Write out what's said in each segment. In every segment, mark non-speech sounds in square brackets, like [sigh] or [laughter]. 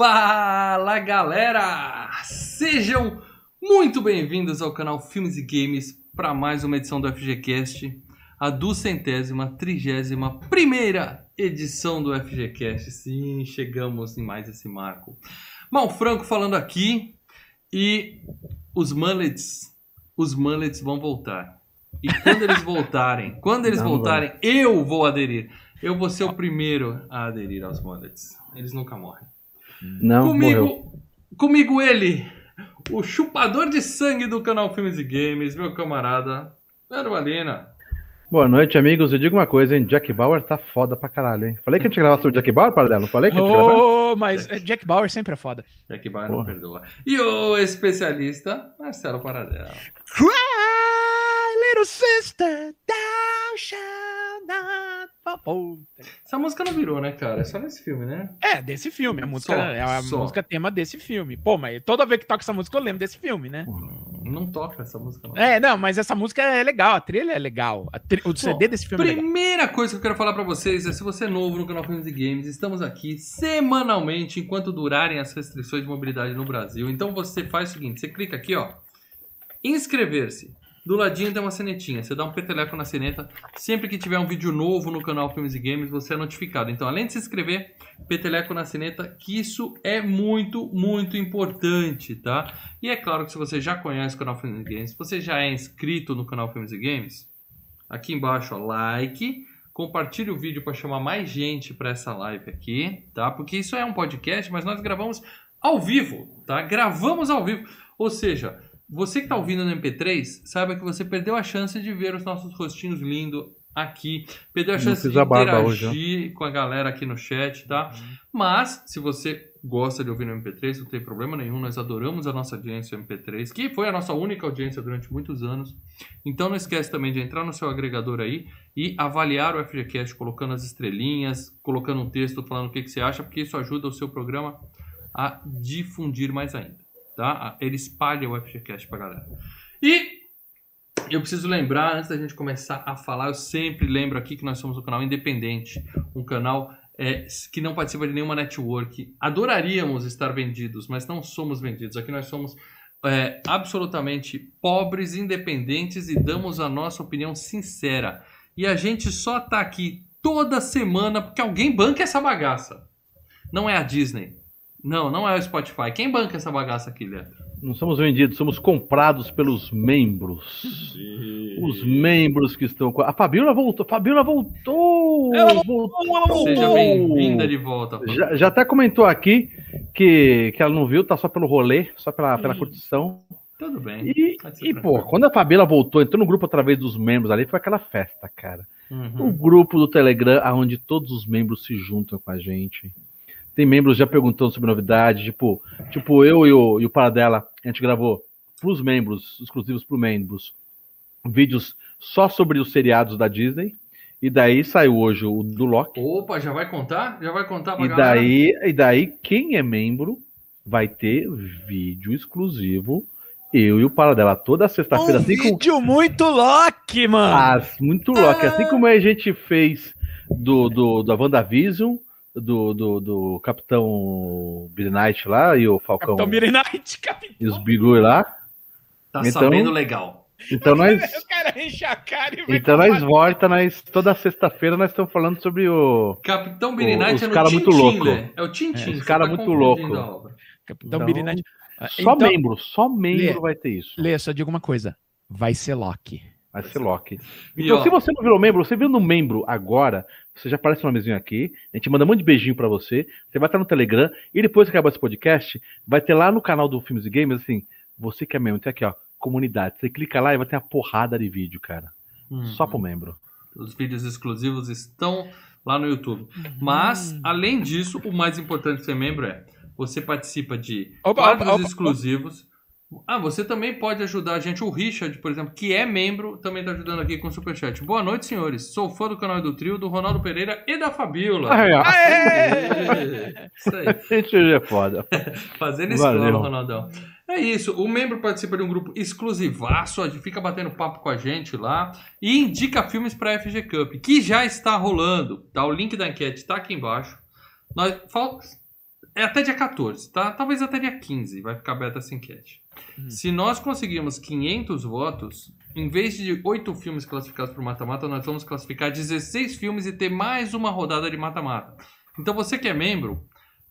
Fala galera! Sejam muito bem-vindos ao canal Filmes e Games para mais uma edição do FGCast, a duzentésima, trigésima primeira edição do FGCast. Sim, chegamos em mais esse marco. Mal Franco falando aqui e os mullets, os mullets vão voltar. E quando eles voltarem, quando eles Não voltarem, eu vou aderir. Eu vou ser o primeiro a aderir aos mullets. Eles nunca morrem. Não, morreu. comigo, comigo ele, o chupador de sangue do canal Filmes e Games, meu camarada, Pedro Valina. Boa noite, amigos. Eu digo uma coisa, hein? Jack Bauer tá foda pra caralho, hein? Falei que a gente gravar sobre Jack Bauer, Paradelo? Não falei que a gente ia gravar? Oh, mas Jack Bauer sempre é foda. Jack Bauer não Porra. perdoa. E o especialista, Marcelo Paradela. Cry, little sister, thou shalt not Essa música não virou, né, cara? É só nesse filme, né? É, desse filme. A música Só, é a só. música tema desse filme. Pô, mas toda vez que toca essa música eu lembro desse filme, né? Não toca essa música, não. É, não, mas essa música é legal, a trilha é legal. Tri- O CD desse filme é legal. Primeira coisa que eu quero falar pra vocês é se você é novo no canal Filmes e Games, estamos aqui semanalmente enquanto durarem as restrições de mobilidade no Brasil. Então você faz o seguinte, você clica aqui, ó, inscrever-se. Do ladinho tem uma senetinha, você dá um peteleco na seneta. Sempre que tiver um vídeo novo no canal Filmes e Games, você é notificado. Então, além de se inscrever, peteleco na seneta, que isso é muito, muito importante, tá? E é claro que se você já conhece o canal Filmes e Games, você já é inscrito no canal Filmes e Games, aqui embaixo, ó, like, compartilhe o vídeo para chamar mais gente para essa live aqui, tá? Porque isso é um podcast, mas nós gravamos ao vivo, tá? Gravamos ao vivo. Ou seja, você que está ouvindo no MP3, saiba que você perdeu a chance de ver os nossos rostinhos lindos aqui, perdeu a chance de barba interagir com a galera aqui no chat, tá? Mas, se você gosta de ouvir no MP3, não tem problema nenhum, nós adoramos a nossa audiência MP3, que foi a nossa única audiência durante muitos anos. Então não esquece também de entrar no seu agregador aí e avaliar o FGCast, colocando as estrelinhas, colocando um texto falando o que, que você acha, porque isso ajuda o seu programa a difundir mais ainda, tá? Ele espalha o FGCast pra galera. E eu preciso lembrar, antes da gente começar a falar, eu sempre lembro aqui que nós somos um canal independente, um canal é, que não participa de nenhuma network. Adoraríamos estar vendidos, mas não somos vendidos. Aqui nós somos é, absolutamente pobres, independentes e damos a nossa opinião sincera. E a gente só tá aqui toda semana porque alguém banca essa bagaça. Não é a Disney. Não, não é o Spotify. Quem banca essa bagaça aqui, Leandro? Não somos vendidos, somos comprados pelos membros. Os membros que estão com. A Fabiola voltou! Fabiola voltou! Ela voltou! Seja bem-vinda de volta. Já, já até comentou aqui que, que ela não viu, tá só pelo rolê, só pela, pela curtição. Tudo bem. E, e pô, quando a Fabiola voltou, entrou no grupo através dos membros ali, foi aquela festa, cara. O Uhum. grupo do Telegram, onde todos os membros se juntam com a gente. Tem membros já perguntando sobre novidade, tipo, tipo eu e o, e o Paradela, a gente gravou pros membros, exclusivos para membros, vídeos só sobre os seriados da Disney. E daí saiu hoje o do Loki. Opa, já vai contar? Já vai contar pra E galera? daí, e daí, quem é membro vai ter vídeo exclusivo. Eu e o Paradela toda sexta-feira, Um assim como. vídeo muito Loki, mano. Ah, muito louco. Assim como a gente fez do, do, da WandaVision, do, do, do Capitão Billy Knight lá e o Falcão Capitão Knight, [laughs] capitão. e os Bigu lá. Tá Então- sabendo legal. Então nós, O cara enche a cara e vai então nós volta, nós, toda sexta-feira nós estamos falando sobre o. Capitão Billy Knight é cara muito Tintin, louco. Lê. É o Tintin. É, os cara tá muito louco. Capitão Então, Knight. Ah, Só então, membro, só membro Lê. vai ter isso. Lê, só diga uma coisa. Vai ser Loki. Vai ser Loki. E, Então, ó, se você não virou membro, você virou membro agora, você já aparece o nomezinho aqui, a gente manda um monte de beijinho pra você, você vai estar no Telegram, e depois que acabar esse podcast, vai ter lá no canal do Filmes e Games, assim, você que é membro, tem aqui, ó, comunidade. Você clica lá e vai ter uma porrada de vídeo, cara. uhum. Só pro membro. Os vídeos exclusivos estão lá no YouTube. Mas, além disso, o mais importante de ser membro é você participa de Opa, quadros opa, opa, exclusivos. Ah, você também pode ajudar a gente. O Richard, por exemplo, que é membro, também está ajudando aqui com o Superchat. Boa noite, senhores. Sou fã do canal do Trio, do Ronaldo Pereira e da Fabiola. Ó. Aê! [laughs] Isso aí. [laughs] Gente, hoje é foda. [laughs] Fazendo escola, Ronaldão. É isso, o membro participa de um grupo exclusivaço, fica batendo papo com a gente lá e indica filmes para FG Cup, que já está rolando. Tá? O link da enquete está aqui embaixo. Nós, É até dia 14, tá? Talvez até dia 15 vai ficar aberta essa enquete. Uhum. Se nós conseguirmos 500 votos, em vez de 8 filmes classificados para mata-mata, nós vamos classificar 16 filmes e ter mais uma rodada de mata-mata. Então você que é membro,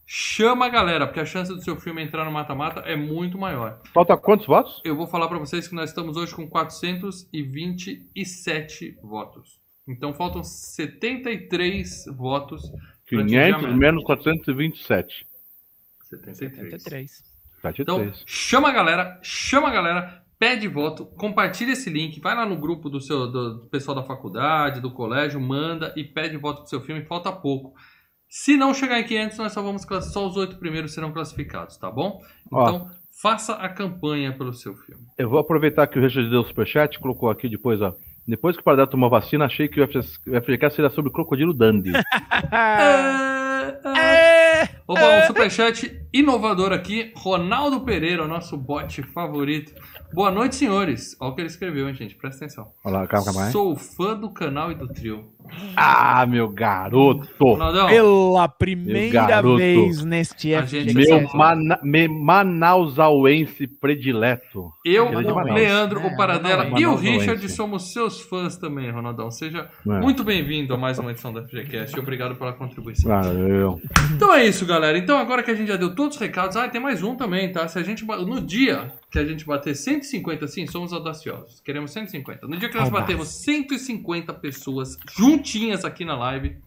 chama a galera, porque a chance do seu filme entrar no mata-mata é muito maior. Falta quantos votos? Eu vou falar para vocês que nós estamos hoje com 427 votos. Então faltam 73 votos. pra atingir a 500 meta. menos 427. 73. 73. 73. Então, chama a galera, chama a galera, pede voto, compartilha esse link, vai lá no grupo do seu do pessoal da faculdade, do colégio, manda e pede voto pro seu filme, falta pouco. Se não chegar em 500, nós só vamos só os oito primeiros serão classificados, tá bom? Ó. Então, faça a campanha pelo seu filme. Eu vou aproveitar que o Richard deu o superchat, colocou aqui depois, ó. Depois que o Paradela tomou vacina, achei que o FGCast seria sobre o crocodilo Dandy. [laughs] É. Opa, um superchat inovador aqui, Ronaldo Pereira, o nosso bot favorito. Boa noite, senhores. Olha o que ele escreveu, hein, gente? Presta atenção. Olha lá, calma, calma aí. Sou fã do canal e do trio. Ah, meu garoto! Ronaldão, Pela primeira garoto. vez neste FGCast. Meu mana, me, Manausauense predileto. Eu, é Manaus. Leandro, É, o Paradela Manaus, e o Manaus, Richard somos seus fãs também, Ronaldão. Seja É. muito bem-vindo a mais uma edição da FGCast. Obrigado pela contribuição. Valeu. Então é isso, galera. Então agora que a gente já deu todos os recados, ah, tem mais um também, tá? Se a gente no dia que a gente bater 150, sim, somos audaciosos. Queremos 150. No dia que nós Audaz. batemos 150 pessoas juntinhas aqui na live,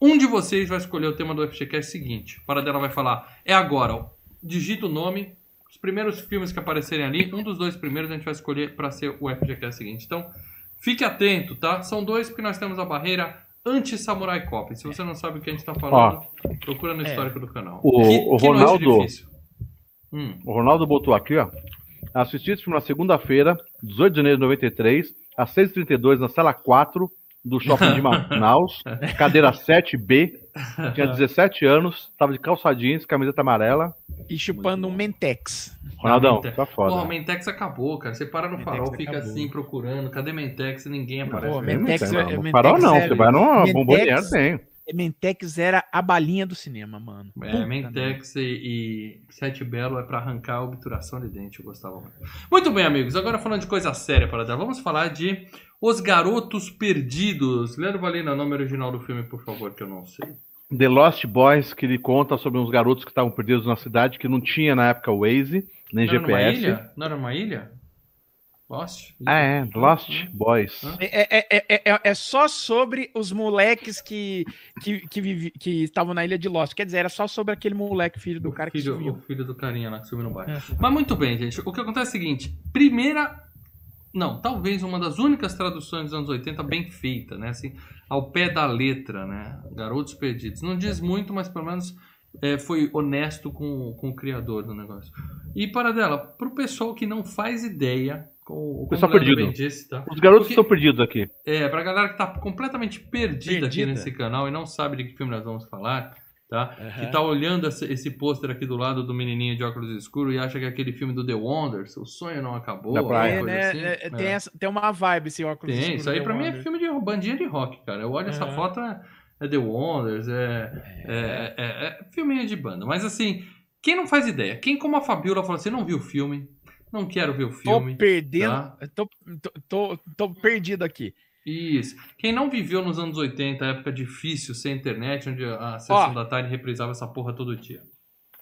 um de vocês vai escolher o tema do FGCast seguinte. Para dela vai falar: "É agora". ó. Digita o nome, os primeiros filmes que aparecerem ali, um dos dois primeiros a gente vai escolher para ser o FGCast seguinte. Então, fique atento, tá? São dois porque nós temos a barreira anti-Samurai Cop. Se você não sabe o que a gente tá falando, procura no É. histórico do canal. O- o noite Ronaldo- difícil. Hum. O Ronaldo botou aqui, ó. Assisti esse filme na segunda-feira, 18 de janeiro de 93, às 6h32, na sala 4 do shopping de [laughs] Manaus, cadeira 7B, tinha 17 anos, tava de calça jeans, camiseta amarela. E chupando um Mentex. Ronaldão, Mentex. tá Porra, o foda. Mentex acabou, cara. Você para no Mentex farol, fica acabou. assim procurando. Cadê Mentex? E ninguém aparece. Pô. Mentex Não é- não. Mentex Farol não, é- você vai numa bomboniere, tem. Mentex era a balinha do cinema, mano. É, Puta Mentex e, e Sete Belo é pra arrancar a obturação de dente, eu gostava muito. Muito bem, amigos, agora falando de coisa séria para dar, vamos falar de Os Garotos Perdidos. Leandro Valina, nome original do filme, por favor, que eu não sei. The Lost Boys, que ele conta sobre uns garotos que estavam perdidos na cidade, que não tinha na época Waze, nem Não era numa GPS. ilha? Não era numa ilha? Lost? Ah, é, Lost Boys. É, é, é, é, é só sobre os moleques que que que vivi- que estavam na ilha de Lost. Quer dizer, era só sobre aquele moleque filho do cara que filho, sumiu. O filho do carinha lá que sumiu no bairro. É. Mas muito bem, gente. O que acontece é o seguinte: primeira. Não, talvez uma das únicas traduções dos anos 80 bem feita, né? Assim, ao pé da letra, né? Garotos Perdidos. Não diz muito, mas pelo menos é, foi honesto com, com o criador do negócio. E para dela, pro pessoal que não faz ideia, com, Pessoal o Leandro perdido. disse, tá? Os garotos Porque- estão perdidos aqui. É, pra galera que tá completamente perdida, aqui Perdida. nesse canal e não sabe de que filme nós vamos falar, tá? Aham. Que tá olhando esse, esse pôster aqui do lado do menininho de óculos escuros e acha que é aquele filme do The Wonders, o sonho não acabou, Da. É, coisa né? assim. é, É. Tem, essa- tem uma vibe esse óculos Tem, escuro isso aí pra mim é filme de bandinha de rock, cara. Eu olho essa Aham. foto, é, é The Wonders, é, é, é, é filminho de banda. Mas assim, quem não faz ideia? Quem como a Fabiola falou assim, não viu o filme, não quero ver o Tô filme. perdendo. tá? Tô, tô, tô, tô perdido aqui. Isso. Quem não viveu nos anos 80, época difícil, sem internet, onde a sessão Ó. da tarde reprisava essa porra todo dia.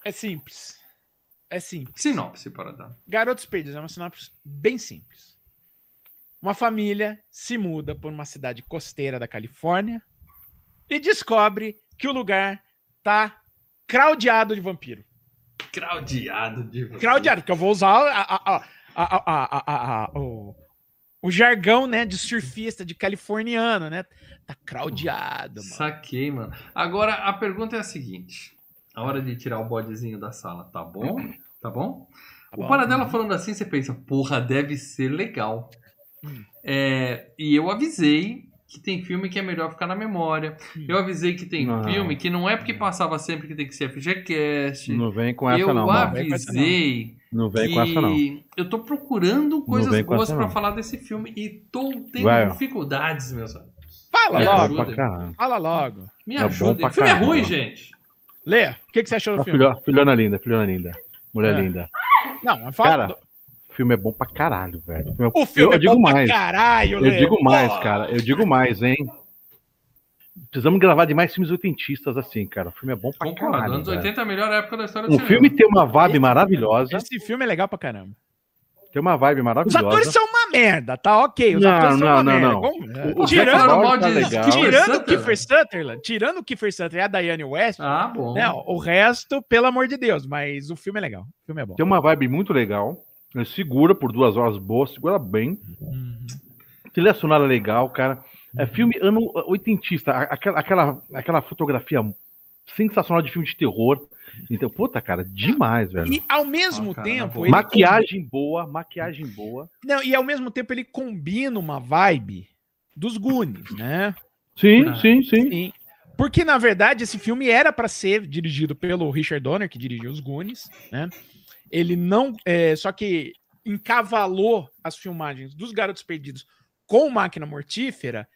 É simples. É simples. Sinopse para dar. Garotos Perdidos é uma sinopse bem simples. Uma família se muda por uma cidade costeira da Califórnia e descobre que o lugar tá craudiado de vampiro. Craudiado de Craudiado, que eu vou usar a- a- a- a- a- a- a- o, o jargão né, de surfista, de californiano, né? Tá craudiado, mano. Saquei, mano. Agora, a pergunta é a seguinte. A hora de tirar o bodezinho da sala, tá bom? Tá bom? Tá o bom. Paradela falando assim, você pensa, porra, deve ser legal. Hum. É, e eu avisei que tem filme que é melhor ficar na memória. Hum. Eu avisei que tem Não. filme que não é porque passava sempre que tem que ser FGCast. Não vem com essa, eu não, mano. avisei Não vem que com essa, não. eu tô procurando coisas vem boas essa, pra não. falar desse filme e tô tendo Vai, dificuldades, meus amigos. Fala Me É logo, ajuda. pra caralho. fala logo. Me É pra O filme é caramba. ruim, gente. Lê, o que, que você achou do A filme? filho- filhona linda, filhona linda. Mulher É. linda. Não, mas fala. Cara, do- O filme é bom pra caralho, velho. O filme é- o filme eu, é digo bom mais. pra caralho, Eu Lê. digo mais, cara. Eu digo mais, hein? Precisamos gravar de mais filmes oitentistas assim, cara. O filme é bom pra Concordo. caralho. Anos velho. 80 é a melhor época da história do O cinema. filme tem uma vibe maravilhosa. Esse filme é legal pra caramba. Tem uma vibe Os maravilhosa. atores são uma merda, tá ok. Os Não, atores são não, uma não, merda. não. Vamos- O- o tirando, Normal tá legal. Tirando o Sutherland. Kiefer Sutherland, tirando o Kiefer Sutherland e a Diane West, Ah, bom. né, o resto, pelo amor de Deus, mas o filme é legal. O filme é bom. Tem uma vibe muito legal. Ele segura por duas horas boas, segura bem. Uhum. Trilha sonora legal, cara. É filme ano oitentista. Aquela, aquela, aquela fotografia sensacional de filme de terror. Então, puta, cara, demais, velho. E ao mesmo Ah, cara, tempo. Maquiagem boa, maquiagem boa. Não, e ao mesmo tempo ele combina uma vibe dos Goonies, né? Sim, Ah. sim, sim. Sim. Porque, na verdade, esse filme era para ser dirigido pelo Richard Donner, que dirigiu os Goonies, né? Ele não. é, só que encavalou as filmagens dos Garotos Perdidos com Máquina Mortífera.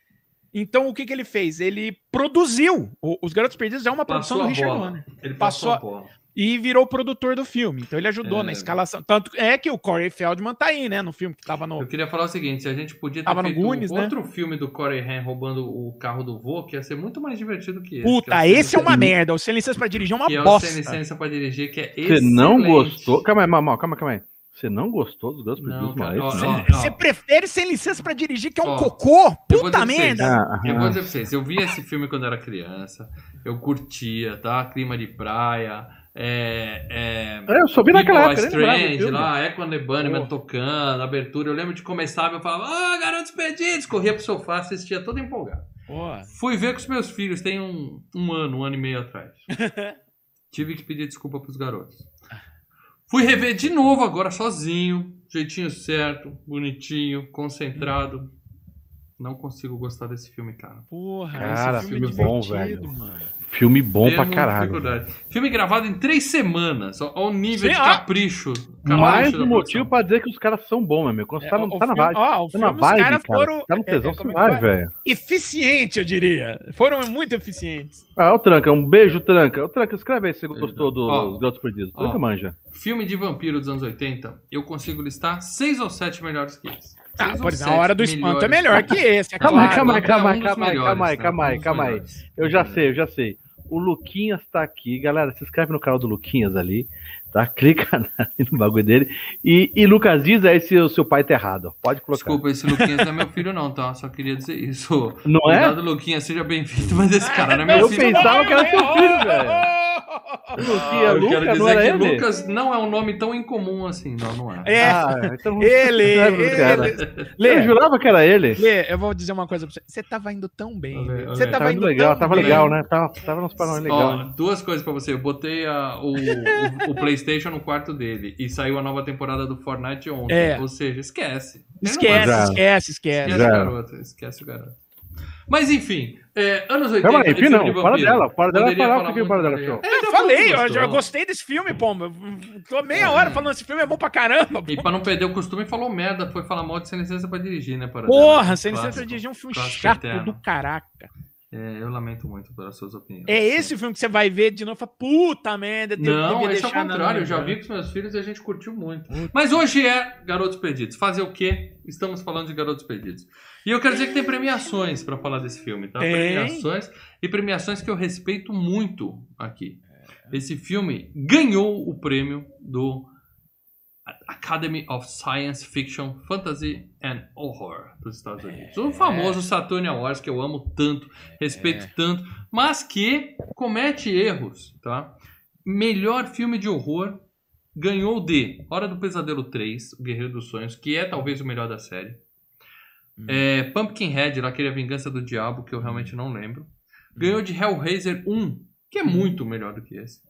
Então, o que, que ele fez? Ele produziu. O- Os Garotos Perdidos é uma produção do Richard bola. Donner. Ele passou, Passou. E virou produtor do filme. Então, ele ajudou É. na escalação. Tanto é que o Corey Feldman tá aí, né? No filme que tava no. Eu queria falar o seguinte, se a gente podia ter Tava no feito Goonies, né? outro filme do Corey Haim roubando o carro do vô, que ia ser muito mais divertido que esse. Puta, que o esse é uma merda. O Sem Licença pra dirigir é uma Que é o bosta. Sem Licença pra dirigir, que é Você não gostou? Calma aí, mal, calma, calma aí. Você não gostou dos Garotos Não, ó, ó, Você prefere Sem Licença pra dirigir, que é um Ó, cocô? vou Puta merda. Ah, Eu ah. vou dizer pra vocês, eu vi esse filme quando era criança, eu curtia, tá? Clima de praia, é... é... É, eu só vi People naquela época, Strange, lá, Echo and the Bunnyman Pô. tocando, abertura. Eu lembro de começar, eu falava, ah, Garotos Perdidos! Corria pro sofá, assistia todo empolgado. Pô, Fui ver com os meus filhos, tem um, um ano, um ano e meio atrás. [laughs] Tive que pedir desculpa pros garotos. Fui rever de novo agora sozinho, jeitinho certo, bonitinho, concentrado. Não consigo gostar desse filme, cara. porra, Cara, esse filme é bom, divertido, velho. mano. Filme bom pra caralho. dificuldade. Filme gravado em três semanas. Olha o nível Sim, de capricho. capricho Mais um motivo pra dizer que os caras são bons, meu amigo. Quando tá, É, no, o tá na filme- vibe, ó, o tá na vibe, cara. foram- Tá no é, tesão, é, como é velho. Eficiente, eu diria. Foram muito eficientes. Ah, o Tranca, um beijo, Tranca. O Tranca, escreve aí se você gostou dos Ó. Garotos Perdidos. Ó. Tranca manja. Filme de vampiro dos anos 80, eu consigo listar seis ou sete melhores que esse. Ah, Seis ou por exemplo, a sete Hora do Espanto é melhor que esse, é Calma aí, claro. calma aí, É calma um calma aí, melhores, calma aí, né? calma Um calma. Eu já sei, eu já sei. O Luquinhas tá aqui, galera. Se inscreve no canal do Luquinhas ali, tá? [laughs] Clica no bagulho dele. E, e Lucas diz aí se o seu pai tá errado. Pode colocar. Desculpa, esse Luquinhas não é meu filho, não, tá? Só queria dizer isso. Não é? Obrigado, Luquinhas, seja bem-vindo, mas esse cara não é meu Eu filho. pensava não. que era seu filho, velho. Ah, eu Lucas, quero não dizer era que ele? Lucas não é um nome tão incomum assim. Não, não é. É, Ah, então ele, ele. Eu Lê, jurava que era ele. Lê, eu vou dizer uma coisa pra você. Você tava indo tão bem. Olha Você tava Tava indo legal, tão tava bem. legal, né? Tava, tava nos padrões legal. Ó, né? duas coisas pra você. Eu botei a- o, o- o PlayStation no quarto dele e saiu a nova temporada do Fortnite ontem. É. Ou seja, esquece. Esquece, esquece, esquece. Esquece Já. o garoto, esquece o garoto. Mas enfim, é, anos 80. Calma aí, filme não. de Para vampiro. dela. Para dela falar falar o que o muito para dela. É, Eu falei, eu já gostei desse filme, pô. Eu Tô meia hora falando esse filme é bom pra caramba. E pra não perder o costume, falou merda, foi falar mal de sem licença pra dirigir, né? Para Porra, sem licença dirigir um filme chato eterno. do caraca. É, eu lamento muito pelas suas opiniões. É esse o filme que você vai ver de novo e fala, puta merda, Não, esse é o contrário. Eu já vi com os meus filhos e a gente curtiu muito. Mas hoje é Garotos Perdidos. Fazer o quê? Estamos falando de Garotos Perdidos. E eu quero dizer que tem premiações pra falar desse filme, tá? Tem. Premiações e premiações que eu respeito muito aqui. Esse filme ganhou o prêmio do Academy of Science Fiction, Fantasy and Horror dos Estados Unidos. O famoso Saturn Awards que eu amo tanto, respeito É. tanto, mas que comete erros, tá? Melhor filme de horror ganhou de Hora do Pesadelo 3, O Guerreiro dos Sonhos, que é talvez o melhor da série. Hum. É, Pumpkinhead, lá, aquele A Vingança do Diabo, que eu realmente não lembro. Ganhou de Hellraiser 1, que é Hum. muito melhor do que esse.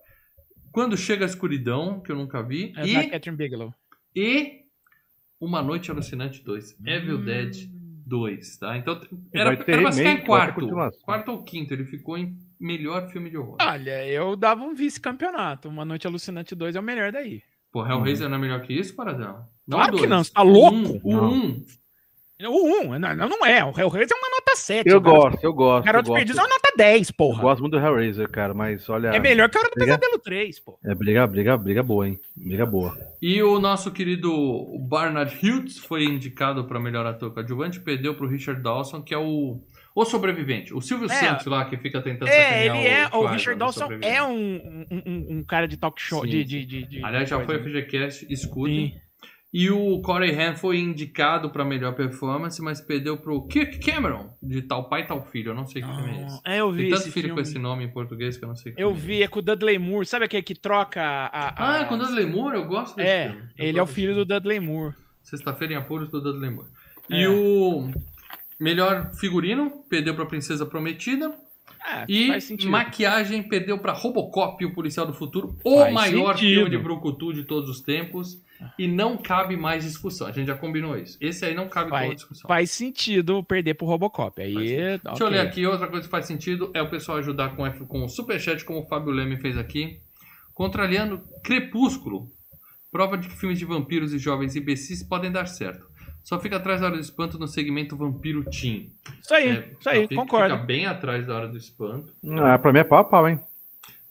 Quando Chega a Escuridão, que eu nunca vi. É e, da Catherine Bigelow. E Uma Noite Alucinante 2, Evil Hum. Dead 2, tá? Então era, Vai ter era pra ficar em quarto. Quarto ou quinto, ele ficou em melhor filme de horror. Olha, eu dava um vice-campeonato. Uma Noite Alucinante 2 é o melhor daí. Pô, Hellraiser não é melhor que isso, Paradão? Claro o que dois. não, você tá louco? Um, o Não. um. O 1, não, não é. O Hellraiser é uma nota 7. Eu Garotos- gosto, eu gosto. Garotos eu gosto, Perdidos é uma nota 10, eu porra. gosto muito do Hellraiser, cara, mas olha. É melhor que a Hora do Briga? Pesadelo 3, pô. É briga, briga, briga boa, hein? Briga boa. E o nosso querido Barnard Hughes foi indicado para melhor ator coadjuvante, perdeu pro Richard Dawson, que é o, o sobrevivente. O Silvio É. Santos lá, que fica tentando É, ele é. O Clive Richard Dawson é um, um, um- um cara de talk show. Sim, de, de, de, de- Aliás, já de foi coisa. FGCast, escutem. Sim. E o Corey Haim foi indicado para melhor performance, mas perdeu pro Kirk Cameron, de Tal Pai Tal Filho. Eu não sei que filme é esse. É, eu vi Tem tanto esse filho filme. com esse nome em português que eu não sei Eu filme vi, é com o Dudley Moore. Sabe aquele que troca a. a- Ah, é com o Dudley Moore? Eu gosto desse É, filme. Ele é o filho do Dudley Moore. Sexta-feira em Apuros do Dudley Moore. E É. o melhor figurino perdeu pra Princesa Prometida. Ah, E maquiagem perdeu pra Robocop, o Policial do Futuro, o Faz maior sentido. filme de Brucutu de todos os tempos. E não cabe mais discussão. A gente já combinou isso. Esse aí não cabe Faz- toda discussão. Faz sentido perder pro Robocop. Aí. Deixa ok. eu ler aqui, outra coisa que faz sentido é o pessoal ajudar com, F- com o Superchat, como o Fábio Leme fez aqui. Contrariando Crepúsculo. Prova de que filmes de vampiros e jovens imbecis podem dar certo. Só fica atrás da hora do espanto no segmento Vampiro Teen. Isso aí, É, isso aí, fica, concordo. Fica bem atrás da hora do espanto. Ah, pra mim é pau a pau, hein?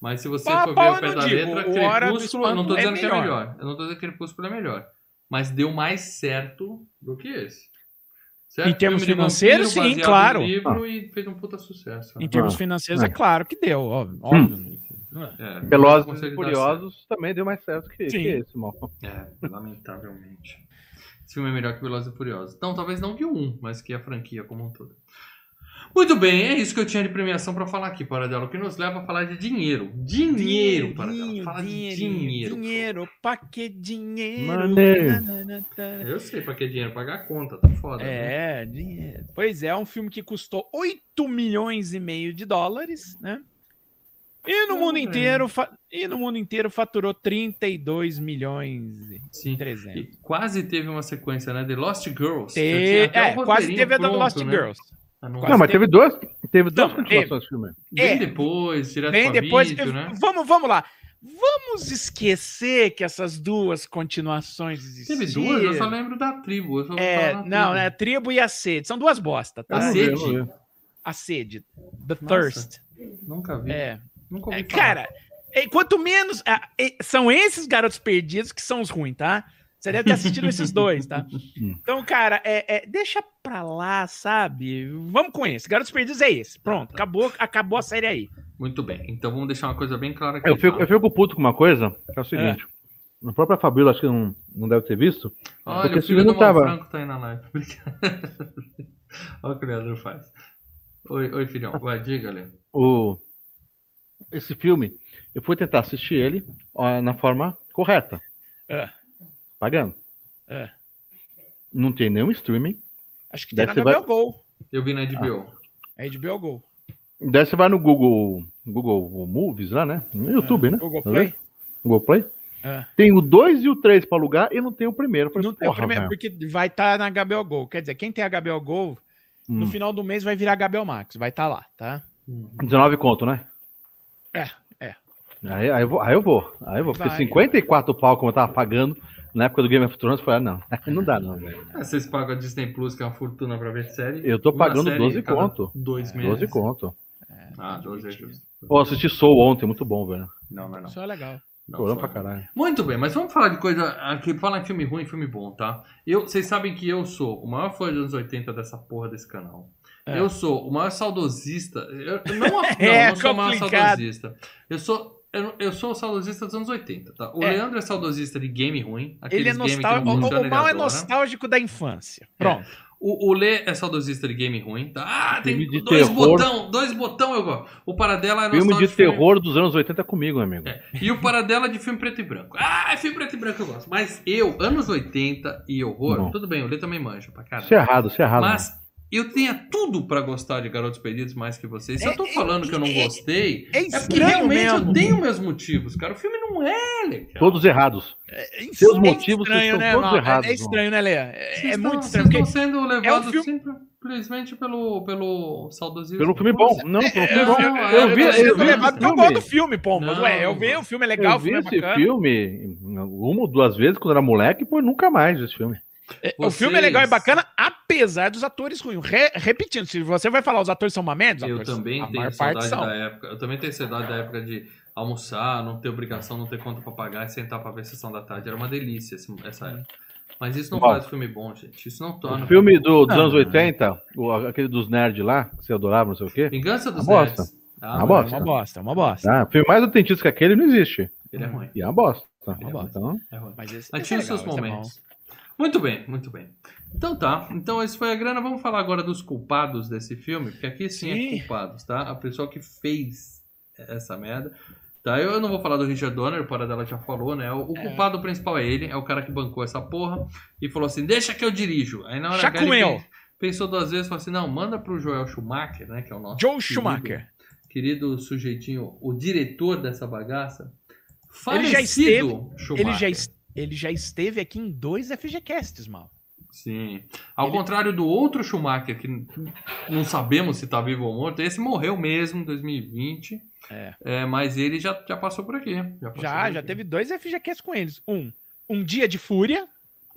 Mas se você Pau a for ver pau eu pé da digo, letra, o Crepúsculo, eu não tô é dizendo que é melhor. Eu não tô dizendo que Crepúsculo é melhor. Mas deu mais certo do que esse. Certo? Em termos financeiros, vampiro, sim, claro. em livro e fez um puta sucesso. Em termos Ah, financeiros, é é. claro que deu, óbvio. óbvio. É, Velozes e Furiosos também deu mais certo que, que esse, mal. É, lamentavelmente. Esse filme é melhor que Velozes e Furiosos. Então, talvez não que o 1, mas que a franquia como um todo. Muito bem, é isso que eu tinha de premiação pra falar aqui, Paradela. O que nos leva a falar de dinheiro. Dinheiro, Paradela. Fala de dinheiro. Dinheiro, pra que dinheiro? Money. Eu sei pra que dinheiro pagar a conta, tá foda. né? É, dinheiro. Pois é, é um filme que custou 8 milhões e meio de dólares, né? E no mundo é. inteiro, fa- e no mundo inteiro faturou 32 milhões e Sim. 300. E quase teve uma sequência, né? The Lost Girls. Te- É, quase teve a da pronto, Lost né? Girls. Ah, não- Não, mas teve- teve duas, teve duas Não, continuações do filme. Bem É. depois, direto Bem depois, vídeo, eu- né? vamos, vamos lá. Vamos esquecer que essas duas continuações existiram. Teve duas? Eu só lembro da tribo. Eu só É, não, tribo. né? Tribo e a sede. São duas bosta, tá? A sede? A sede. The Nossa. Thirst. Nunca vi. É. Nunca ouvi É, falar. Cara, é, quanto menos. ah, é, são esses garotos perdidos que são os ruins, tá? Você deve ter assistido esses dois, tá? [laughs] Então, cara, é, é, deixa pra lá, sabe? Vamos com esse. Garotos Perdidos é esse. Pronto, acabou, acabou a série aí. Muito bem. Então vamos deixar uma coisa bem clara aqui. Eu fico, tá? eu fico puto com uma coisa, que é o seguinte. A própria Fabíola, acho que não, não deve ter visto. Olha, porque o esse filho do não tava- Malfranco tá aí na live. [laughs] Olha o que o Leandro faz. Oi, oi filhão. Vai, diga, Leandro. O, esse filme, eu fui tentar assistir ele ó, na forma correta. É. Pagando. É. Não tem nenhum streaming. Acho que tem na HBO Go. Eu vi na HBO. É HBO Go. Daí você vai no Google, Google Movies lá, né? No YouTube, né? Google Tá Play. Google Play. É. Tem o 2 e o 3 pra alugar e não tem o primeiro. Falei, Não tem o primeiro, velho. porque vai estar na HBO Go. Quer dizer, quem tem HBO Go, no Hum. final do mês vai virar HBO Max. Vai estar lá, tá? 19 conto, né? É, é. Aí, aí, eu vou, aí eu vou. Aí eu vou. Porque Vai. 54 pau, como eu tava pagando na época do Game of Thrones, eu falei, ah, não. [laughs] Não dá, não, velho. Ah, Vocês pagam a Disney Plus, que é uma fortuna pra ver série. Eu tô pagando série 12 cada conto. Dois meses. 12 conto. Ah, 12 é justo. Pô, assisti Soul ontem, muito bom, velho. Não, não é não. Isso é legal. não foi. pra caralho. Muito bem, mas vamos falar de coisa aqui, falar em filme ruim e filme bom, tá? Eu, vocês sabem que eu sou o maior fã dos anos 80 dessa porra desse canal. É. Eu sou o maior saudosista. Eu, não, [laughs] não, É não sou o maior complicado. saudosista. Eu sou, eu, eu sou o saudosista dos anos 80, tá? O É. Leandro é saudosista de game ruim. Ele é nostálgico. O, o mal é adora. nostálgico da infância. Pronto. O, o Lê é saudosista de game ruim, tá? Ah, tem Filme dois terror. botão, dois botão eu gosto. O Paradela é Filme de nostálgico filme- terror dos anos 80 é comigo, amigo. É. E o Paradela de filme preto e branco. Ah, é filme preto e branco eu gosto. Mas eu, anos 80 e horror, Não. tudo bem, o Lê também manja pra caralho. Isso é errado, isso é errado. Mas eu tenho tudo pra gostar de Garotos Perdidos mais que vocês. Se eu tô É, falando que eu não é, gostei, É é porque realmente mesmo. eu tenho meus motivos, cara. O filme não é legal. Todos errados. É Seus é motivos estranho, estão né, todos Mal? errados, É estranho, né, Lê? É, Vocês é estão- muito Vocês estranho. estão Porque sendo levados filme- simplesmente pelo, pelo saudosismo. Pelo filme bom. Não, pelo filme eu- bom. eu- Eu eu vi, eu levado esse porque eu gosto do filme. filme, pô. Não, ué, eu vi, não. o filme é legal, Eu o vi filme é esse bacana. filme uma ou duas vezes quando era moleque, pô, nunca mais esse filme. É, O filme é Vocês- legal e bacana, apesar dos atores ruins. Re- repetindo, se você vai falar os atores são uma merda, os Eu também a tenho saudade da época. Eu também tenho saudade da época de almoçar, não ter obrigação, não ter conta pra pagar e sentar pra ver a sessão da tarde. Era uma delícia esse- essa época. Mas isso não Ó. faz filme bom, gente. Isso não torna. O filme do, dos Ah. anos 80, o- aquele dos nerds lá, que você adorava, não sei o quê. Vingança dos Uma Nerds. bosta. Ah, Uma É bosta. uma bosta, é uma bosta. Ah, filme mais autentista que aquele não existe. Ele é ruim. E é uma bosta. Uma bosta. Então, É ruim. Mas esse, Mas esse tinha é os seus é bom. momentos. Muito bem, muito bem. Então tá. Então esse foi a grana. Vamos falar agora dos culpados desse filme, porque aqui sim, Sim. é culpados, tá? A pessoa que fez essa merda. Tá, eu não vou falar do Richard Donner, o Paradela já falou, né? O, o É. culpado principal é ele, é o cara que bancou essa porra e falou assim: deixa que eu dirijo. Aí na hora ele eu. pen- pensou duas vezes, falou assim: não, manda pro Joel Schumacher, né? Que é o nosso. Joe querido- Schumacher. Querido sujeitinho, o diretor dessa bagaça. Ele já Falecido Ele Schumacher. já, es- ele já esteve aqui em dois FGCasts, mal. Sim. Ao Ele- contrário do outro Schumacher, que não sabemos se tá vivo ou morto, esse morreu mesmo em 2020. É. É, mas ele já, já passou por aqui. Já, Já, por já aqui. teve dois FGCasts com eles. Um, Um Dia de Fúria,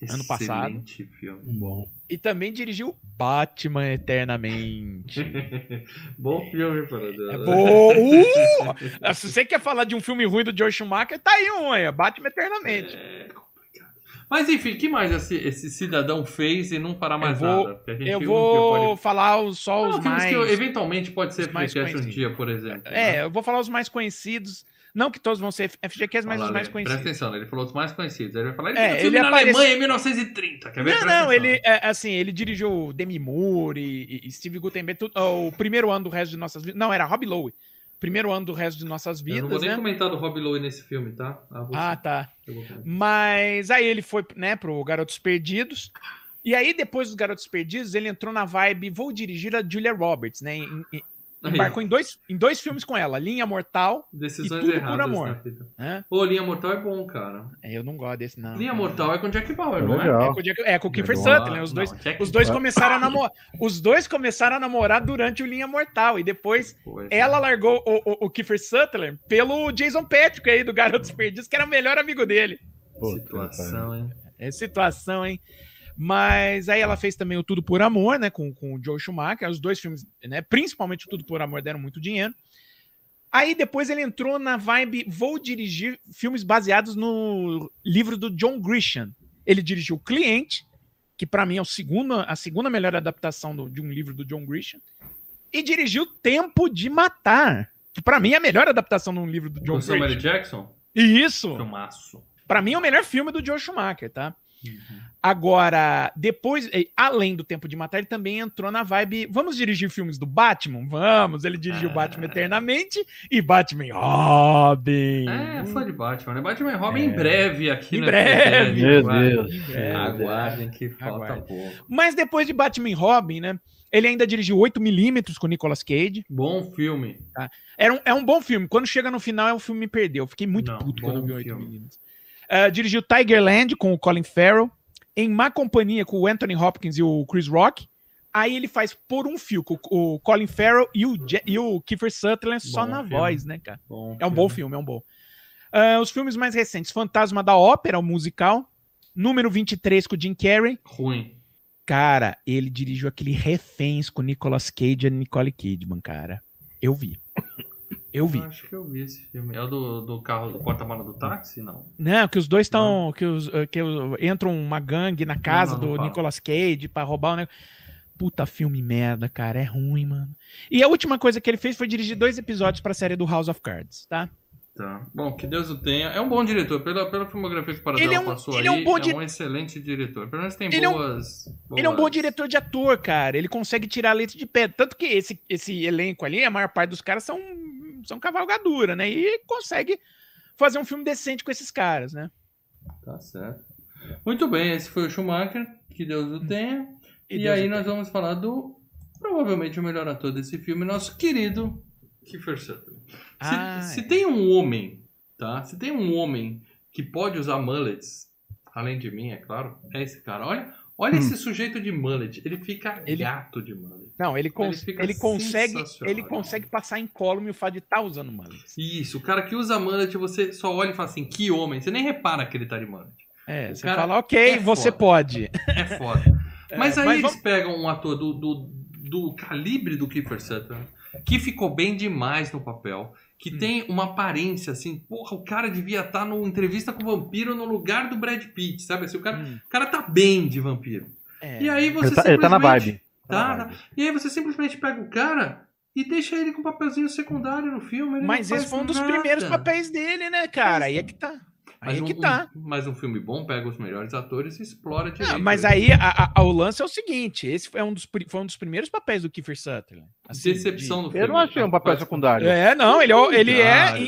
ano passado. Excelente filme. bom. e também dirigiu Batman Eternamente. [laughs] Bom filme, Paradela. É bom. Uh! [laughs] Se você quer falar de um filme ruim do George Schumacher, tá aí um aí, Batman Eternamente. É. Mas enfim, o que mais esse, esse cidadão fez e não parar mais vou- nada? Eu vou pode... falar só Não, os filmes mais. que eventualmente pode ser FGCast um dia, por exemplo. É, eu vou falar os mais conhecidos. Não que todos vão ser FGCasts, mas Olha os mais né? conhecidos. Presta atenção, ele falou os mais conhecidos. Ele vai falar, ele É, fez um ele na aparece- Alemanha em 1930. Quer ver? Não, não, atenção. ele, é, assim, ele dirigiu Demi Moore e, e Steve Gutenberg, tudo- o primeiro ano do resto de nossas vidas. Não, era Rob Lowe. Primeiro ano do resto de nossas Eu não vidas, vou nem né? comentar do Rob Lowe nesse filme, tá? Ah. Ah, tá. Mas aí ele foi, né, pro Garotos Perdidos. E aí, depois dos Garotos Perdidos, ele entrou na vibe, vou dirigir a Julia Roberts, né? em- embarcou em dois, em dois filmes com ela, Linha Mortal, decisões e tudo por erradas amor. na vida. né? Ô, Linha Mortal é bom, cara. Eu não gosto desse, não. Linha Mortal é com Jack Bauer, É não é? É com, o Jack- é com o Kiefer. Sutherland, os dois, Não, os dois começaram a namorar. Os dois começaram a namorar durante o Linha Mortal. E depois Pô, esse- ela largou o, o, o Kiefer Sutherland pelo Jason Patrick aí do Garotos Perdidos, que era o melhor amigo dele. Puta, Situação, hein? É situação, hein? Mas aí ela fez também o Tudo por Amor, né? Com, com o Joe Schumacher. Os dois filmes, né? Principalmente o Tudo por Amor deram muito dinheiro. Aí depois ele entrou na vibe, vou dirigir filmes baseados no livro do John Grisham. Ele dirigiu O Cliente, que pra mim é o segundo, a segunda melhor adaptação do- de um livro do John Grisham. E dirigiu Tempo de Matar, que pra mim é a melhor adaptação de um livro do John Com Samuel Grisham. Jackson? E isso, Filmaço. pra mim é o melhor filme do Joe Schumacher, tá? Uhum. Agora, depois, além do Tempo de Matar, ele também entrou na vibe. Vamos dirigir filmes do Batman? Vamos! Ele dirigiu Ah. Batman Eternamente e Batman Robin. É, fã de Batman, né? Batman Robin É. em breve aqui Em breve. FGCast, Meu. Deus. É. Aguardem que falta pouco. Mas depois de Batman Robin, né? Ele ainda dirigiu 8mm com Nicolas Cage. Bom filme. Era um, é um bom filme. Quando chega no final, o filme me perdeu. Eu Fiquei muito Não, puto quando eu vi filme. 8mm. Ah, dirigiu Tigerland com o Colin Farrell. Em Má Companhia com o Anthony Hopkins e o Chris Rock. Aí ele faz por um fio com o Colin Farrell e o, Je- e o Kiefer Sutherland só Bom na filme. voz, né, cara? Bom É um bom filme, é um bom. Ah, os filmes mais recentes: Fantasma da Ópera, o musical. Número 23 com o Jim Carrey. Ruim. Cara, ele dirigiu aquele Reféns com Nicolas Cage e Nicole Kidman, cara. Eu vi. Eu vi. Eu acho que eu vi esse filme. É o do, do carro, do porta-mala do táxi? Não. Não, que os dois estão. Que, os, eh, que os- entram uma gangue na casa não, não do fala. Nicolas Cage pra roubar o negócio. Puta filme merda, cara. É ruim, mano. E a última coisa que ele fez foi dirigir dois episódios pra série do House of Cards, tá? Tá. Bom, que Deus o tenha. É um bom diretor. Pela, pela filmografia que o Paradela Ele é um- passou ele aí, é um bom di- excelente diretor. Pelo menos tem Ele é um- boas, Ele é um bom boas- diretor de ator, cara. Ele consegue tirar leite de pedra. Tanto que esse, esse elenco ali, a maior parte dos caras são, são cavalgadura, né? E consegue fazer um filme decente com esses caras, né? Tá certo. Muito bem, esse foi o Schumacher. Que Deus o tenha. E, Deus aí nós vamos falar do provavelmente o melhor ator desse filme, nosso querido Kiefer Sutherland. Se, Ah, se é. tem um homem, tá? Se tem um homem que pode usar mullets, além de mim, é claro, é esse cara. Olha, olha esse sujeito de mullet. Ele fica Hum. Ele- gato de mullet. Não, ele, cons- fica ele consegue ele consegue passar em column o fato de estar usando mullets. Isso, o cara que usa mullet, você só olha e fala assim, que homem. Você nem repara que ele tá de mullet. É, O você cara fala, ok, é você foda. pode. É foda. [laughs] Mas aí mas eles vamos- pegam um ator do, do, do calibre do Kiefer Sutherland, que ficou bem demais no papel, que Hum. tem uma aparência assim, porra, o cara devia estar numa entrevista com o vampiro no lugar do Brad Pitt, sabe? Assim, o, cara, Hum, o cara tá bem de vampiro. é. E aí você Ele tá, ele tá na simplesmente- vibe. Tá Tá. E aí você simplesmente pega o cara e deixa ele com um papelzinho secundário no filme. ele Mas não esse foi um dos nada. primeiros papéis dele, né, cara? Aí é que tá. Aí Mas é um, que tá. um- mas um filme bom pega os melhores atores e explora direito. Ah, mas né? aí a- a- o lance é o seguinte: esse foi um dos, foi um dos primeiros papéis do Kiefer Sutherland. assim, Decepção do Eu filme. não achei um papel de- secundário. É, não, ele, é ele é. Cara,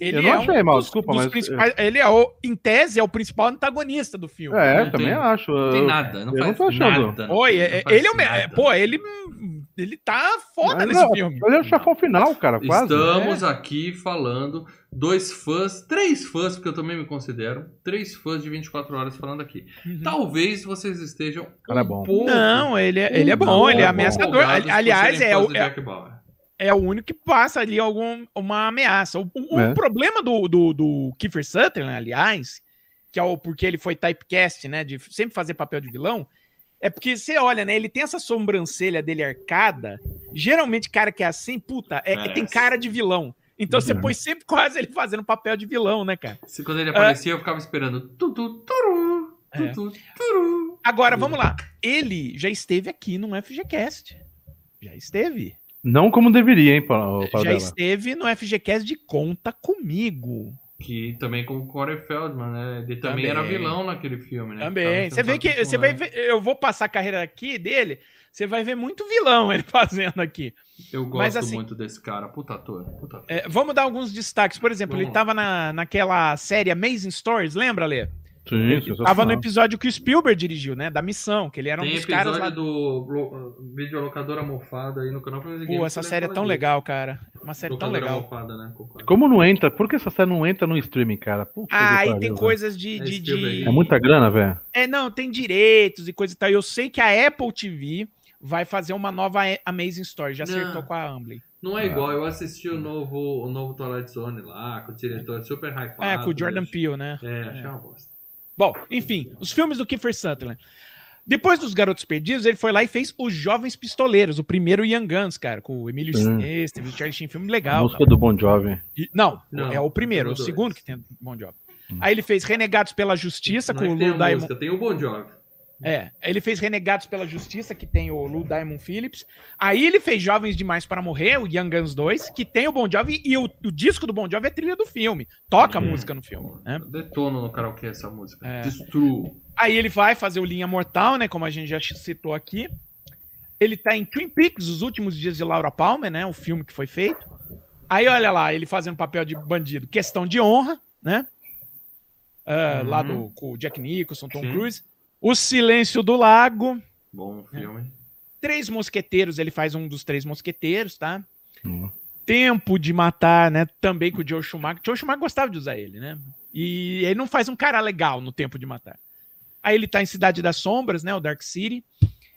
Ele Eu não é achei mal, dos- desculpa, dos mas- principais- Ele é, o, em tese, é o principal antagonista do filme. É, eu também tem- acho. Não tem nada. Não eu faz não tô achando. Nada, Oi, é- não faz ele é o. nada. é, Pô, ele. Ele tá foda Mas nesse não, filme. Mas é o chefão final, cara, quase. Estamos É. aqui falando dois fãs, três fãs, porque eu também me considero, três fãs de 24 horas falando aqui. Uhum. Talvez vocês estejam Cara, é um bom. pouco Não, ele é, ele é um bom, ele é ameaçador. Aliás, é o, é, Jack Bauer. É o único que passa ali algum, uma ameaça. O, o- o É. problema do, do, do Kiefer Sutherland, aliás, que é o porque ele foi typecast, né, de sempre fazer papel de vilão, é porque você olha, né, ele tem essa sobrancelha dele arcada. Geralmente, cara que é assim, puta, é, Merece. tem cara de vilão. Então você Uhum. põe sempre quase ele fazendo papel de vilão, né, cara? Se quando ele aparecia, eu ficava esperando. Tutu, turu, É. tutu, turu. Agora, vamos lá. Ele já esteve aqui no FGCast. Já esteve. Não como deveria, hein, para Já dela. esteve no FGCast de Conta Comigo. Que também com o Corey Feldman, né? Ele também, Também. era vilão naquele filme, né? Também. Você vê que você vai ver, eu vou passar a carreira aqui dele, você vai ver muito vilão ele [laughs] fazendo aqui. Eu gosto Mas, assim, muito desse cara. Puta ator. Puta ator. É, vamos dar alguns destaques. Por exemplo, Vamos ele estava na, naquela série Amazing Stories, lembra, Lê? Sim, sensacional. tava no episódio que o Spielberg dirigiu, né? Da missão, que ele era um Tem dos caras episódio lá. do lo- videolocadora mofada aí no canal pra. Pô, essa série é tão legal, cara. Uma série tão legal. mofada, né? Como não entra? Por que essa série não entra no streaming, cara? Ah, e pariu, tem coisas de. É de, de- É muita grana, velho. É, não, tem direitos e coisa e tal. Eu sei que a Apple TV vai fazer uma nova Amazing Story. Já Não. acertou com a Amblin. Não é igual, eu assisti o novo, o novo Twilight Zone lá, com o diretor super hypado. É, com o Jordan né? Peele, né? É, achei uma bosta. Bom, enfim, os filmes do Kiefer Sutherland. Depois dos Garotos Perdidos, ele foi lá e fez Os Jovens Pistoleiros, o primeiro Young Guns, cara, com o Emílio Sim. Esteve, o Charlie Sheen, filme A legal. música do Bon Jovi. E- não, Não, é o primeiro, o tem o segundo que tem Bom Job. Aí ele fez Renegados pela Justiça Não com é o tem Lou a Diamond. música, tem o Bon Jovi. É, ele fez Renegados pela Justiça, que tem o Lou Diamond Phillips. Aí ele fez Jovens Demais para Morrer, o Young Guns 2, que tem o Bon Jovi e o, o disco do Bon Jovi é trilha do filme. Toca a Uhum. música no filme, né? Detono no karaokê essa música. É. Destruo. Aí ele vai fazer o Linha Mortal, né? Como a gente já citou aqui. Ele tá em Twin Peaks, Os Últimos Dias de Laura Palmer, né? O filme que foi feito. Aí olha lá, ele fazendo papel de bandido. Questão de honra, né? Ah, Uhum. Lá do, com o Jack Nicholson, Tom Sim. Cruise. O Silêncio do Lago. Bom filme. Três Mosqueteiros, ele faz um dos Três Mosqueteiros, tá? Hum. Tempo de Matar, né? Também com o Joe Schumacher. Joe Schumacher gostava de usar ele, né? E ele não faz um cara legal no Tempo de Matar. Aí ele tá em Cidade das Sombras, né? O Dark City.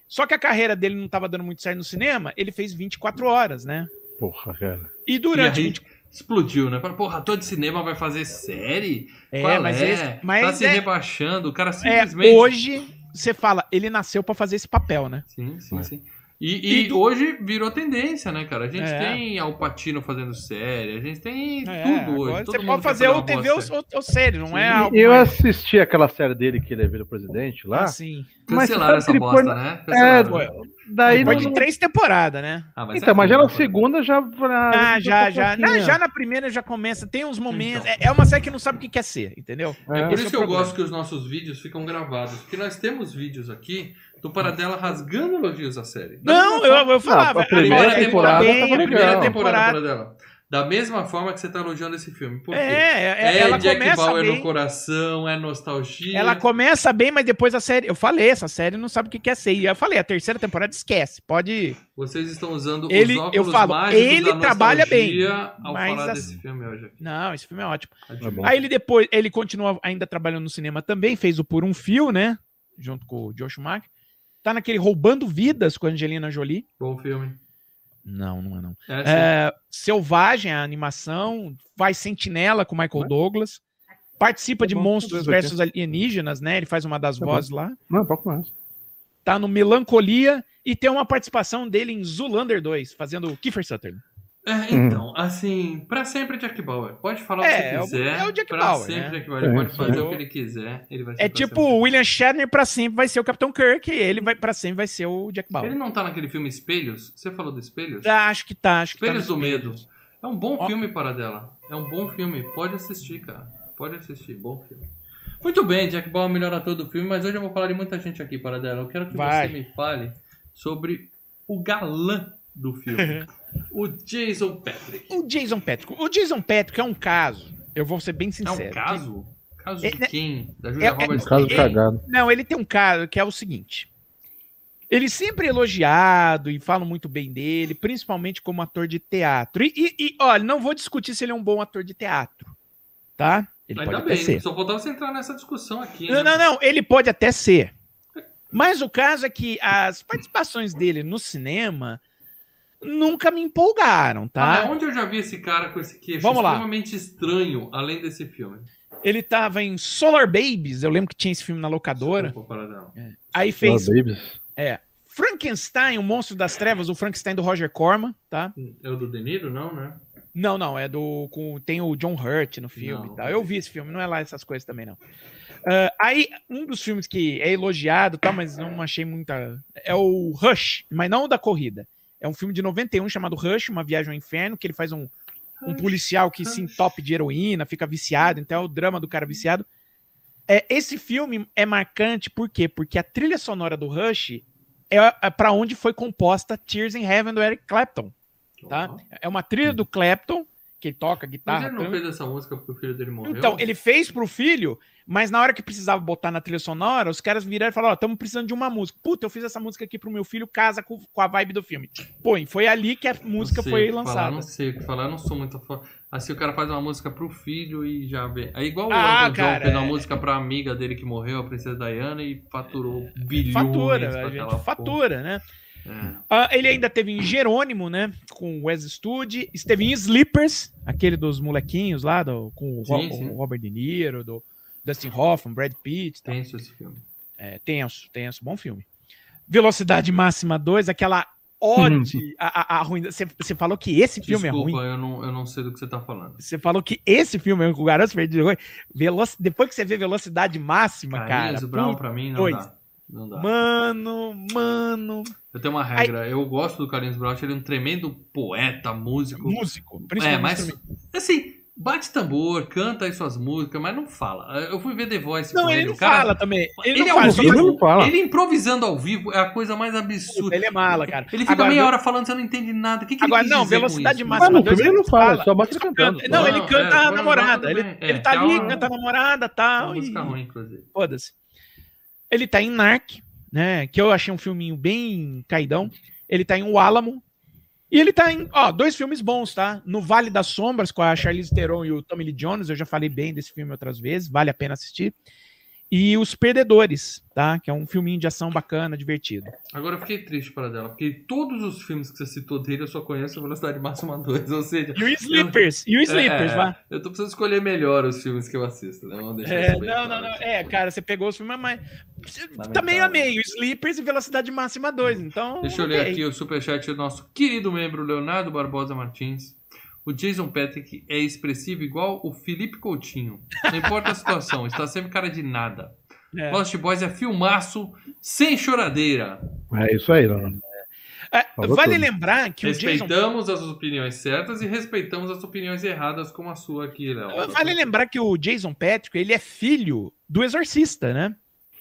Só que a carreira dele não tava dando muito certo no cinema, ele fez 24 horas, né? Porra, cara. E durante e aí, 20 explodiu, né? Fala, Porra, ator de cinema vai fazer série? É, Qual mas é? esse- mas tá se é- rebaixando, o cara É, simplesmente... hoje você fala, ele nasceu pra fazer esse papel, né? Sim, sim, É. sim. E, e E do- hoje virou tendência, né, cara? A gente É. tem Al Pacino fazendo série, a gente tem É, tudo hoje. você mundo pode quer fazer ou TV ou, série. ou, ou série, não é Sim. algo Eu mais assisti aquela série dele que ele é virou presidente lá. assim. Mas Cancelaram sabe essa bosta, foi- né? É, Cancelaram. Ué, daí Depois não- de três temporadas, né? Ah, Então, mas já na né? segunda já. Ah, já, já. Não, Na, já na primeira já começa. Tem uns momentos. Então. É, é uma série que não sabe o que quer ser, entendeu? É É. por isso é que eu problema. gosto que os nossos vídeos ficam gravados. Porque nós temos vídeos aqui do Paradela rasgando elogios à série. Da Não, eu, eu falava. a primeira agora temporada bem, tava a legal. primeira Primeira temporada, temporada. Paradela. Da mesma forma que você tá elogiando esse filme. Por quê? É, é, É, ela Jack começa Bauer no bem. coração, é nostalgia. Ela começa bem, mas depois a série. Eu falei, essa série não sabe o que quer ser. E eu falei, a terceira temporada esquece. Pode. Vocês estão usando Ele- os eu óculos falo, mágicos ele da trabalha bem, ao mas falar assim- desse filme hoje. aqui. Não, esse filme é ótimo. Tá bom. Aí ele depois, ele continua ainda trabalhando no cinema também, fez o Por um Fio, né? Junto com o Joe Schumacher. Tá naquele Roubando Vidas com a Angelina Jolie. Bom filme. Não, não é não. É. É, Selvagem, a animação. Vai Sentinela com Michael Ué? Douglas. Participa Tá de bom, Monstros versus Alienígenas, né? Ele faz uma das bom. vozes lá. Não, pouco mais. Tá no Melancolia e tem uma participação dele em Zoolander 2, fazendo o Kiefer Sutherland. É, então, assim, pra sempre Jack Bauer. Pode falar É, o é que o- sim. é o Jack pra Bauer, sempre né? Jack Bauer. Ele É, pode fazer o que ele quiser. Ele É pra tipo o William Shatner pra sempre vai ser o Capitão Kirk e ele vai para sempre vai ser o Jack Bauer. Ele não tá naquele filme Espelhos? Você falou do Espelhos? Ah, acho que tá, acho que tá Espelhos do Medo. Espelhos. É um bom Ó. filme, para dela. É um bom filme. Pode assistir, cara. Pode assistir. Bom filme. Muito bem, Jack Bauer, melhor ator do filme, mas hoje eu vou falar de muita gente aqui, para dela. Eu quero que Vai. você me fale sobre o galã do filme. [laughs] o Jason Patrick. O Jason Patrick. O Jason Patrick é um caso. Eu vou ser bem É sincero. um caso? Caso É, de né? quem? Da Julia é- Roberts? Um caso Ele- cagado. Não, ele tem um caso que é o seguinte. Ele sempre é elogiado e falam muito bem dele, principalmente como ator de teatro. E, e- e, olha, não vou discutir se ele é um bom ator de teatro, tá? Ele Ainda pode até bem, ser. só faltava você entrar nessa discussão aqui. Não, né? não, não, ele pode até ser. Mas o caso é que as participações dele no cinema nunca me empolgaram, Ah, tá? mas onde eu já vi esse cara com esse queixo Vamos lá. extremamente estranho, além desse filme? Ele tava em Solar Babies, eu lembro que tinha esse filme na locadora. Desculpa, Paradão. Aí fez Fala, babies. É. Frankenstein, o Monstro das Trevas, o Frankenstein do Roger Corman, tá? É o do De Niro, não, né? Não, não, é do. Com, tem o John Hurt no filme Não. e tal. Eu vi esse filme, não é lá essas coisas também, não. Ah, aí, um dos filmes que é elogiado, tá, mas não achei muita. É o Rush, mas não o da corrida. É um filme de 91 chamado Rush, Uma Viagem ao Inferno, que ele faz um, um policial que se entope de heroína, fica viciado, então é o drama do cara viciado. É, esse filme é marcante, por quê? Porque a trilha sonora do Rush é, é para onde foi composta Tears in Heaven do Eric Clapton, tá? É uma trilha do Clapton, que ele toca Mas guitarra. ele não fez essa música porque o filho dele morreu? Então, ele fez pro filho, mas na hora que precisava botar na trilha sonora, os caras viraram e falaram: Ó, estamos precisando de uma música. Puta, eu fiz essa música aqui pro meu filho, casa com, com a vibe do filme. Pô, e foi ali que a música sei foi que Falar, lançada. não sei o que falar, eu não sou muito fã. Assim, o cara faz uma música pro filho e já vê. É igual Ah, o Elton John fez uma é. música pra amiga dele que morreu, a princesa Diana, e faturou bilhões Fatura, gente fatura, né? porra. É. Ah, ele ainda teve em Jerônimo, né? Com o Wes Studi. Esteve em Sleepers, aquele dos molequinhos lá, do, com o, Sim, sim. o Robert De Niro, do Dustin Hoffman, Brad Pitt. tal. Tenso esse filme. É, tenso, tenso, bom filme. Velocidade Máxima 2, aquela ode a, a, a ruim. Você, falou que esse filme Desculpa, é ruim. eu não, eu não sei do que você tá falando. Você falou que esse filme é ruim, o Garoto Perdido. ruim. Veloc... Depois que você vê Velocidade Máxima, cara. Carlinhos Brown pra mim não dois. dá. Não dá. Mano, mano. Eu tenho uma regra, eu gosto do Carlinhos Brown, ele é um tremendo poeta, músico. Músico. É, Principalmente mas instrumento. assim, bate tambor, canta aí suas músicas, mas não fala. Eu fui ver The Voice Não, com ele ele, não o cara, fala também. Ele, Ele, não é fala. vivo, faz- não fala. ele improvisando ao vivo é a coisa mais absurda. Ele é mala, cara. Ele fica Agora, meia hora falando, você não entende nada. O que, que Agora, ele quis não, dizer com velocidade isso? máxima. Filme ele não ele fala, só bate cantando. Não, Não, ele não, canta é, a namorada. Ele. É, ele tá é ali, uma- canta a namorada e É tal. uma e- música ruim, inclusive. Foda-se. Ele tá em Narc, né? Que eu achei um filminho bem caidão. Ele tá em O Álamo. E ele tá em, ó, dois filmes bons, tá? No Vale das Sombras, com a Charlize Theron e o Tommy Lee Jones. Eu já falei bem desse filme outras vezes, vale a pena assistir. E Os Perdedores, tá? Que é um filminho de ação bacana, divertido. Agora eu fiquei triste para dela, porque todos os filmes que você citou dele eu só conheço Velocidade Máxima [laughs] 2, ou seja... E o Sleepers, e o Sleepers, é, vá. Eu tô precisando escolher melhor os filmes que eu assisto, né? Vamos deixar É, não, não, claro não. aqui. É, cara, você pegou os filmes, mas. Lamentável. Tá meio a meio. Sleepers e Velocidade Máxima 2. Então. Deixa eu ler aqui o superchat do nosso querido membro Leonardo Barbosa Martins. O Jason Patrick é expressivo igual o Felipe Coutinho. Não importa a situação, está sempre cara de nada. É. Lost Boys é filmaço sem choradeira. É isso aí, Leonardo. É, vale tudo. lembrar que o Jason. Respeitamos as opiniões certas e respeitamos as opiniões erradas, como a sua aqui, Léo. Vale lembrar que o Jason Patrick, ele é filho do exorcista, né?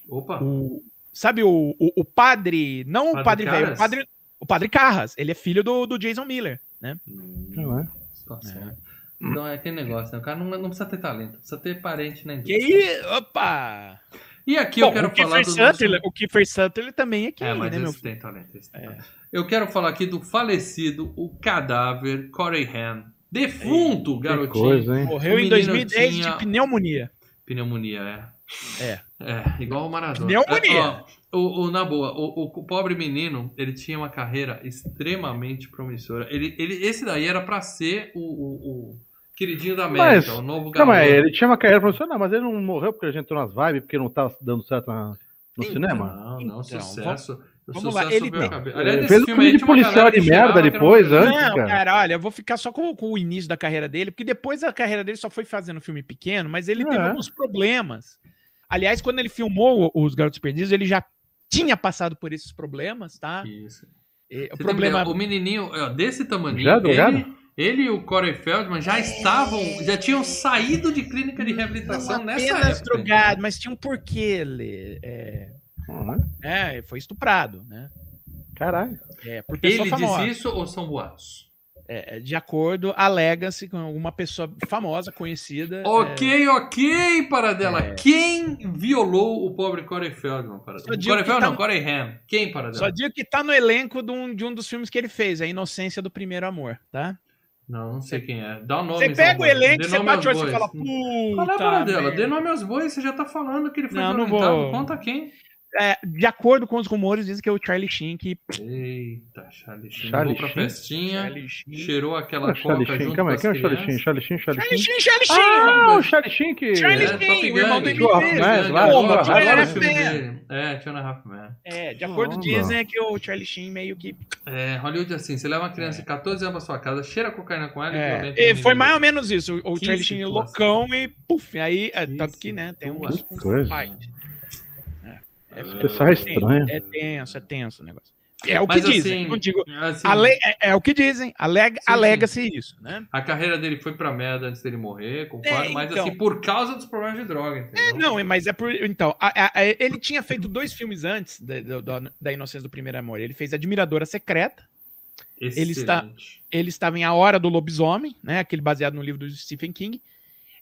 Opa, O, sabe o, o, o padre. Não o Padre padre velho, o padre. O padre Carras. Ele é filho do, do Jason Miller, né? Hum, Não é? Situação. Então é aquele negócio, né? O cara não, não precisa ter talento, precisa ter parente na E indústria. aí, opa! E aqui Bom, eu quero o falar do nosso... Sutherland, o Kiefer Sutherland também é aqui, É, mas né, meu filho? tem talento. esse tem É. talento. Eu quero falar aqui do falecido, o cadáver Corey Haim. Defunto, Que garotinho. coisa, hein? Morreu em menino 2010 tinha- de pneumonia. Pneumonia, é. É. É, igual o Maradona. Pneumonia. É, ó, o, o- na boa, o, o- o pobre menino, ele tinha uma carreira extremamente promissora. Ele, ele, esse daí era pra ser o, o- o- Queridinho da América, Mas, o novo garoto. ele tinha uma carreira profissional, mas ele não morreu porque a gente entrou nas vibes, porque não tá dando certo na- no Então, cinema? Não, não, Então, sucesso. Vamos lá, ele tem- Aliás, fez um filme de policial de merda depois, uma- antes, Não, cara. cara, olha, eu vou ficar só com, com o início da carreira dele, porque depois a carreira dele só foi fazendo filme pequeno, mas ele teve É. alguns problemas. Aliás, quando ele filmou Os Garotos Perdidos, ele já tinha passado por esses problemas, tá? Isso. E o Você problema. lembra, o menininho ó, desse tamanho, drogado? ele, ele e o Corey Feldman já estavam, já tinham saído de clínica de reabilitação não nessa época. drogado, mas tinha um porquê. Ele, é, Ah, é, foi estuprado, né? Caralho. É, Ele diz isso ou são boatos? É, de acordo, alega-se com alguma pessoa famosa, conhecida. é, Ok, ok, Paradela. É. Quem violou o pobre Corey Feldman, Paradela? Só Corey Feldman tá- não, Corey Haim. Quem, Só Paradela? digo que tá no elenco de um, de um dos filmes que ele fez, A Inocência do Primeiro Amor, tá? Não, não sei quem é. Dá o nome. Você pega o elenco, você bate o olho e fala, puta. Fala, Paradela, dê nome aos bois, você já tá falando que ele foi Não, não violentado. vou. Conta quem. É, de acordo com os rumores, dizem que é o Charlie Sheen que. Eita, Charlie Sheen. Charlie Sheen? festinha, Charlie Sheen. cheirou aquela é o Charlie coca Sheen? junto Calma aí, quem é o Charlie Sheen? Charlie Sheen, Charlie Charlie Sheen. Sheen, Charlie Sheen! Ah, o Charlie Sheen que... Charlie É, Sheen, Top o irmão do dele. É, Two and a Half Men. É, de acordo dizem é que o Charlie Sheen meio que. É, Hollywood é assim, você leva uma criança de 14 anos pra sua casa, cheira cocaína com ela e É, e foi mais ou menos isso. O, Charlie Sheen loucão e puf, aí. é, Que tanto que, né, tem um. situação. uns coisa. É, pessoal é estranho. é tenso, é tenso o negócio. É o que Mas dizem. assim, não digo, assim, ale- é, é o que dizem. Alega, Alega-se isso, né? a carreira dele foi pra merda antes dele morrer, concordo, É, mas então. assim, por causa dos problemas de droga, entendeu? É, não, mas é por. Então, a- a- a- ele tinha feito dois filmes antes da, da, da Inocência do Primeiro Amor. Ele fez Admiradora Secreta. ele está-. Ele estava em A Hora do Lobisomem, né? Aquele baseado no livro do Stephen King.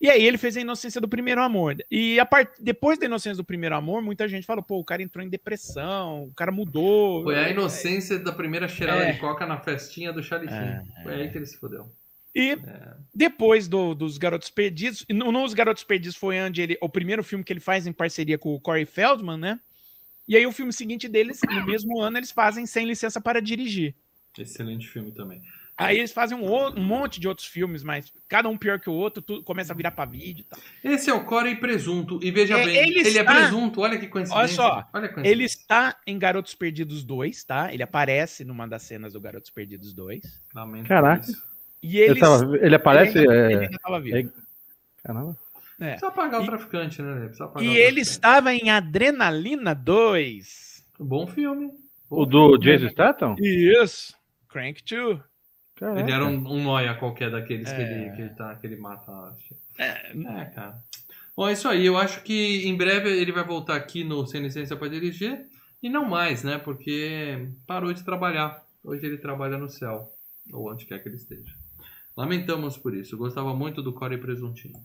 E aí ele fez a Inocência do Primeiro Amor. E a part... depois da Inocência do Primeiro Amor, muita gente falou, pô, o cara entrou em depressão, o cara mudou. Foi a inocência da primeira cheirada É. de coca na festinha do Charlie. É, Foi aí que ele se fodeu. E depois do- dos Garotos Perdidos, no, no Os Garotos Perdidos foi onde ele, o primeiro filme que ele faz em parceria com o Corey Feldman, né? E aí o filme seguinte deles, no mesmo ano, eles fazem Sem Licença para Dirigir. Excelente filme também. Aí eles fazem um, o- um monte de outros filmes, mas cada um pior que o outro, tudo começa a virar pra vídeo e tal. Esse é o Corey Presunto. E veja É, bem, ele ele, é está- presunto. Olha que coincidência. Olha só, Olha. Ele está em Garotos Perdidos 2, tá? Ele aparece numa das cenas do Garotos Perdidos 2. Lamento Caraca. isso. E Ele, ele, tava- ele aparece... ele ainda, é, ele ainda tava vivo. é- Caramba. É. Precisa pagar o E- traficante, né? Precisa pagar E o ele estava em Adrenalina 2. Bom filme. Bom O do filme. Jason Statham? Isso. Crank 2. Caraca. Ele era um, um noia qualquer daqueles que, É. ele, que, ele tá, que ele mata. acho. É, É, cara. Bom, é isso aí. Eu acho que em breve ele vai voltar aqui no Sem Licença para Dirigir. E não mais, né? Porque parou de trabalhar. Hoje ele trabalha no céu. Ou onde quer que ele esteja. Lamentamos por isso. Eu gostava muito do Corey Presuntinho.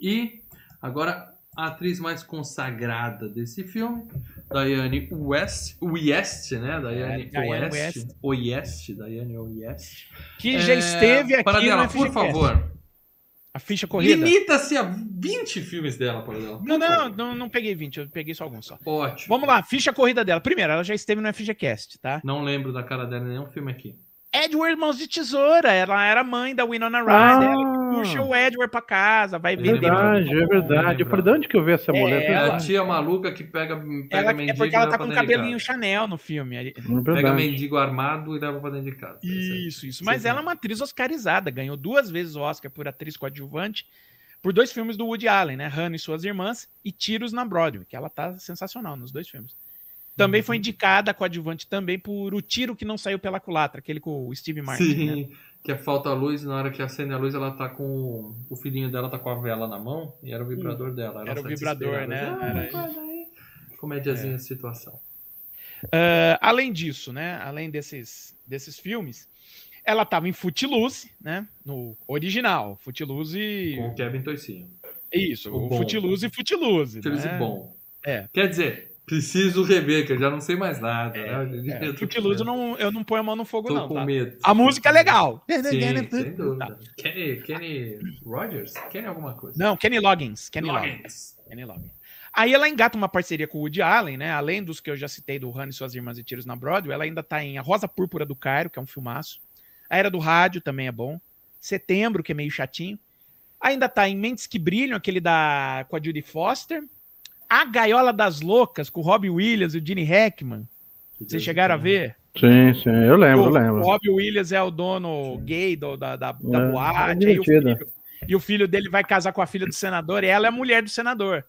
E agora a atriz mais consagrada desse filme, Diane West, West, né? Diane É, Diane West. Oeste, Diane Oeste. que já É, esteve aqui Paradela, no por favor. A ficha corrida. Limita-se a 20 filmes dela, por Não, não, favor. não, não peguei 20, eu peguei só alguns só. Ótimo. Vamos lá, ficha corrida dela. Primeiro, ela já esteve no FGCast, tá? Não lembro da cara dela em nenhum filme aqui. Edward Mãos de Tesoura, ela era mãe da Winona Ryder, Ah. ela puxa o Edward pra casa, vai É vender. Verdade, pra- é verdade. Eu falei, de onde que eu vi essa É, mulher? É ela- a tia maluca que pega, pega Ela, é mendigo porque e ela tá com de cabelinho. Chanel no filme. É Pega verdade. mendigo armado e leva pra dentro de casa. Isso, isso. Mas Sim. ela é uma atriz oscarizada, ganhou duas vezes o Oscar por atriz coadjuvante por dois filmes do Woody Allen, né? Hannah e suas irmãs e Tiros na Broadway, que ela tá sensacional nos dois filmes. Também Uhum. foi indicada coadjuvante também por O Tiro que não saiu pela culatra, aquele com o Steve Martin. né? Sim, que é falta a luz, na hora que acende a luz, ela tá com. O filhinho dela tá com a vela na mão e era o vibrador dela. Ela Era o vibrador, desesperada. né? Ah, Era-. Comédiazinha de situação. Ah, além disso, né? Além desses, desses filmes, ela tava em Footloose, né? No original, Footloose. Com o Kevin Toicinho. Isso, o o bom. Footloose e Footloose. Feliz né? bom. É. Quer dizer, preciso rever, que eu já não sei mais nada. É, né? É, medo. não, eu não ponho a mão no fogo, Tô não. com Tá? medo. A música é legal. Sim, sem Tá. dúvida. Kenny, Kenny Rogers? Kenny alguma coisa. Não, Kenny Loggins. Kenny Loggins. Loggins. Kenny Loggins. Aí ela engata uma parceria com o Woody Allen, né? Além dos que eu já citei do Han e suas irmãs e tiros na Broadway, ela ainda tá em A Rosa Púrpura do Cairo, que é um filmaço. A Era do Rádio também é bom. Setembro, que é meio chatinho. Ainda tá em Mentes que Brilham, aquele da com a Judy Foster. A Gaiola das Loucas, com o Robbie Williams e o Gene Hackman. Vocês chegaram a ver? Sim, sim, eu lembro, eu o, lembro. o Robbie Williams é o dono gay do- da, da, da É, boate. é aí o filho- e o filho dele vai casar com a filha do senador, e ela é a mulher do senador.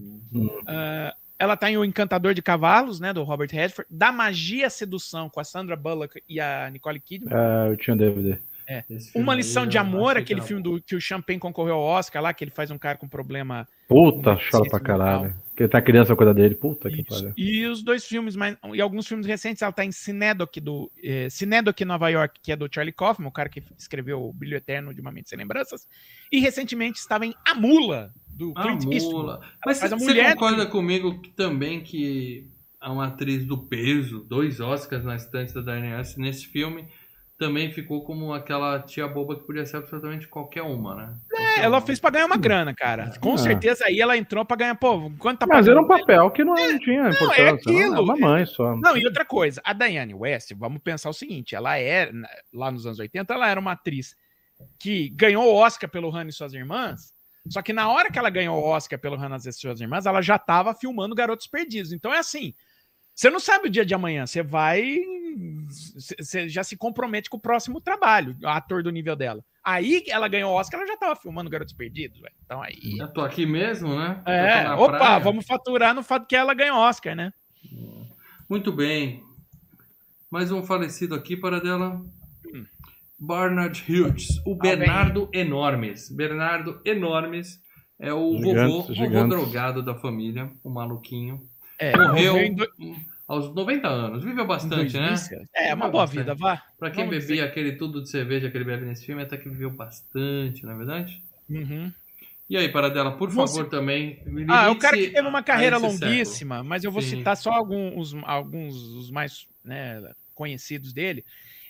Hum. Ah, ela tá em O Encantador de Cavalos, né, do Robert Redford. Da Magia Sedução, com a Sandra Bullock e a Nicole Kidman. Ah, eu tinha um DVD. Filme Uma Lição eu de Amor, aquele filme do, que o Champagne concorreu ao Oscar lá, que ele faz um cara com problema. Puta, chora pra deficiência caralho. Porque tá criança cuida dele. Puta que pariu. E os dois filmes, mais, e alguns filmes recentes, ela tá em Cinedoc, do, eh, Cinedoc Nova York, que é do Charlie Kaufman, o cara que escreveu O Brilho Eterno de Uma Mente Sem Lembranças. E recentemente estava em A Mula, do A Clint Eastwood. Mas você mulher concorda comigo que, também que a uma atriz do peso, dois Oscars na estante da Diane nesse filme, também ficou como aquela tia boba que podia ser absolutamente qualquer uma, né? Qualquer Ela uma. fez pra ganhar uma grana, cara. Com Ah. certeza aí ela entrou pra ganhar, pô, quanto tá Mas era um papel que não tinha importância. é aquilo. É uma mãe só. Não, e outra coisa, a Diane West, vamos pensar o seguinte, ela é, na- lá nos anos 80, ela era uma atriz que ganhou o Oscar pelo Hannah e suas irmãs, só que na hora que ela ganhou o Oscar pelo Hannah e suas irmãs, ela já tava filmando Garotos Perdidos. Então é assim, você não sabe o dia de amanhã, você vai, você já se compromete com o próximo trabalho, o ator do nível dela. Aí ela ganhou o Oscar, ela já tava filmando Garotos Perdidos, velho. Então aí... Eu tô aqui mesmo, né? É, opa, praia. vamos faturar no fato que ela ganhou Oscar, né? Muito bem. Mais um falecido aqui para dela. Hum. Bernard Hughes, o bem. Bernardo Enormes. Bernardo Enormes é o Gigantes, vovô, vovô gigantes. drogado da família, o maluquinho. É, Morreu em aos 90 anos. Viveu bastante, né? 2000, É, uma boa vida, vá. Pra quem Vamos bebia aquele tudo de cerveja que ele bebe nesse filme, até que viveu bastante, não é verdade? Uhum. E aí, Paradela, por Você- favor, também. Ah, o cara que teve uma carreira esse século. longuíssima, mas eu vou Sim. citar só alguns, alguns os mais né, conhecidos dele.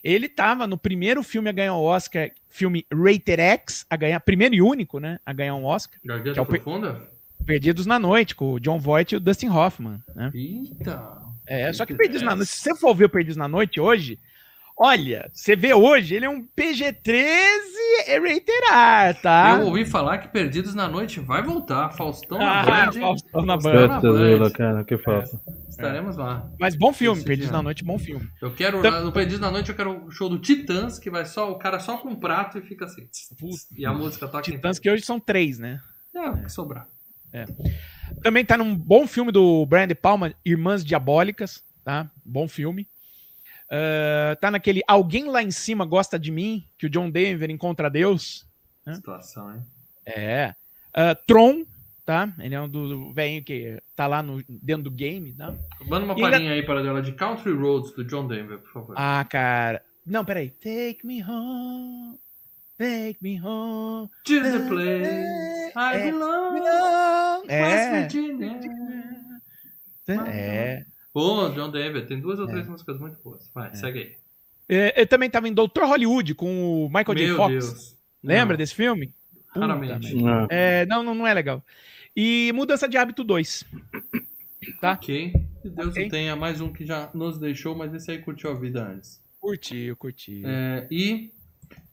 Ele estava no primeiro filme a ganhar o Oscar, filme Rated X, a ganhar, primeiro e único, né, a ganhar um Oscar, Garganta é o Profunda? Perdidos na Noite, com o John Voight e o Dustin Hoffman, né? Eita! É, só que Perdidos na X. Noite, se você for ver o Perdidos na Noite hoje, olha, você vê hoje, ele é um PG-13 é rated R, tá? Eu ouvi falar que Perdidos na Noite vai voltar. Faustão Ah, na Band. Faustão na Faustão Band. na Puta, Zila, Band. cara, que falta. Estaremos lá. Mas bom filme, Esse Perdidos dia. na Noite, bom filme. Eu quero, Então- no Perdidos na Noite, eu quero o show do Titãs, que vai só, o cara só com um prato e fica assim. E a música toca Titãs que hoje são três, né? É, o que sobrar. Também tá num bom filme do Brian De Palma, Irmãs Diabólicas, tá? Bom filme. Ah, tá naquele Alguém Lá em Cima Gosta de Mim, que o John Denver encontra Deus. Hã? Situação, hein? É. Ah, Tron, tá? Ele é um do velho que tá lá no, dentro do game, tá? Manda uma E ainda- palhinha aí para dela de Country Roads, do John Denver, por favor. Ah, cara. Não, peraí. Take me home. Take me home. To the place I É. belong, É. West Virginia. É. Pô, John Denver, tem duas ou É. três músicas muito boas. Vai, segue aí. É, Eu também tava em Doutor Hollywood com o Michael J. Meu Fox. Deus. Lembra Não, desse filme? Puta Raramente. Ah, É, não, não, não é legal. E Mudança de Hábito 2. Tá. Ok. Que Deus Ok. o tenha. Mais um que já nos deixou, mas esse aí curtiu a vida antes. Curti, curti. É, e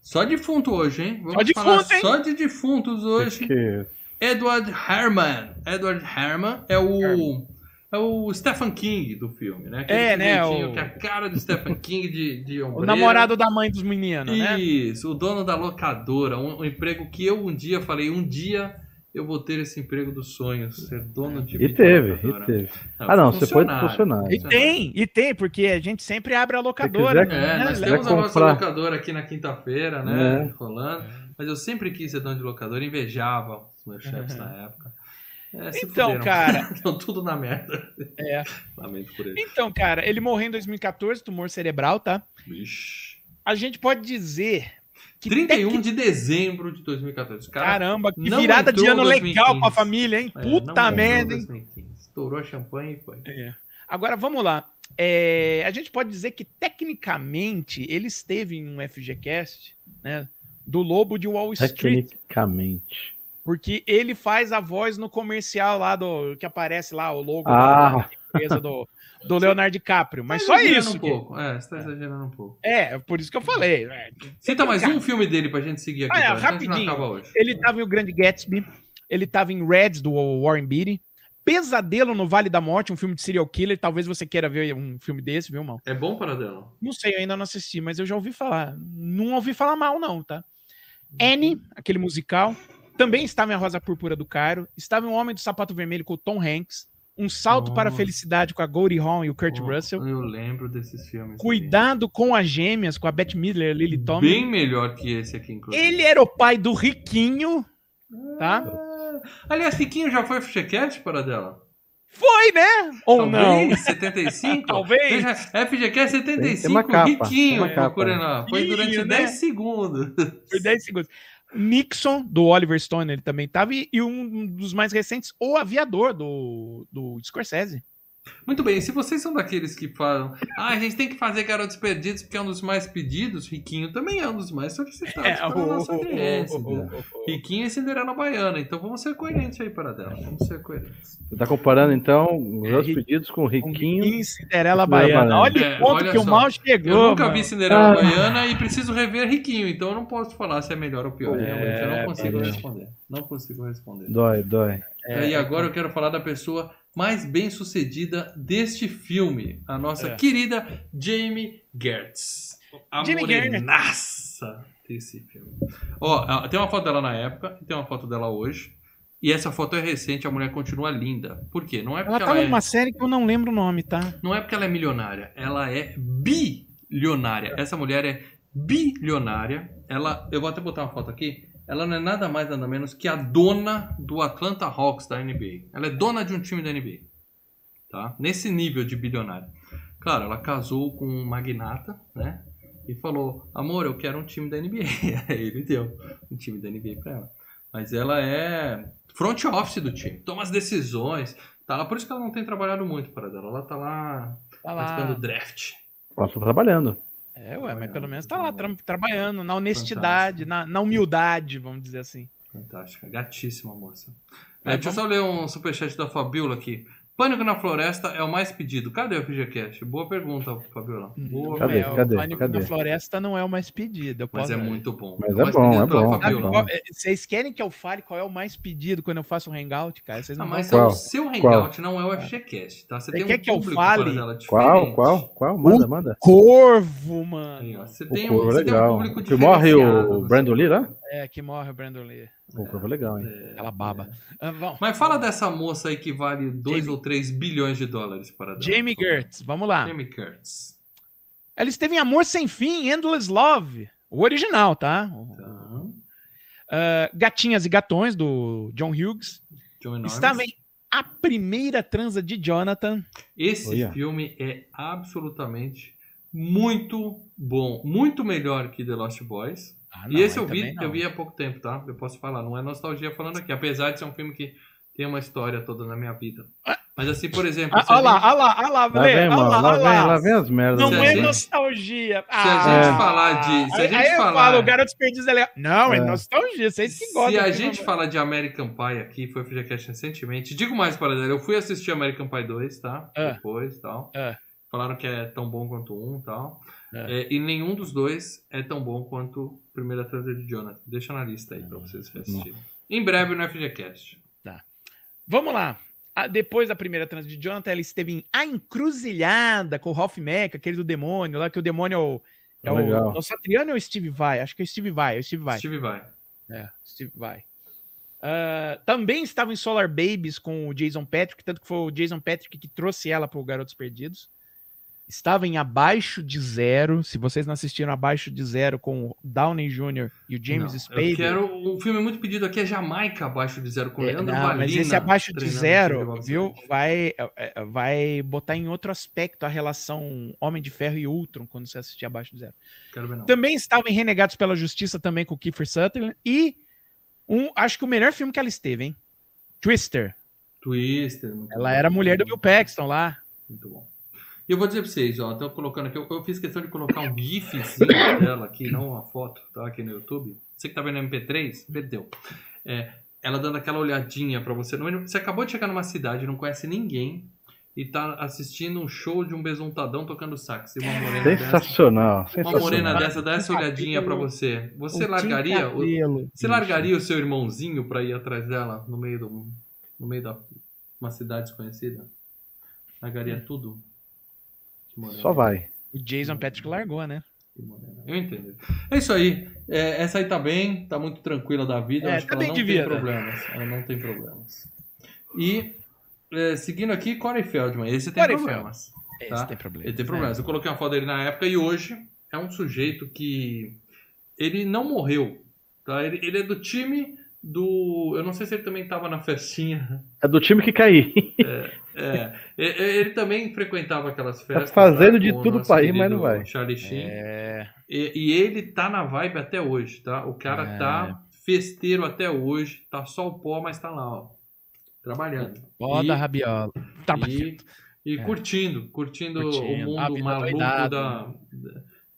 só defunto hoje, hein? Vamos Só falar defunto, hein? Só de defuntos hoje. que... Edward Herman. Edward Herman é o é o Stephen King do filme, né? Aquele É, né, o- Que é a cara do Stephen King de, de [laughs] o namorado da mãe dos meninos, né? Isso, o dono da locadora, um, um emprego que eu um dia falei, um dia eu vou ter esse emprego dos sonhos, ser dono de E teve, e videolocadora. teve. Ah, não, você funcionário. funcionário. E tem, e tem, porque a gente sempre abre a quiser- locadora. É, né? nós Vai temos a nossa comprar. locadora aqui na quinta-feira, né? É. Rolando. Mas eu sempre quis ser dono de locadora, invejava os meus chefes na época. É, Então, fuderam. cara. [laughs] Estão tudo na merda. É. Lamento por ele. Então, cara, ele morreu em 2014, tumor cerebral, tá? Vixe. A gente pode dizer que 31 tec- de dezembro de 2014. Cara, Caramba, que virada de ano 2015. legal pra família, hein? é, Puta merda, hein? 2015. Estourou a champanhe e foi. É. Agora, vamos lá. É, a gente pode dizer que, tecnicamente, ele esteve em um FGCast, né? Do Lobo de Wall Street. Tecnicamente. Porque ele faz a voz no comercial lá do. Que aparece lá, o logo Ah. da empresa do, do Leonardo DiCaprio, mas Tá só isso. Um pouco. É, você tá exagerando um pouco. É, por isso que eu falei. é. Cita mais um filme dele pra gente seguir aqui. Ah, é, rapidinho. Ele tava em O Grande Gatsby, ele tava em Reds, do Warren Beatty, Pesadelo no Vale da Morte, um filme de serial killer, talvez você queira ver um filme desse, viu, mal? É bom para dela. Não sei, eu ainda não assisti, mas eu já ouvi falar. Não ouvi falar mal, não, tá? Annie, aquele musical, também estava em A Rosa Púrpura do Cairo, estava em Um Homem do Sapato Vermelho com o Tom Hanks, Um Salto para a. Felicidade com a Goldie Hawn e o Kurt Oh, Russell, Eu lembro desses filmes. Cuidado com as Gêmeas com a Bette Midler e a Lily. Tomlin. Bem melhor que esse aqui, inclusive. Ele era o pai do Riquinho, tá? Ah, Aliás, Riquinho já foi FGCast para dela? Foi, né? Ou não? [laughs] Talvez, 75? Talvez. Veja, FGCast 75, Tem uma capa, Riquinho, tem uma capa. Foi durante Riquinho, né? 10 segundos. Foi 10 segundos. Nixon, do Oliver Stone, ele também tava. E, e um dos mais recentes, O Aviador, do, do Scorsese. Muito bem, se vocês são daqueles que falam, ah, a gente tem que fazer Garotos Perdidos porque é um dos mais pedidos, Riquinho também é um dos mais solicitados É, para a o- nossa o- audiência. o- o- o- Riquinho e Cinderela Baiana, então vamos ser coerentes aí para dela. Vamos ser coerentes. Você tá comparando, então, os meus Ri- pedidos com o com Riquinho. Riquinho e Cinderela Baiana. Baiana. Olha É, o ponto olha que o só. mal chegou. Eu nunca mano. vi Cinderela Ah. Baiana e preciso rever Riquinho, então eu não posso falar se é melhor ou pior. É, realmente, eu não consigo é. responder. Não consigo responder. Dói, dói. É, e agora eu quero falar da pessoa mais bem sucedida deste filme, a nossa É. querida Jamie Gertz. A Jamie morenaça desse filme. Ó, tem uma foto dela na época e tem uma foto dela hoje. E essa foto é recente, a mulher continua linda. Por quê? Não é Ela porque tá ela, é... numa série que eu não lembro o nome, tá? Não é porque ela é milionária, ela é bilionária. Essa mulher é bilionária. Ela, eu vou até botar uma foto aqui. Ela não é nada mais nada menos que a dona do Atlanta Hawks da NBA. Ela é dona de um time da NBA, tá? Nesse nível de bilionária. Claro, ela casou com um magnata, né? E falou: "Amor, eu quero um time da NBA". [laughs] Aí ele deu um time da NBA pra ela. Mas ela é front office do time, toma as decisões. Tá lá, por isso que ela não tem trabalhado muito para dela. Ela tá lá Tá participando do lá. draft. Ela tá trabalhando. É, ué, mas pelo menos tá lá tra- trabalhando, na honestidade, na, na humildade, vamos dizer assim. Fantástica, gatíssima moça. É, É, deixa eu só ler um superchat da Fabiola aqui. Pânico na Floresta é o mais pedido. Cadê o FGCast? Boa pergunta, Fabiola. Boa. Cadê? É, o Cadê? Pânico Cadê? na Floresta não é o mais pedido. Mas é muito bom. Mas o é bom, é bom, Sabe é Fabiola. qual- é, Vocês querem que eu fale qual é o mais pedido quando eu faço um hangout, cara? Vocês Ah, não mas vão... é o Qual? seu hangout, não é o FGCast, tá? Você, Você tem quer um que eu fale? Qual? Qual? Qual? Manda, manda. Corvo, Aí, mano. Você O tem um, Corvo é você tem um legal. público Que morre o Brandon Lee lá? É, que morre o Brandon Lee. O Corvo é legal, hein? Aquela baba. Ah, vamos. Mas fala dessa moça aí que vale 2 Jamie- ou 3 bilhões de dólares para dela. Jamie Gertz, vamos lá. Jamie Kurtz. Ela esteve em Amor Sem Fim, Endless Love. O original, tá? Tá. Ah, Gatinhas e Gatões, do John Hughes. John. Estava em A Primeira Transa de Jonathan. Esse Olha. filme é absolutamente muito bom. Muito melhor que The Lost Boys. Ah, e esse eu vi, não. eu vi há pouco tempo, tá? Eu posso falar, não é nostalgia falando aqui. Apesar de ser um filme que tem uma história toda na minha vida. Mas assim, por exemplo... Ah, se a Olha lá, gente- olha lá, olha lá, olha lá, Lá lá. lá vem as merdas. Não Se a é gente- nostalgia. se a gente Ah, falar de- se a aí- gente aí eu falar- falo, o Garotos Perdidos é legal. Não, é, É. nostalgia, vocês que Se gostam. a que gente não- fala de American Pie aqui, foi o FGCast recentemente. Digo mais para ela, eu fui assistir American Pie 2, tá? Ah. Depois tal. Ah. Falaram que é tão bom quanto um tal. Ah. É, e nenhum dos dois é tão bom quanto Primeira Transa de Jonathan. Deixa na lista aí pra vocês assistirem. Em breve no FGCast. Vamos lá. Depois da primeira transa de Jonathan, ela esteve em A Encruzilhada com o Ralph Mack, aquele do demônio, lá que o demônio é o. É o, Legal. é o Satriano ou o Steve Vai? Acho que é o Steve Vai. É o Steve Vai. Steve vai. É, Steve Vai. Ah, também estava em Solar Babies com o Jason Patrick, tanto que foi o Jason Patrick que trouxe ela para o Garotos Perdidos. Estava em Abaixo de Zero. Se vocês não assistiram Abaixo de Zero com o Downey Jr. e o James Não, Spader. Eu quero. Um filme muito pedido aqui é Jamaica abaixo de zero com É, Leandro não, Valina. mas esse abaixo de zero, viu, vai, é, é, vai botar em outro aspecto a relação Homem de Ferro e Ultron quando você assistir abaixo de zero. Ver. Também estava em Renegados pela Justiça também com o Kiefer Sutherland e um, acho que o melhor filme que ela esteve, hein? Twister. Twister. Ela bom. era a mulher do Bill Paxton lá. Muito bom. E eu vou dizer pra vocês, ó, tô colocando aqui, eu, eu fiz questão de colocar um gifzinho [coughs] dela aqui, não uma foto, tá? Aqui no YouTube. Você que tá vendo MP3, perdeu. É, ela dando aquela olhadinha pra você. Não- Você acabou de chegar numa cidade, não conhece ninguém. e tá assistindo um show de um besuntadão tocando sax. E uma morena dessa, Sensacional, uma sensacional. morena dessa dá essa olhadinha pra você. Você O largaria, o- você largaria o seu irmãozinho pra ir atrás dela no meio do no meio da uma cidade desconhecida? Largaria tudo? Só vai. O Jason Patrick largou, né? Eu entendo. É isso aí. É, essa aí tá bem, tá muito tranquila da vida. É, acho tá que ela bem não tem vida. problemas. Ela não tem problemas. E é, seguindo aqui, Corey Feldman. Esse tem Corey problemas. Esse Tá. tem problema. Ele tem problemas. Eu coloquei uma foto dele na época e hoje é um sujeito que ele não morreu. Tá? Ele, ele é do time do. Eu não sei se ele também estava na festinha. É do time que cair. É, e- ele também frequentava aquelas festas. fazendo tá, de com o tudo pra ir, mas não vai. Charlie Sheen. É. E, e ele tá na vibe até hoje, tá? O cara É. tá festeiro até hoje, tá só o pó, mas tá lá, ó. Trabalhando. Ó E- da rabiola. Tá e, e É. curtindo, curtindo, Curtindo. o mundo vida maluco da, da,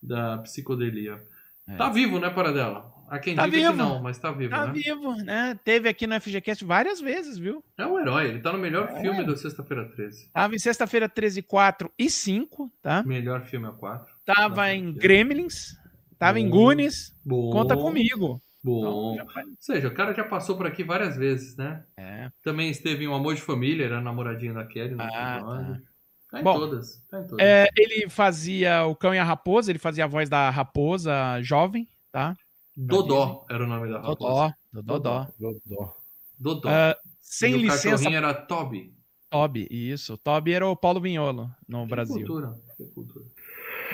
da psicodelia. É. Tá vivo, né, Paradela? Há quem Tá diga vivo. que não, mas tá vivo, Tá né? vivo, né? Teve aqui no FGCast várias vezes, viu? É um herói, ele tá no melhor É. filme do Sexta-feira 13. Tava em sexta-feira 13, 4 e 5, tá? Melhor filme é o 4. Tava Não, em Gremlins, tava em Bom. Goonies. Bom. Conta comigo. Bom. Então, já Ou seja, o cara já passou por aqui várias vezes, né? É. Também esteve em Um Amor de Família, era namoradinho da Kelly no Ah, episódio. Tá em Bom, todas. Tá em todas. É, ele fazia o Cão e a Raposa, ele fazia a voz da raposa jovem, tá? Dodó era o nome da raposa. Dodó, Dodó. Dodó. Dodó. Ah, sem e o licença, cachorrinho era Toby. Toby, isso. Toby era o Paulo Vinholo no Que Brasil. Cultura. que cultura.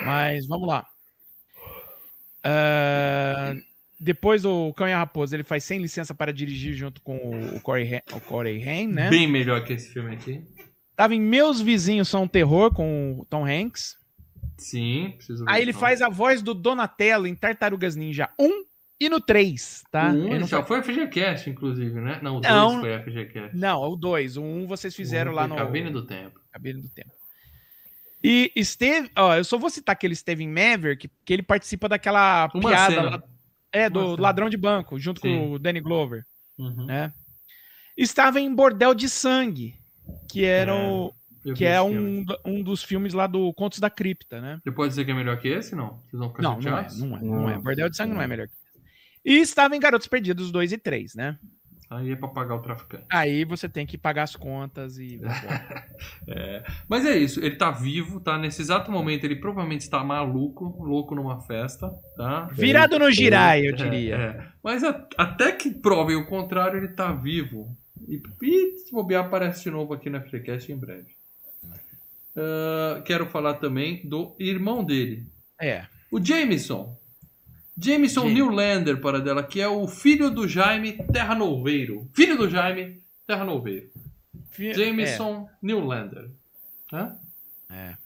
Mas vamos lá. Ah, depois do Cão e a Raposa, ele faz Sem Licença para Dirigir junto com o Corey, o Corey Haim, né? Bem melhor que esse filme aqui. Tava em Meus Vizinhos São um Terror com o Tom Hanks. Sim, preciso ver. Aí ele então. faz a voz do Donatello em Tartarugas Ninja 1 e no 3, tá? O um Ele não, já foi- FGCast, inclusive, né? Não, o Não. 2 foi FGCast. não, o 2. O 1 vocês fizeram um lá no Cabine do Tempo. Cabine do Tempo. E esteve, ó, eu só vou citar que ele esteve em Maverick, que ele participa daquela Uma piada cena. lá, é, do Uma cena. ladrão de banco, junto Sim. com o Danny Glover, Uhum. né? Estava em Bordel de Sangue, que era É, o, que é um, um dos filmes lá do Contos da Cripta, né? Você pode dizer que é melhor que esse, não? Vocês vão ficar Não, não é, não é, não é. Não. Bordel de Sangue não é melhor que esse. E estava em Garotos Perdidos 2 e 3, né? Aí é pra pagar o traficante. Aí você tem que pagar as contas e. [laughs] É, Mas é isso, ele tá vivo, tá? Nesse exato momento ele provavelmente está maluco, louco numa festa, tá? Virado no girai, eu É, diria. é. Mas a- até que provem o contrário, ele tá vivo. E, e se bobear, aparece de novo aqui na FreeCast em breve. Ah, quero falar também do irmão dele, É. o Jameson. Jameson James. Newlander, para dela, que é o filho do Jaime Terra Noveiro. Filho do Jaime Terra Noveiro. Jameson Newlander. Hã? É.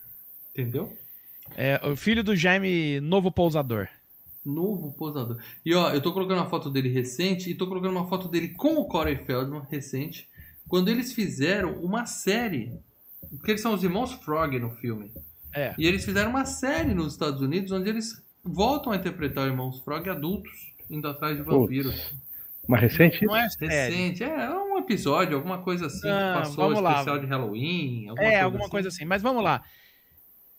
Entendeu? É, o filho do Jaime Novo Pousador. Novo posador. E ó, eu tô colocando uma foto dele recente e tô colocando uma foto dele com o Corey Feldman recente, quando eles fizeram uma série. Porque eles são os irmãos Frog no filme. É. E eles fizeram uma série nos Estados Unidos onde eles voltam a interpretar os irmãos Frog adultos, indo atrás de vampiros. Mas recente? Não é. Recente, é, é um episódio, alguma coisa assim, Ah, que passou vamos lá. especial de Halloween. Alguma É, coisa alguma assim. coisa assim. Mas vamos lá.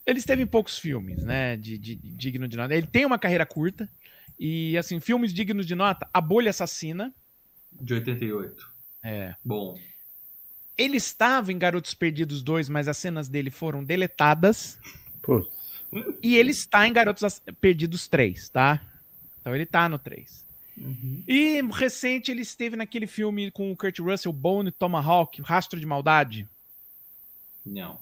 Eles teve poucos filmes, né? De, de- de digno de nota. Ele tem uma carreira curta. E, assim, filmes dignos de nota. A Bolha Assassina. De 88. É. Bom. Ele estava em Garotos Perdidos 2, mas as cenas dele foram deletadas. Pô, E ele está em Garotos Perdidos 3, tá? Então ele tá no 3. Uhum. E recente ele esteve naquele filme com o Kurt Russell, Bone e Tomahawk, Rastro de Maldade. Não.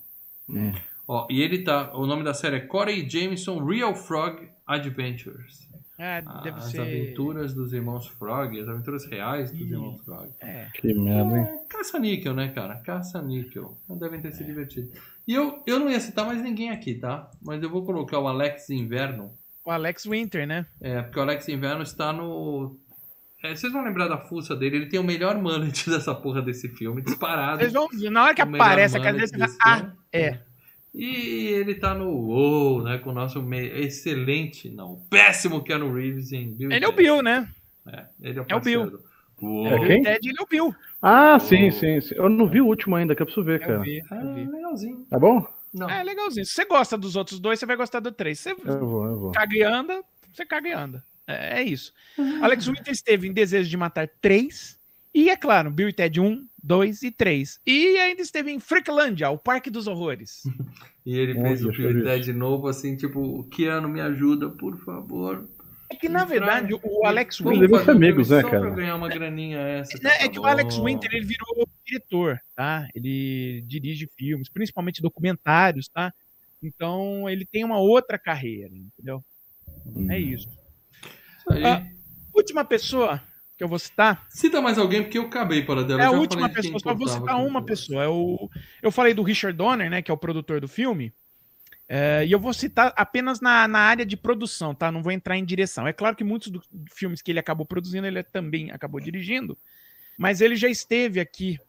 É. Ó, e ele tá. O nome da série é Corey Jameson Real Frog Adventures. É, deve as ser. aventuras dos irmãos Frog, as aventuras reais dos Ih. irmãos Frog. É. que merda, hein? É, caça-níquel, né, cara? Caça-níquel. Devem ter se divertido. E eu, eu não ia citar mais ninguém aqui, tá? Mas eu vou colocar o Alex Inverno. O Alex Winter, né? É, porque o Alex Inverno está no. É, vocês vão lembrar da fuça dele, ele tem o melhor [laughs] mullet dessa porra desse filme, disparado. Vocês vão ver, na hora que aparece a cadeira, você fala, ah, é. E ele tá no UOL, né? Com o nosso excelente, não, péssimo Keanu Reeves em Bill e Ele é o. Bill, né? É, ele é o É o Bill. Uou. É Bill quem? Ted ele ouviu. Ah, sim, sim, sim. Eu não vi o último ainda, que eu preciso ver, Eu cara. vi, Ah, eu vi. legalzinho. Tá bom? Não. É legalzinho. Se você gosta dos outros dois, você vai gostar do três. Você Eu vou, eu vou. caga e anda, você caga e anda. É, é isso. Alex Winter esteve em Desejo de Matar 3. E, é claro, Bill e Ted 1, 2 e 3. E ainda esteve em Freaklândia, o Parque dos Horrores. [laughs] E ele fez o Bill e Ted de novo, assim, tipo, Keanu, me ajuda, por favor. É que, na verdade, o Alex Vamos Winter... ser amigos, né, Só cara? pra ganhar uma graninha essa. É, é tá que o. Alex Winter ele virou diretor, tá? Ele dirige filmes, principalmente documentários, tá? Então ele tem uma outra carreira, entendeu? Hum. É isso. Isso aí. Ah, Última pessoa que eu vou citar Cita mais alguém, porque eu acabei para dela. é a última pessoa, só vou citar uma pessoa. É o, eu falei do Richard Donner, né, que é o produtor do filme. é, e eu vou citar apenas na, na área de produção, tá? Não vou entrar em direção. É claro que muitos dos filmes que ele acabou produzindo, ele também acabou dirigindo. Mas ele já esteve aqui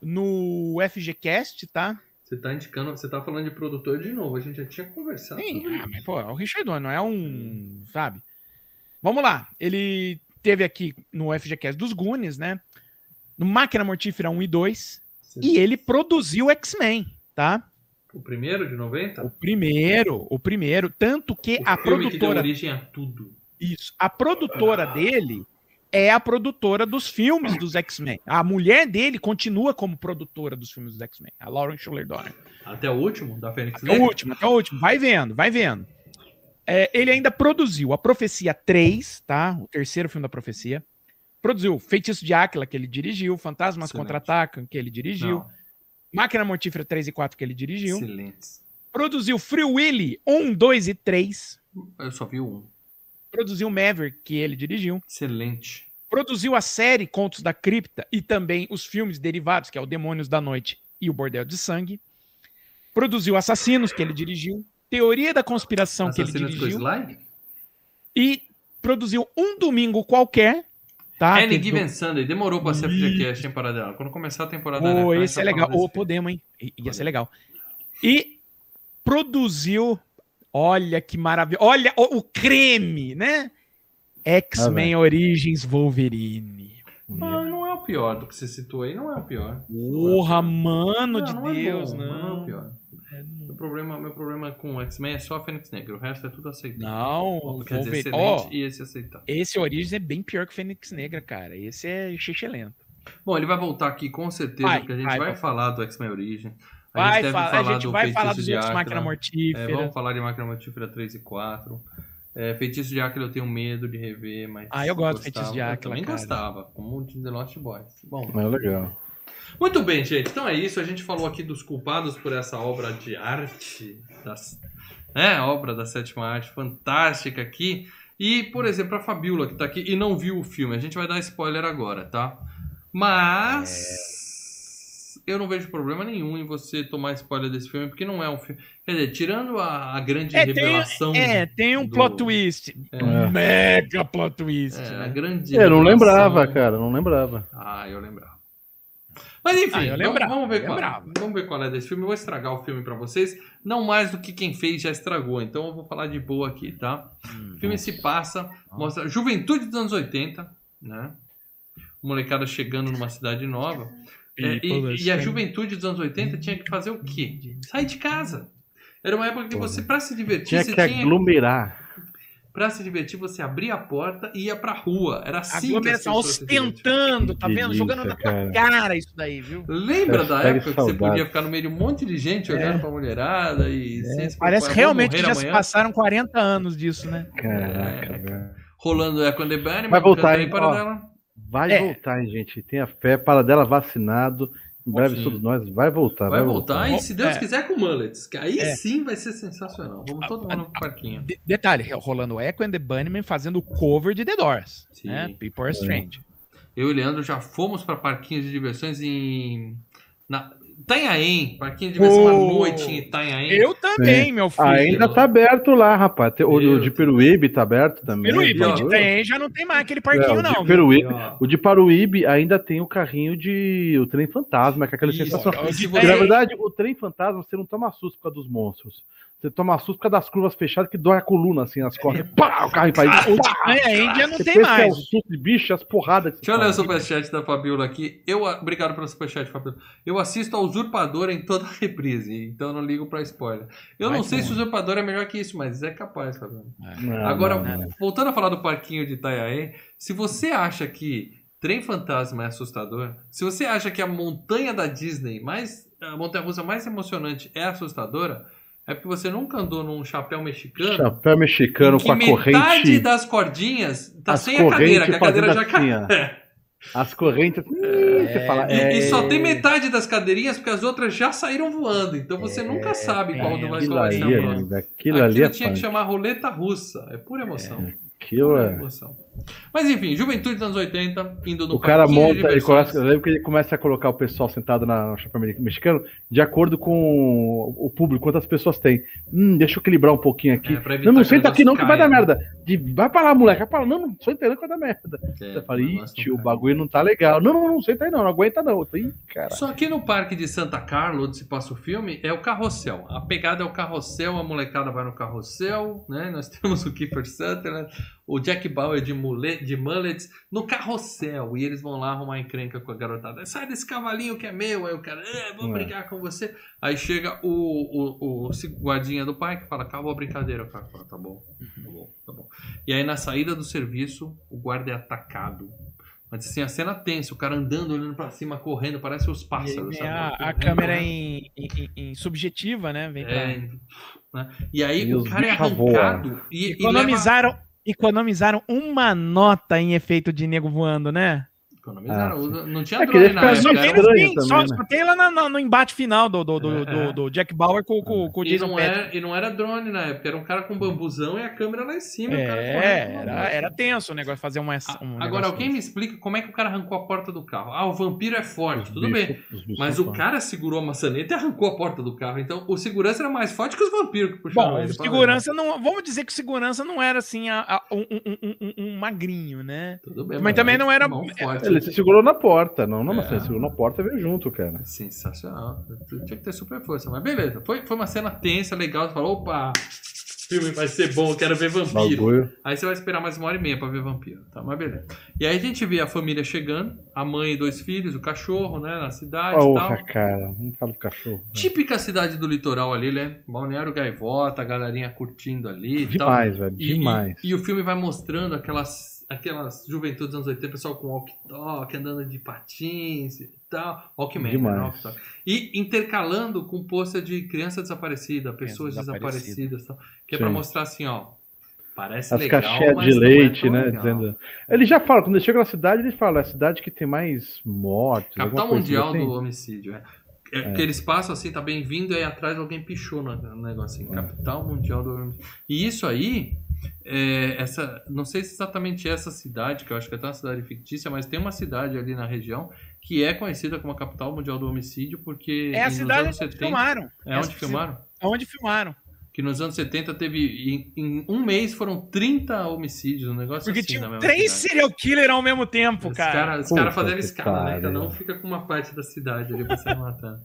no FGCast, tá? Você tá indicando, você tá falando de produtor de novo, a gente já tinha conversado Sim, ah, mas, pô, é o Richard Donner, não é um. Sabe? Vamos lá. Ele teve aqui no FGCast dos Goonies, né? No Máquina Mortífera 1 e 2. E ele produziu X-Men, tá? O primeiro de 90? O primeiro, o primeiro. Tanto que O a filme que deu produtora. origem a tudo. Isso. A produtora dele é a produtora dos filmes dos X-Men. A mulher dele continua como produtora dos filmes dos X-Men, a Lauren Schuller Donner. Até o último, da Fênix Até o Negra? último, até o último. Vai vendo, vai vendo. É, ele ainda produziu a Profecia 3, tá? O terceiro filme da Profecia. Produziu Feitiço de Áquila, que ele dirigiu. Fantasmas Excelente. Contra-Atacam, que ele dirigiu. Não, Máquina Mortífera 3 e 4, que ele dirigiu. excelentes. Produziu Free Willy 1, 2 e 3. Eu só vi um. Produziu Maverick, que ele dirigiu. Excelente. Produziu a série Contos da Cripta e também os filmes derivados, que é o Demônios da Noite e o Bordel de Sangue. Produziu Assassinos, que ele dirigiu. Teoria da Conspiração, que ele dirigiu. E produziu Um Domingo Qualquer. Tá? Any Que Given do- Sunday. Demorou pra ser Isso. FGCast, hein, Paradela? Quando começar a temporada... Pô, né, esse é a legal. Ô, desse podemos, hein? I- Ia ser legal. E produziu. Olha que maravilha. Olha o, o creme, né? X-Men Origins Wolverine. Ah, não é o pior do que você citou aí, não é o pior. Porra, mano de não é Deus, bom, mas Não é não. o pior. Meu problema, meu problema com o X-Men é só a Fênix Negra, o resto é tudo aceitável. Não, o Quer dizer, excelente e esse aceitável. esse Origins é bem pior que Fênix Negra, cara. Esse é xixelento. Bom, ele vai voltar aqui com certeza, Vai, porque a gente vai, vai, vai. falar do X-Men Origin. A Vai gente falar, a gente do vai falar Feitiço dos de outros Áquila. Máquina É, Mortífera. vamos falar de Máquina Mortífera 3 e 4. É, Feitiço de Áquila eu tenho medo de rever, mas. Ah, eu gosto de. Feitiço de Áquila, Eu também cara. gostava, como de The Lost Boys. Bom, É legal. Muito bem, gente. Então é isso. A gente falou aqui dos culpados por essa obra de arte, das, né, a obra da sétima arte, fantástica aqui. E, por exemplo, a Fabiola que tá aqui e não viu o filme. A gente vai dar spoiler agora, tá? Mas. Eu não vejo problema nenhum em você tomar spoiler desse filme, porque não é um filme. Quer dizer, tirando a, a grande É, tem, revelação. é, tem um do- plot twist. É. Um mega plot twist. É, a né? grande Eu não lembrava, cara, não lembrava. Ah, eu lembrava. Mas enfim, Ah, eu vamos- lembrava, vamos, ver eu qual, lembrava. vamos ver qual é desse filme. Eu vou estragar o filme pra vocês. Não mais do que quem fez já estragou. Então eu vou falar de boa aqui, tá? Hum. O filme se passa, mostra a juventude dos anos 80, né? Molecada chegando numa cidade nova. É, e, e a juventude dos anos 80 tinha que fazer o quê? Sair de casa. Era uma época que você, pra se divertir, Tinha você que tinha. Pra se divertir, você abria a porta e ia pra rua. Era assim que as se ostentando, tá vendo? Jogando na tua cara isso daí, viu? Lembra da época que você saudade. podia ficar no meio de um monte de gente olhando pra mulherada e sem se Parece realmente que já se amanhã, passaram 40 anos disso, né? Caraca, É. velho. Rolando and the Bunny, Vai voltar, aí hein? para Ó. dela. Vai É. voltar, hein, gente. Tenha fé. Para dela vacinado. Em breve, Sim. todos nós. Vai voltar. Vai voltar e se Deus É. quiser com mullets, que aí É. sim vai ser sensacional. Vamos todo mundo no parquinho. De- detalhe, rolando Echo and the Bunnyman fazendo o cover de The Doors. Sim. Né? People are Strange. Eu e o Leandro já fomos para parquinhos de diversões em na- Itanhaém, parquinho de diversão à Pô. noite em Itanhaém. Eu também, meu filho. Ainda tá aberto lá, rapaz. O, o de Peruíbe tá aberto também. Peruíbe, Ó, onde tem, já não tem mais aquele É, parquinho, o não. de? Peruíbe, o de Paruíbe ainda tem o carrinho de. o trem fantasma, que é aquela Isso, sensação. e É. Você- na verdade, o trem fantasma você não toma susto por causa dos monstros. Você toma susto por causa das curvas fechadas que dói a coluna, assim, as costas. Pá, o carro em país. O de Tanha Índia não Você tem é o mais. susto de bicho, as porradas. Deixa eu ler o superchat da Fabiola aqui. Eu, obrigado pelo superchat, Fabiola. Eu assisto a Usurpador em toda a [laughs] reprise, então eu não ligo pra spoiler. Eu Vai não sei fundo. se o Usurpador é melhor que isso, mas é capaz, Fabiola. Não, Agora, não, não. voltando a falar do parquinho de Itanhaém, se você acha que Trem Fantasma é assustador, se você acha que a montanha da Disney, mais a montanha russa mais emocionante é assustadora, é porque você nunca andou num chapéu mexicano. Chapéu mexicano com a metade corrente. das cordinhas tá sem a cadeira, que a cadeira já caiu. assim, As correntes. hum, você fala. E, é, e só tem metade das cadeirinhas porque as outras já saíram voando. Então você nunca sabe qual é, vai Aquilo qual vai ali, ser a próxima. amigo, aquilo ali é tinha que chamar roleta russa. É pura emoção. Aquilo Pura é. emoção. Mas enfim, juventude dos anos 80, indo no O cara monta, ele começa, eu lembro que ele começa a colocar o pessoal sentado na, no chapéu mexicano de acordo com o público, quantas pessoas tem. Hum, deixa eu equilibrar um pouquinho aqui. É, não, não senta aqui não, que vai dar merda. De, vai pra lá, moleque. Vai pra lá. Não, não, só entendendo que vai dar merda. É, eu falei, o ih, tio, o não bagulho não tá legal. Não, não, não, senta aí não, não aguenta não. Falei, cara. Só que no parque de Santa Carla, onde se passa o filme, é o carrossel. A pegada é o carrossel, a molecada vai no carrossel, né? Nós [laughs] temos o Kiefer Sutherland, o Jack Bauer de, mule, de mullets no carrossel. E eles vão lá arrumar encrenca com a garotada. Sai desse cavalinho que é meu. Aí o cara, é, vou É. brigar com você. Aí chega o, o, o guardinha do parque e fala, acabou a brincadeira. O cara fala, tá bom, tá bom, tá bom. E aí na saída do serviço, o guarda é atacado. Mas assim, a cena tensa, o cara andando, olhando pra cima, correndo, parece os pássaros. a, a câmera em, em- em subjetiva, né? Vem pra... É, né? E aí E o cara é arrancado e, e leva... Economizaram, uma nota em efeito de nego voando, né? Economizaram. Ah, não tinha É drone na Só época. tem, era- no estranho fim, também, só, né? só tem lá na- na- no embate final do, do, do, É, do- é. do Jack Bauer com, com, com o E Jason não, Patrick. era, e não era drone na época, era um cara com bambuzão e a câmera lá em cima. e o cara É, correndo. era, era tenso o negócio, fazer uma, um Agora, alguém me explica como é que o cara arrancou a porta do carro. Ah, o vampiro é forte, Os tudo bichos- bem. Mas o fortes. cara segurou a maçaneta e arrancou a porta do carro. Então, o segurança era mais forte que os vampiros que puxaram Bom, ele. segurança não. Vamos dizer que o segurança não era assim a- a- um, um- um- um- um magrinho, né? Tudo bem, Mas também não era- forte. Ele se segurou na porta, não, não, É. mas ele segurou na porta e veio junto, cara. Sensacional. Tinha que ter super força. Mas beleza. Foi, foi uma cena tensa, legal. Você falou, opa, filme vai ser bom, quero ver vampiro. Bagulho. Aí você vai esperar mais uma hora e meia pra ver vampiro. Tá, mas beleza. E aí a gente vê a família chegando, a mãe e dois filhos, o cachorro, né, na cidade e tal. Porra, cara. Não fala do cachorro. né? Típica cidade do litoral ali, né? Balneário Gaivota, a galerinha curtindo ali e tal. Demais, velho. E- Demais. E, e o filme vai mostrando aquelas, aquelas juventudes dos anos 80, pessoal com walkie-talkie, andando de patins e tal. Walkman, Demais. né? Walkie-talkie. E intercalando com pôster de criança desaparecida, pessoas Criança desaparecidas. tal, que é pra Sim. mostrar assim, ó. Parece As legal, caixinhas de é leite, tão né? legal. Dizendo... Ele já fala, quando ele chega na cidade, ele fala, é a cidade que tem mais mortes. Capital coisa Mundial assim. do Homicídio, é. É, Porque eles passam assim, tá bem-vindo, e aí atrás alguém pichou no, no negócio assim, É. Capital Mundial do Homicídio. E isso aí, é, essa, não sei se exatamente essa cidade, que eu acho que é até uma cidade fictícia, mas tem uma cidade ali na região que é conhecida como a Capital Mundial do Homicídio, porque É a nos cidade anos onde 70... filmaram. É onde filmaram? Onde filmaram. Que nos anos 70 teve, em, em um mês foram 30 homicídios, um negócio Porque assim na tinha três cidade. serial killer ao mesmo tempo, Os cara. caras Puta cara fazendo escala, né? Cada um fica com uma parte da cidade ali pra sair matando.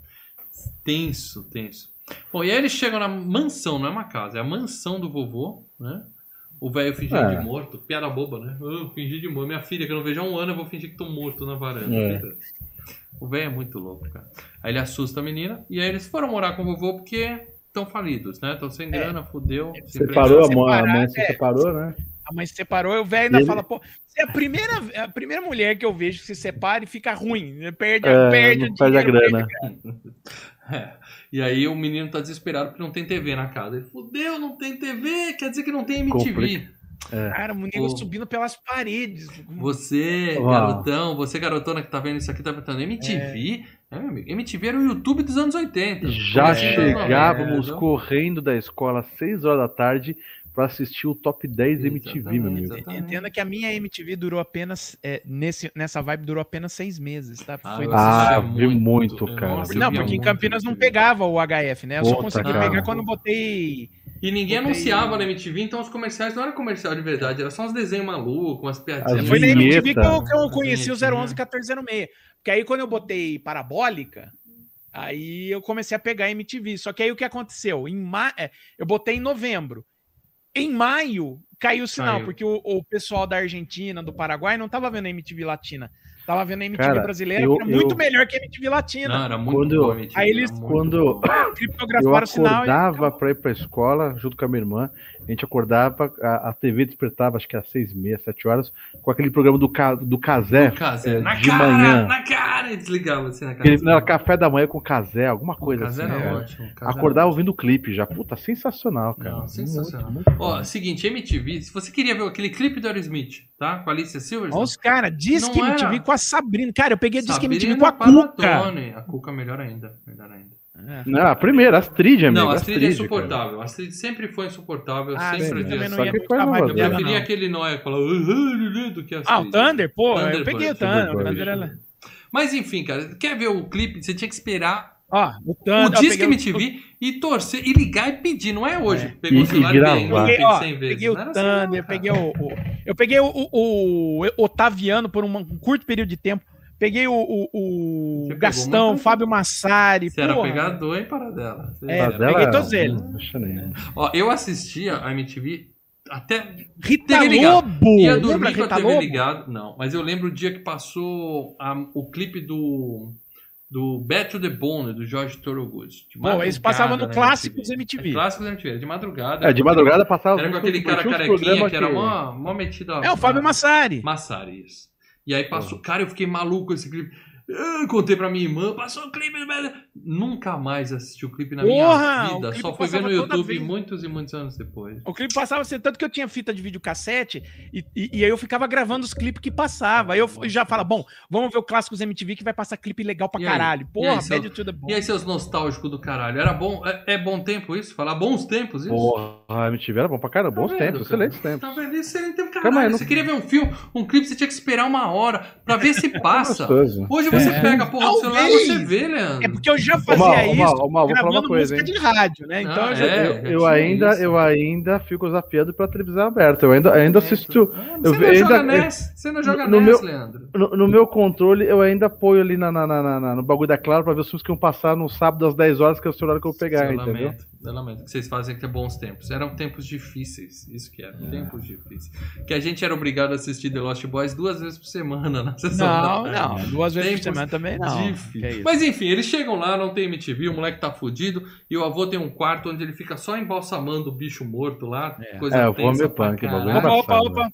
Tenso, tenso. Bom, e aí eles chegam na mansão, não é uma casa, é a mansão do vovô, né? O velho fingindo É. de morto, piada boba, né? Eu fingi de morto. Minha filha, que eu não vejo há um ano, eu vou fingir que tô morto na varanda. É. O velho é muito louco, cara. Aí ele assusta a menina, e aí eles foram morar com o vovô porque estão falidos, né? Estão sem grana, fudeu. se Separou, a mãe, a mãe se é. separou, né? A mãe se separou e o velho ainda Ele- fala, pô, você é a primeira, é a primeira mulher que eu vejo que se separa e fica ruim. né? Perde, É, perde, não o perde a dinheiro, grana. É. E aí o menino tá desesperado porque não tem TV na casa. Ele fudeu, não tem TV, quer dizer que não tem MTV. Complica. Cara, o Pô. subindo pelas paredes. Você, Uau. garotão, você garotona que tá vendo isso aqui, tá perguntando, MTV? É, meu amigo, MTV era o YouTube dos anos 80. Já 90, chegávamos correndo da escola às 6 horas da tarde pra assistir o top 10 MTV, meu Exatamente, amigo. exatamente. Entenda que a minha MTV durou apenas. é, nesse, nessa vibe durou apenas seis meses, tá? Ah, Foi Ah, assistia vi muito, eu cara. não porque em muito Campinas não MTV. pegava o HF, né? Eu só Puta, consegui cara. pegar quando botei. E ninguém Botei- anunciava na MTV, então os comerciais não eram comercial de verdade, era só uns desenhos malucos, umas As piadinhas. Foi na. MTV que eu, que eu conheci o Vinheta, 011 1406. Porque aí quando eu botei parabólica, aí eu comecei a pegar MTV. Só que aí o que aconteceu? Em ma... é, eu botei em novembro. Em maio caiu o sinal, Caiu. porque o, o pessoal da Argentina, do Paraguai, não tava vendo a MTV Latina. Tava vendo a MTV Cara, brasileira, eu- que era muito eu- melhor que a MTV Latina. Não, era muito Quando- MTV. Aí eles- muito quando-. Eu [laughs] Criptografaram o sinal acordava pra ir pra escola junto com a minha irmã. A gente acordava, a, a TV despertava, acho que às seis e meia, sete horas, com aquele programa do, do Casé. Casé, é, na de cara, manhã. na cara, e desligava assim na cara. Aquele, não, era café da manhã com Casé, alguma coisa Casé assim. era cara. ótimo. Casé era Acordava ótimo. ouvindo o clipe já. Puta, sensacional, cara. Não, sensacional. Muito, muito Ó, seguinte, MTV, se você queria ver aquele clipe do Aerosmith, tá? Com a Alicia Silverstone. Olha os caras, Disque Não MTV era. com a Sabrina. Cara, eu peguei Disque Sabrina MTV com a Cuca. A Cuca melhor ainda, melhor ainda. É. Não, a primeira, Astrid, amigo. Não, a Astrid é Astrid, insuportável. A Astrid sempre foi insuportável, Ah, sempre sim, também não Só ia que foi. Eu preferia não. aquele Noé que fala "Ah, do que a Ah, o Astrid. Thunder, pô, eu Thunderbird, peguei o Thunder. O Thunderbird. Thunder era... Mas enfim, cara, quer ver o clipe? Você tinha que esperar Ó, o o Thunder. ó, Disque peguei o- MTV e torcer e ligar e pedir. Não é hoje. É. Pegou E- o celular e gravar. Peguei, ó, 100 vezes. peguei o era assim, Thunder, peguei o, o- Eu peguei o, o- o Otaviano por um curto período de tempo. Peguei o, o- o Gastão, Fábio Massari. Você era porra. pegador, hein, Paradela? Você É, era. Peguei todos eles. Ó, eu assistia a MTV até Rita. Lobo! Ia Lembra dormir com a Rita TV Lobo? ligado. Não, mas eu lembro o dia que passou a- o clipe do do Back to the Bone, do George Thorogood. De Pô, eles passavam no na Clássicos É, MTV. Clássicos da MTV, era de madrugada. É, de madrugada passava. Era com aquele cara carequinha que era mó, mó metido. É, o Fábio Massari. Massari, isso. E aí passou. Cara, eu fiquei maluco com esse clipe. Eu contei pra minha irmã, passou o clipe do Nunca mais assisti o clipe na Porra, minha vida. Só fui ver no YouTube vez. muitos e muitos anos depois. O clipe passava assim, tanto que eu tinha fita de videocassete e, e, e aí eu ficava gravando os clipes que passava. Aí eu já falo, bom, vamos ver o Clássicos MTV que vai passar clipe legal pra E aí? caralho. E Porra, aí, seu- Bad to the Bone. E aí, seus nostálgicos do caralho? Era bom? É, é bom tempo isso? Falar bons tempos isso? Porra, a MTV era bom pra caramba. Bons Tá vendo, tempos, cara? excelentes tempos. Tá vendo? Isso aí tem um Calma aí, caralho. não- Você queria ver um filme, um clipe, você tinha que esperar uma hora pra ver se [laughs] passa. Gostoso. Hoje você É. pega a porra do celular e você vê, Leandro. É porque eu já fazia isso Mal, ô, Mal, vou falar uma coisa, música hein? de rádio, né? Então Ah, eu já... é? Eu, já eu tinha ainda, isso. eu ainda fico desafiado pela televisão aberta. Eu ainda, ainda assisto. Ah, eu Você não ainda- joga NES? Você não joga no NES, meu- Leandro? No, no meu controle, eu ainda apoio ali na, na, na- na- na- no bagulho da Claro pra ver os filmes que iam passar no sábado às 10 horas, que é o horário que eu vou pegar, eu entendeu? lamento, eu lamento que vocês fazem que é bons tempos. Eram tempos difíceis, isso que eram, tempos difíceis. Que a gente era obrigado a assistir The Lost Boys duas vezes por semana na [laughs] sessão Não, não, duas vezes por Tempos semana também não. Difícil. Isso. Mas enfim, eles chegam lá, não tem MTV, o moleque tá fudido, e o avô tem um quarto onde ele fica só embalsamando o bicho morto lá. É. Coisa É, o pra punk, bagulho Opa, opa, opa.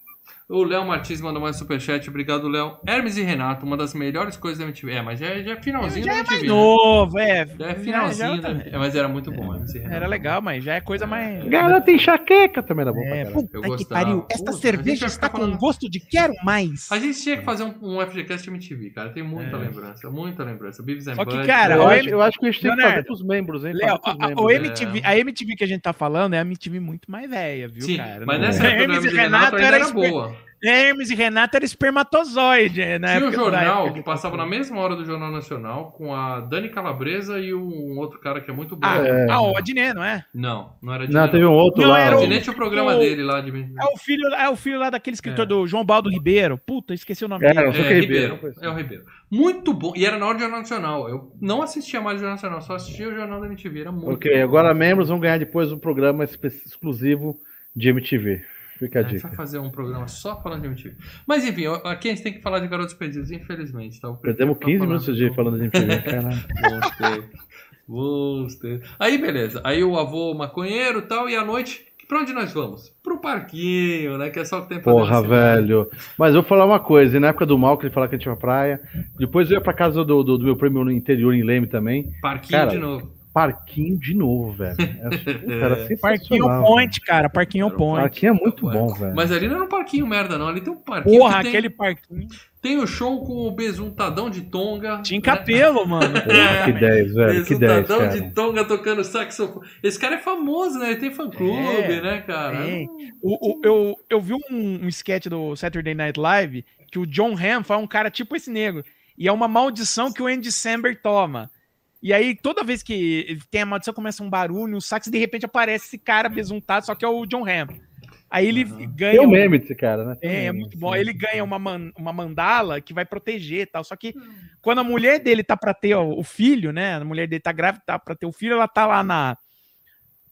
O Léo Martins mandou mais superchat, obrigado, Léo. Hermes e Renato, uma das melhores coisas da MTV. É, mas já, já é finalzinho Já da é MTV. mais né? novo, é. Já é finalzinho, já- né? É, mas era muito bom, Hermes e Renato. Era legal, mas já é coisa mais. Garota enxaqueca também era bom pra É, caralho. puta Eu que gostava. pariu. Esta cerveja está com falando- gosto de quero mais. A gente tinha que fazer um, um FGCast MTV, cara. Tem muita É. lembrança, muita lembrança. Beavis and Só que, cara, Eu M- eu acho que a gente tem que fazer Leonardo, pros membros, hein? Léo, a, membros. é. MTV, a MTV que a gente tá falando é a MTV muito mais velha, viu, Sim, cara? mas nessa época do Hermes Hermes e Renato era boa. Hermes e Renato era espermatozoide, né? Tinha da jornal que passava na mesma hora do Jornal Nacional com a Dani Calabresa e um outro cara que é muito bom. Ah, É. ah, o Adnet, não é? Não, não era de Não, teve um outro Não, lá. era O Adnet tinha o programa o- dele lá de. É o filho, é o filho lá daquele escritor É. do João Baldo Ribeiro. Puta, esqueci o nome É, dele. É, é Ribeiro. Ribeiro. É o Ribeiro. Muito bom. E era na hora do Jornal Nacional. Eu não assistia mais o Jornal Nacional, só assistia o Jornal da MTV. Era muito Ok, bom. agora membros vão ganhar depois um programa exclusivo de MTV. Fica a A gente vai dica. fazer um programa só falando de MTV. Mas enfim, aqui a gente tem que falar de Garotos Perdidos, infelizmente. Tá? Perdemos tá 15 falando- minutos de falando de MTV, [laughs] caralho. Gostei. Gostei. Aí, beleza. Aí o avô maconheiro e tal, e à noite, pra onde nós vamos? Pro parquinho, né? Que é só o que tem pra Porra, velho. Mas eu vou falar uma coisa, na época do mal, que ele falava que a gente ia pra praia. Depois eu ia pra casa do, do, do meu primo no interior, em Leme também. Parquinho Cara, de novo. Parquinho de novo, velho. É, [laughs] cara, Parquinho sensacional, Point, cara. Parquinho Era um velho. Point. Parquinho é muito bom, velho. Mas ali não era um parquinho merda, não. Ali tem um parquinho. Porra, que tem, aquele parquinho. tem o show com o besuntadão de tonga. Tinha né? capelo, mano. Porra, que 10, velho. Que 10, Besuntadão cara. de tonga tocando saxofone. Esse cara é famoso, né? Ele tem fã-clube, É, né, cara? tem. O, o- eu, eu vi um, um sketch do Saturday Night Live que o John Hamm faz um cara tipo esse negro. E é uma maldição que o Andy Samberg toma. E aí, toda vez que tem a maldição, começa um barulho, um sax, e de repente aparece esse cara besuntado, só que é o John Hamm. Aí ele Aham. ganha. Tem o um- meme desse cara, né? Tem É, um é meme, muito sim. bom. Ele ganha uma, man- uma mandala que vai proteger e tal. Só que quando a mulher dele tá pra ter o, o filho, né? A mulher dele tá grávida, tá pra ter o filho, ela tá lá na.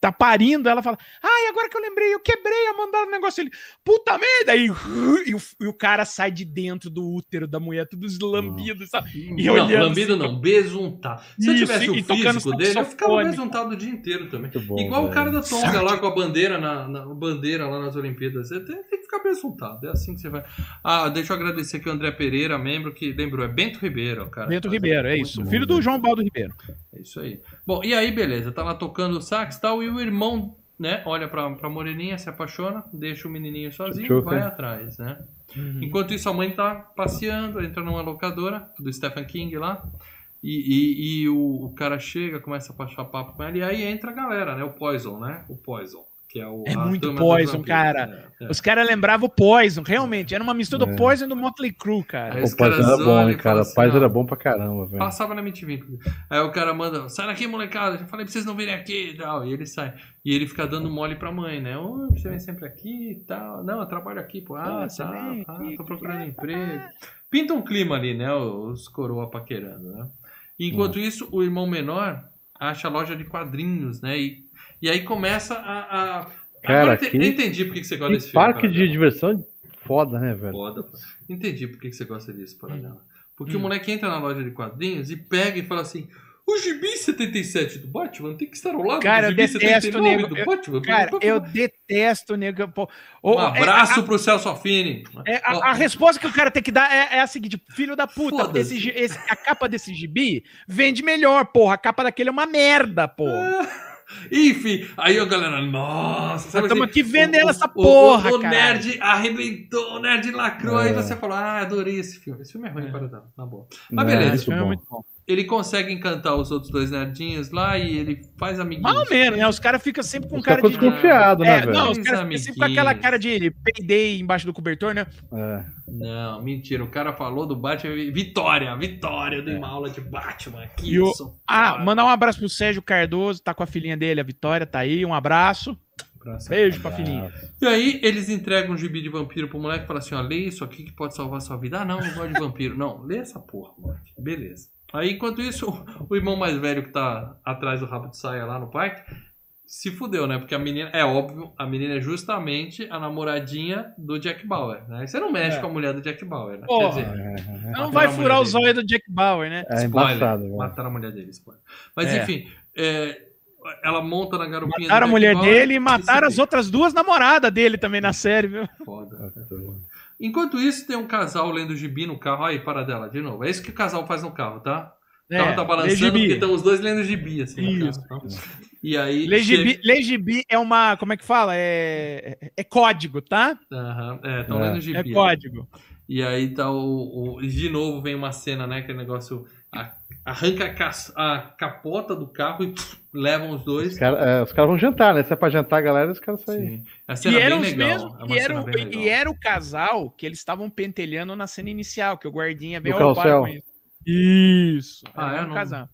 Tá parindo, ela fala: Ai, agora que eu lembrei, eu quebrei a mandala do negócio. Ele, puta merda! Aí, [laughs] e, o, e o cara sai de dentro do útero da mulher, tudo eslambido, sabe? E não, olhando lambido assim, não, besuntado. Se eu Isso, tivesse o e tocando físico dele, eu ficava besuntado o dia inteiro também. Bom, Igual o velho. cara da Tonga lá com a bandeira na, na- bandeira lá nas Olimpíadas. Você tem, tem que ficar besuntado. É assim que você vai. Ah, deixa eu agradecer aqui o André Pereira, membro que lembrou, é Bento Ribeiro, cara. Bento Ribeiro, é isso. bom. Filho do João Baldo Ribeiro. É isso aí. Bom, e aí, beleza, tá lá tocando o sax e tal, e o irmão, né, olha pra, pra moreninha, se apaixona, deixa o menininho sozinho, Tchutchuca. vai atrás, né? Enquanto isso, a mãe tá passeando, entra numa locadora do Stephen King lá, e, e- e o, o cara chega, começa a passar papo com ela, e aí entra a galera, né? O Poison, né? O Poison, que é o... É a muito Poison, cara. É, é. Os caras lembravam o Poison, realmente. Era uma mistura do É. Poison e do Motley Crue, cara. Aí O caras era bom, hein, cara. O assim, ó, era bom pra caramba, velho. Passava na MTV. Aí o cara manda, sai daqui, molecada. Eu falei pra vocês não virem aqui e tal. E ele sai. E ele fica dando mole pra mãe, né? Ô, você vem sempre aqui e tal. Não, eu trabalho aqui, pô. Ah, Ah, tá. Ah, aqui, tô procurando emprego. Pinta um clima ali, né? Os coroa paquerando, né? E enquanto isso, o irmão menor acha a loja de quadrinhos, né? E, e aí começa a. a... Cara, Agora eu que- eu entendi por que você gosta Que desse filme. parque cara. de diversão foda, né, velho? Foda, pô. Entendi por que você gosta disso, Paranela. Porque Hum. o moleque entra na loja de quadrinhos e pega e fala assim: o gibi 77 do Batman tem que estar ao lado Cara, eu do gibi detesto, 79 nego. do Eu- Batman. Cara, Por eu detesto, nego. Pô, Um Ô, abraço é, pro Celso Affini. a, é, a- a resposta que o cara tem que dar é, é a seguinte: filho da puta, esse, esse- a capa desse gibi vende melhor, porra. A capa daquele é uma merda, porra. [laughs] Enfim, aí a galera, nossa, sabe Nós tamo assim, aqui vendendo o- essa o- porra, o, o cara. nerd arrebentou, o nerd lacrou, É. aí você falou, ah, adorei esse filme. Esse filme é ruim, É. para dar, na boa. Mas beleza, Esse filme é muito bom. Ele consegue encantar os outros dois nerdinhos lá e ele faz amiguinhos. Mais ou menos, né? Os caras ficam sempre com Os cara de. ficam desconfiados, né, É, velho? não, os caras ficam sempre com aquela cara de peidei embaixo do cobertor, né? É. Não, mentira. O cara falou do Batman. Vitória, vitória. Eu dei uma aula de Batman aqui. O- eu sou Ah, mandar um abraço pro Sérgio Cardoso, tá com a filhinha dele, a Vitória, tá aí. Um abraço. Beijo pra filhinha. E aí eles entregam um gibi de vampiro pro moleque e falam assim: ó, lê isso aqui que pode salvar sua vida. Ah, não, não gosto de vampiro. Não, lê essa porra, moleque. Beleza. Aí, enquanto isso, [laughs] o irmão mais velho que tá atrás do rabo de saia lá no parque se fudeu, né? Porque a menina, é óbvio, a menina é justamente a namoradinha do Jack Bauer, né? Você não mexe É. com a mulher do Jack Bauer, né? Porra. Quer dizer, Não Mataram vai furar o dele. zóio do Jack Bauer, né? É Spoiler, embaçado. Mataram a mulher dele, spoiler. Mas É. enfim, é, ela monta na garupinha Mataram a mulher Bauer dele e mataram as outras duas namoradas dele também na série, viu? Foda. Enquanto isso, tem um casal lendo gibi no carro. Aí, para dela, de novo. É isso que o casal faz no carro, tá? O carro tá balançando porque estão os dois lendo gibi, assim. Isso. carro, tá? E aí. Legibi, chega- Legibi é uma. Como é que fala? É, é código, tá? Aham, é, estão É. lendo É gibi. código. E aí tá o, o- De novo vem uma cena, né? Que o negócio. a- arranca a, ca- a capota do carro e pff, levam os dois. Os caras é, caras vão jantar, né? Se é pra jantar, galera, os caras saem. A E legal. mesmos. é E era, o, e era o casal que eles estavam pentelhando na cena inicial, que o guardinha veio ao bar com isso. Isso. Ah, era é? um Não, casal.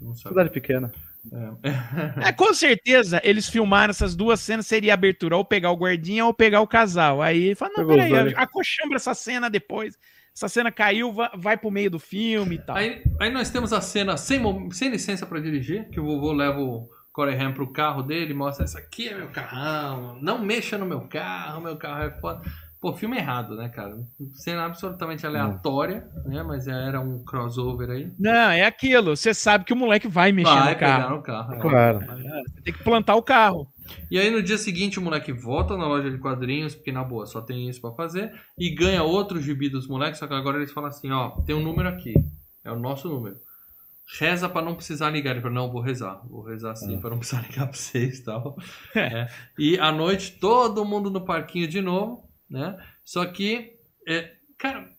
não. Cidade pequena. É. É, com certeza, eles filmaram essas duas cenas, seria a abertura, ou pegar o guardinha ou pegar o casal. Aí ele fala, não, Pegou peraí, acochambra essa cena depois. Essa cena caiu, va- vai pro meio do filme e tal. Aí, aí nós temos a cena sem, sem licença pra dirigir, que o vovô leva o Corey Haim pro carro dele, mostra, esse aqui é meu carrão, não mexa no meu carro, meu carro é foda. Pô, filme errado, né, cara? Cena absolutamente aleatória, né? Mas era um crossover aí. Não, é aquilo. Você sabe que o moleque vai mexer Vai no carro. pegar no carro. é. Claro. Você tem que plantar o carro. E aí no dia seguinte o moleque volta na loja de quadrinhos, porque na boa só tem isso pra fazer, e ganha outro gibi dos moleques, só que agora eles falam assim, ó, tem um número aqui, é o nosso número. reza pra não precisar ligar. Ele falou, não, vou rezar. Vou rezar sim, Ah. pra não precisar [laughs] ligar pra vocês e tal. [laughs] É. E à noite, todo mundo no parquinho de novo, né? Só que, é, cara,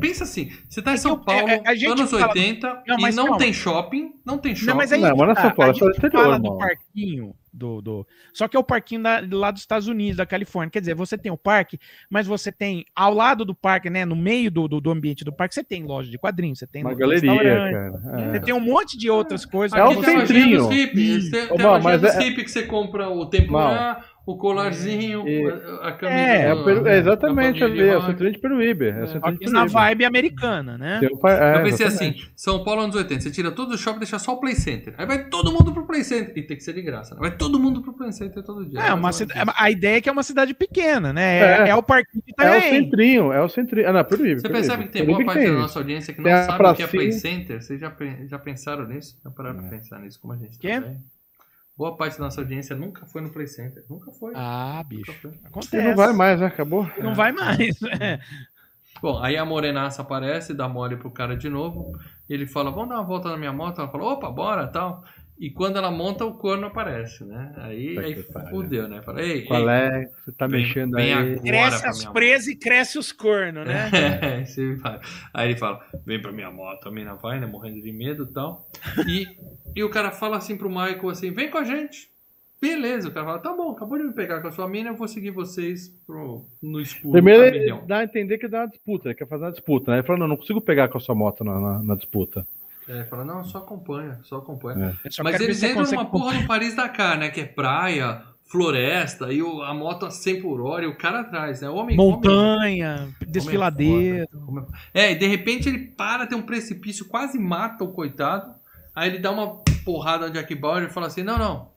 pensa assim, você tá em É São eu- Paulo, é- a gente anos fala- 80, Não, e não calma. tem shopping, não tem shopping. Não, mas aí Não, mas não é tá, São Paulo, a é só gente exterior, fala do parquinho do, do. Só que é o parquinho da- lá dos Estados Unidos, da Califórnia. Quer dizer, você tem o parque, mas você tem ao lado do parque, né? No meio do, do, do ambiente do parque, você tem loja de quadrinhos, você tem Uma galeria, cara. Você É. tem um monte de outras coisas. É o tem centrinho. dos hippies, tem, Ô, tem lojinha mas dos é- hippies que você compra o tempurá, o colarzinho, E- a, a camisa. É, É, do- o Peru- é exatamente da ali, família é o centrinho de Peruíbe. É É. Aqui na vibe americana, né? Tem pa- é, Eu pensei exatamente. assim, São Paulo anos 80, você tira todo o shopping e deixa só o Play Center. Aí vai todo mundo pro Play Center. E tem que ser de graça, né? Vai todo mundo pro Play Center todo dia. É, uma cida- a ideia é que é uma cidade pequena, né? É, É. é o parquinho de É o centrinho, é o centrinho. Ah, não, Peruíbe. Você Peruíbe. percebe que tem Peruíbe boa parte da isso. nossa audiência que Tem não a sabe o que é. Play Center? Vocês já, já pensaram nisso? Já pararam pra É. pensar nisso como a gente Quê? também? Boa parte da nossa audiência nunca foi no Play Center. Nunca foi. Ah, bicho. foi. E Acontece. não vai mais, né? Acabou. Não vai mais. É. Bom, aí a morenaça aparece, dá mole pro cara de novo. Ele fala, vamos dar uma volta na minha moto. Ela fala, opa, bora, tal. E quando ela monta, o corno aparece, né? Aí, aí fudeu, né? Fala, ei, Qual ei, é? Você tá Vem- mexendo vem aí. Cresce as presas e cresce os cornos, né? [laughs] É. Aí ele fala, vem pra minha moto, a mina vai, né? Morrendo de medo e tal. E, o cara fala assim pro Michael assim, vem com a gente. Beleza, o cara fala, tá bom, acabou de me pegar com a sua mina, eu vou seguir vocês pro, no escuro. Primeiro ele milhão." dá a entender que dá uma disputa, ele quer fazer uma disputa, né? Ele falou, não, não consigo pegar com a sua moto na, na- na disputa. É, ele fala, não, só acompanha, só acompanha. Eu só Mas eles entram numa porra do Paris Dakar, né? Que é praia, floresta, e o- a moto a 100 por hora e o cara atrás, né? Homem, homem- Montanha, desfiladeiro. Como É, e de repente ele para, tem um precipício, quase mata o coitado. Aí ele dá uma porrada no Jack Bauer e fala assim: não, não.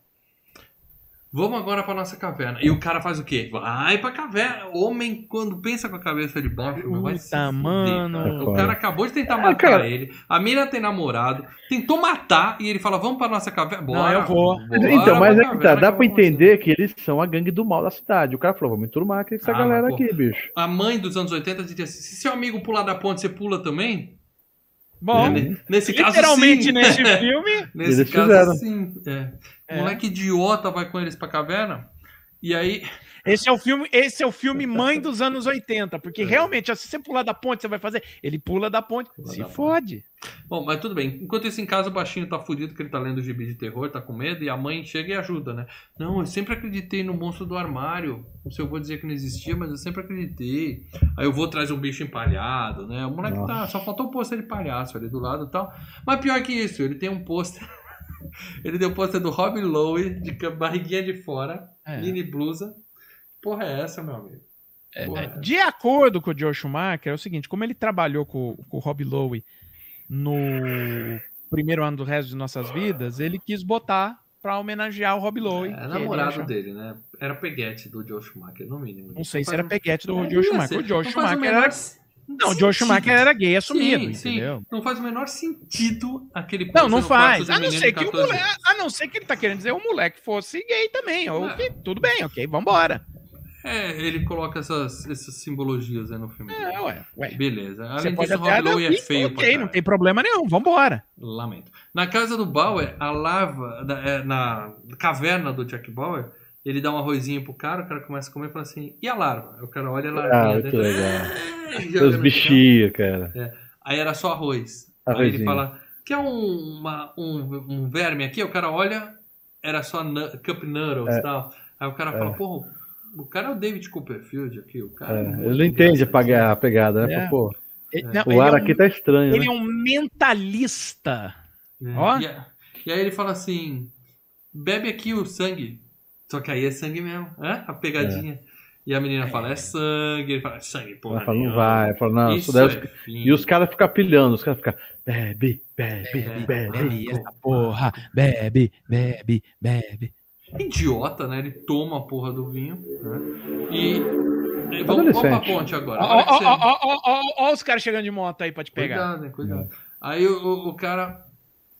Vamos agora pra nossa caverna. E o cara faz o quê? Vai pra caverna. Homem, quando pensa com a cabeça de baixo, meu, vai se Puta, fuder, mano. cara. O cara acabou de tentar Ah, matar cara. ele. A mina tem namorado. Tentou matar e ele fala: vamos pra nossa caverna. Bora, eu vou. bora então, mas é que tá, dá pra com você." entender que eles são a gangue do mal da cidade. O cara falou, vamos enturmar aqui essa Ah, galera pô. aqui, bicho. A mãe dos anos 80 dizia assim: se seu amigo pular da ponte, você pula também? Bom, É, Nesse caso, literalmente sim. nesse [laughs] filme. Nesse Eles caso, fizeram. sim. É. É. Moleque idiota vai com eles pra caverna. E aí. Esse é o filme, esse é o filme [laughs] mãe dos anos 80, porque É. realmente, se você pular da ponte, você vai fazer. Ele pula da ponte, Pula se da ponte. fode. Bom, mas tudo bem. Enquanto isso, em casa, o baixinho tá fudido que ele tá lendo gibi de terror, tá com medo, e a mãe chega e ajuda, né? Não, eu sempre acreditei no monstro do armário. O seu avô dizia que não existia, mas eu sempre acreditei. Aí eu vou traz um bicho empalhado, né? O moleque tá. Nossa. Só faltou o pôster de palhaço ali do lado e tal. Mas pior que isso, ele tem um pôster. Ele deu pôster do Robin Lowe, de barriguinha de fora, É. mini blusa. Porra, é essa, meu amigo? Porra, é essa? De acordo com o Joe Schumacher, é o seguinte: como ele trabalhou com, com o Rob Lowe no primeiro ano do resto de nossas vidas, ele quis botar pra homenagear o Rob Lowe. É, namorado dele, né? Era peguete do Joe Schumacher, no mínimo. Não sei se era um- peguete do É, Joe Schumacher. O Joe Não faz o Schumacher era. Não, o Joe Schumacher era gay assumido, Sim, sim. entendeu? Não faz o menor sentido aquele Não, não faz. A não, ser que o 14 moleque, a não ser que ele tá querendo dizer o moleque fosse gay também. Ou É. que tudo bem, ok, vambora. É, ele coloca essas, essas simbologias né, no filme. É, ué, ué. Beleza. Você Além pode disso, Rob Lowe é feio Ok, não tem problema nenhum, vambora. Lamento. Na casa do Bauer, a larva, da- é, na caverna do Jack Bauer, ele dá um arrozinho pro cara, o cara começa a comer e fala assim, e a larva? Aí O cara olha a larvinha Ah, que dentro. legal. "É", Os bichinhos, cara. Aí era só arroz. Aí ele Arrozinho. fala, quer um, uma- um, um verme aqui? O cara olha, era só Cup Noodles e É. tal. Aí o cara fala, porra, o cara é o David Copperfield aqui, o cara... É, muito ele não entende a, engraçado. paga- a pegada, né? É. Pô, não, o ar é um- aqui tá estranho, ele né? é um mentalista. É. Ó. E, e aí ele fala assim, bebe aqui o sangue. Só que aí é sangue mesmo, né? A pegadinha. E a menina fala, é sangue. Ele fala, é sangue, porra. Ela fala, não vai. Fala, não, isso daí é. E os caras ficam pilhando, os caras ficam, bebe, bebe, É, bebe. Bebe essa porra, bebe, bebe, bebe. Idiota, né? Ele toma a porra do vinho. Né? E. Vamos, vamos pra ponte agora. Ó, A hora que ó, você- ó, ó, ó, ó, ó os caras chegando de moto aí pra te pegar. Cuidado, hein, cuidado. Aí o- o cara.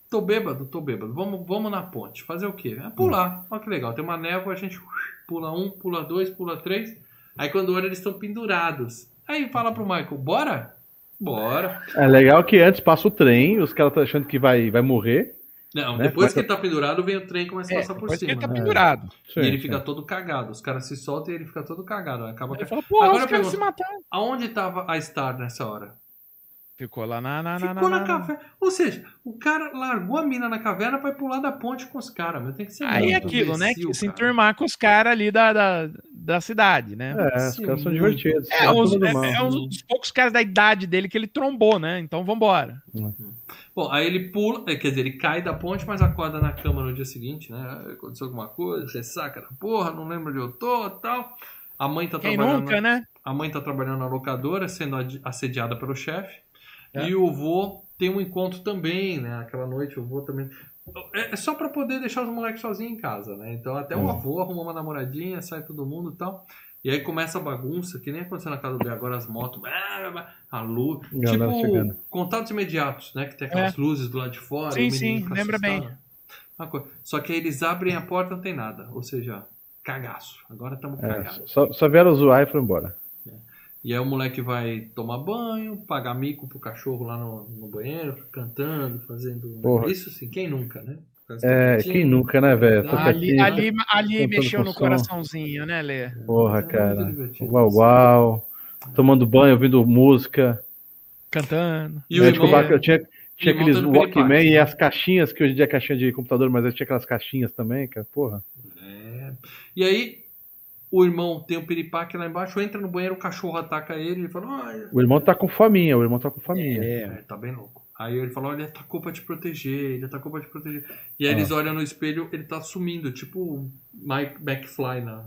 Tô bêbado, tô bêbado. Vamos, vamos na ponte. Fazer o quê? É pular. Olha que legal. Tem uma névoa, a gente pula um, pula dois, pula três. Aí quando olha, eles estão pendurados. Aí fala pro Michael, bora? Bora. É legal que antes passa o trem, os caras estão achando que vai, vai morrer. Não, Né? depois Mas que ele tá pendurado, vem o trem e começa a É, passar por depois que cima. ele tá né? pendurado. Sim, E ele sim. fica todo cagado. Os caras se soltam e ele fica todo cagado. Acaba Ele ca... fala, pô, Agora os caras se mataram. Aonde tava a Star nessa hora? Ficou lá na. na, na, Ficou na, na- caverna. Ou seja, o cara largou a mina na caverna pra ir pular da ponte com os caras. Mas tem que ser Aí é muito aquilo, né? Que se enturmar com os caras ali da, da, da cidade, né? É, os caras são divertidos. É, os- é- mal. é um dos poucos caras da idade dele que ele trombou, né? Então vambora. Bom, aí ele pula, eh, quer dizer, ele cai da ponte, mas acorda na cama no dia seguinte, né? Aconteceu alguma coisa, ressaca da porra, não lembro onde eu tô tal. A mãe tá Quem trabalhando. nunca, né? A mãe tá trabalhando na locadora, sendo assediada pelo chefe. É. E o vô tem um encontro também, né? Aquela noite o vô também. É é só pra poder deixar os moleques sozinhos em casa, né? Então até o Hum. avô arruma uma namoradinha, sai todo mundo e tal. E aí começa a bagunça, que nem aconteceu na casa do agora as motos, a luz. Galera chegando. Tipo, contatos imediatos, né? Que tem aquelas luzes do lado de fora. Sim, o sim, fica lembra bem. Só que aí eles abrem a porta não tem nada. Ou seja, cagaço. Agora estamos É, cagados. só, só vieram zoar e foram embora. E aí o moleque vai tomar banho, pagar mico pro cachorro lá no, no banheiro, cantando, fazendo. Porra. Isso sim, quem nunca, né? É, quem nunca, né, velho? Ali, ali, ali mexeu no coraçãozinho, né, Lê? Porra, É cara. Uau, uau. Tomando banho, ouvindo música. Cantando. E o Né, tipo, irmão, eu tinha, tinha aqueles Walkman e as caixinhas, que hoje em dia é caixinha de computador, mas eu tinha aquelas caixinhas também, cara. Porra. É. E aí, o irmão tem um piripaque lá embaixo, entra no banheiro, o cachorro ataca ele, ele fala, "Ai, O irmão tá com faminha, o irmão tá com faminha. É, tá bem louco. Aí ele falou, ele atacou pra te proteger, ele atacou pra te proteger. E aí Ah. eles olham no espelho, ele tá sumindo, tipo o Mike McFly na,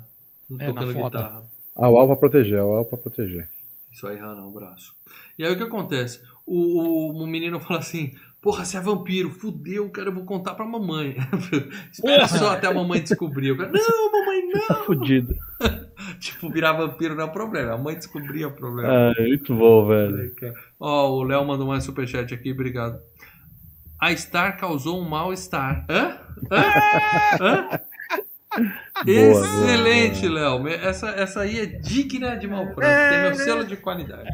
É, tocando na guitarra. Ah, o alvo pra proteger, o alvo pra proteger. Isso aí, Rana, o braço. E aí o que acontece? O, o, o menino fala assim, porra, você é vampiro, fudeu, cara, eu vou contar pra mamãe. [laughs] Espera só até a mamãe descobrir. Cara, não, mamãe, não. Tá fudido. [laughs] tipo, virar vampiro não é problema, a mãe descobria o problema. Ah, muito bom, velho. Ó, o Léo mandou mais superchat aqui, obrigado. A Star causou um mal-estar. Hã? Hã? Hã? Excelente, Léo. Essa, essa aí é digna de mal Tem meu selo de qualidade.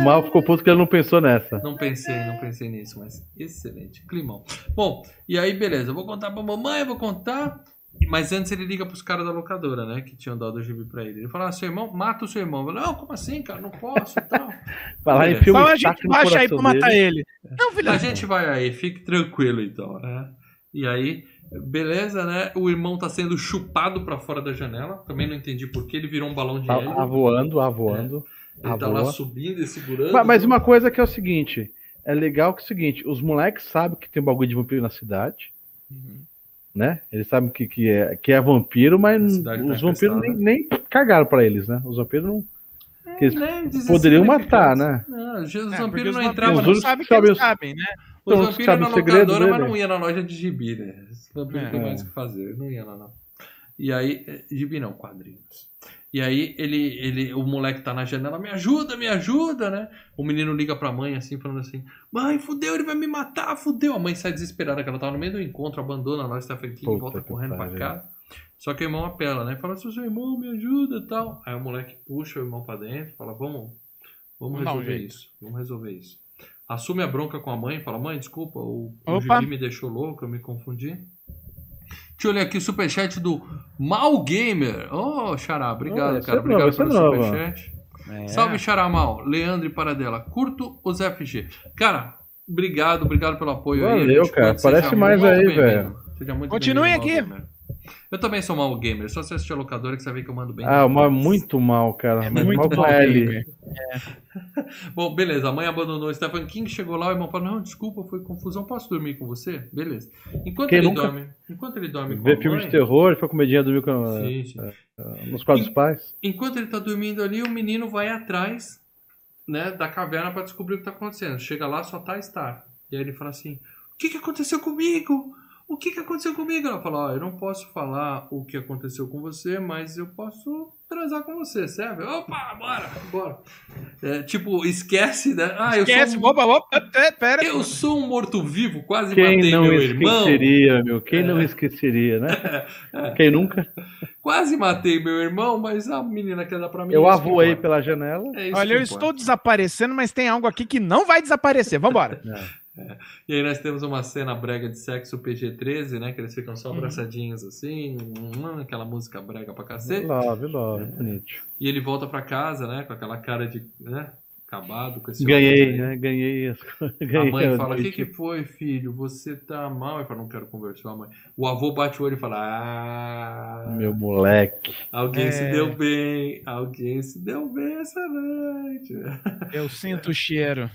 O mal ficou puto que ele não pensou nessa. Não pensei, não pensei nisso, mas excelente. Climão. Bom, e aí, beleza. Eu vou contar pra mamãe, eu vou contar. Mas antes ele liga pros caras da locadora, né? Que tinham dado o gibi pra ele. Ele fala: ah, seu irmão, mata o seu irmão. Eu falo, não, como assim, cara? Não posso e tal. [laughs] Vai lá filme Fala, a gente baixa aí pra matar dele. ele. Não, filha A gente vai aí, fique tranquilo então, né? E aí, beleza, né? O irmão tá sendo chupado pra fora da janela. Também não entendi por que ele virou um balão de Tá hélio. avoando, avoando. Ele tá lá subindo e segurando. Mas, mas uma coisa que é o seguinte: é legal que é o seguinte, os moleques sabem que tem um bagulho de vampiro na cidade, Uhum. né? Eles sabem que, que, é, que é vampiro, mas tá os vampiros nem, nem cagaram pra eles, né? Os vampiros não. que eles Né, poderiam matar, desinsignificantes. né? Não, os É, vampiros os não entravam. Os não sabem que eles sabem- né? Os Então, vampiros na o segredo locadora, mas não ia na loja de gibi, né? Os vampiros É. tem mais o que fazer, não ia lá não. E aí, eh, gibi não, quadrinhos. E aí ele, ele, o moleque tá na janela, me ajuda, me ajuda, né? O menino liga pra mãe assim, falando assim, mãe, fudeu, ele vai me matar, fudeu. A mãe sai desesperada, que ela tava no meio do encontro, abandona a loja Stephen King e Puta volta correndo pra casa. Só que o irmão apela, né? Fala, seu irmão, me ajuda e tal. Aí o moleque puxa o irmão pra dentro, fala, vamos, vamos resolver isso, vamos resolver isso. Assume a bronca com a mãe, fala, mãe, desculpa, o, o. Gibi me deixou louco, eu me confundi. Deixa eu olhar aqui o superchat do Mal Gamer. Oh, Xará, obrigado, Oh, esse cara. é Obrigado novo, esse pelo é novo. superchat. É. Salve, Xará Mal. Leandro e Paradela. Curto os FG. Cara, obrigado, obrigado pelo apoio aí. Valeu, A gente cara. Parece mais aí, velho. Seja muito Continue aqui. Eu também sou mal gamer, só você assistir a locadora que você vê que eu mando bem. Ah, o mal é muito mal, cara. É mas muito mal com mal, L. gamer. [laughs] Bom, beleza, a mãe abandonou o Stephen King, chegou lá, o irmão falou, não, desculpa, foi confusão, posso dormir com você? Beleza. Enquanto Quem ele nunca? dorme, enquanto ele dorme com Ver a filme mãe, de terror, foi comedinha dormir com, Sim, sim. nos quadros dos pais. Enquanto ele tá dormindo ali, o menino vai atrás, né, da caverna pra descobrir o que tá acontecendo. Chega lá, só tá a Star. E aí ele fala assim: "O que que aconteceu comigo? O que que aconteceu comigo?" Ela fala: "Ó, eu não posso falar o que aconteceu com você, mas eu posso transar com você, serve? Opa, bora, bora." É, tipo, esquece, né? Ah, eu Esquece, sou um, opa, opa, é, pera. eu sou um morto-vivo, quase Quem matei não meu irmão. esqueceria, meu? Quem É. não esqueceria, né? [laughs] Quem nunca? Quase matei meu irmão, mas a menina quer dar pra mim. Eu que avoei pela janela. É Olha, que eu importa. estou desaparecendo, mas tem algo aqui que não vai desaparecer. Vambora. E aí nós temos uma cena brega de sexo PG-13, né? Que eles ficam Uhum. só abraçadinhos assim, hum, aquela música brega pra cacete. Love, love, bonito. E ele volta pra casa, né? Com aquela cara de, né? Acabado com esse Ganhei, né? Ganhei as coisas. [laughs] A Ganhei mãe a fala, o que, que foi, filho? Você tá mal? Ele fala, não quero conversar, mãe. O avô bate o olho e fala, ah, Meu moleque. alguém É. se deu bem, alguém se deu bem essa noite. Eu sinto o cheiro.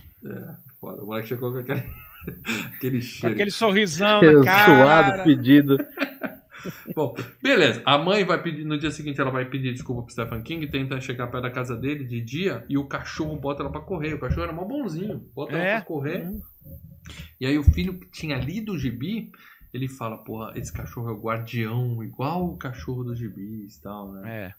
Foda, o moleque chegou com aquele, [laughs] aquele Com cheiro. aquele sorrisão na cara. suado, pedido. [laughs] Bom, beleza. A mãe vai pedir, no dia seguinte ela vai pedir desculpa pro Stephen King, tenta chegar perto da casa dele de dia e o cachorro bota ela pra correr. O cachorro era mó bonzinho, bota É. ela pra correr. E aí o filho que tinha lido o gibi, ele fala, porra, esse cachorro é o guardião, igual o cachorro dos gibis e tal, né? É.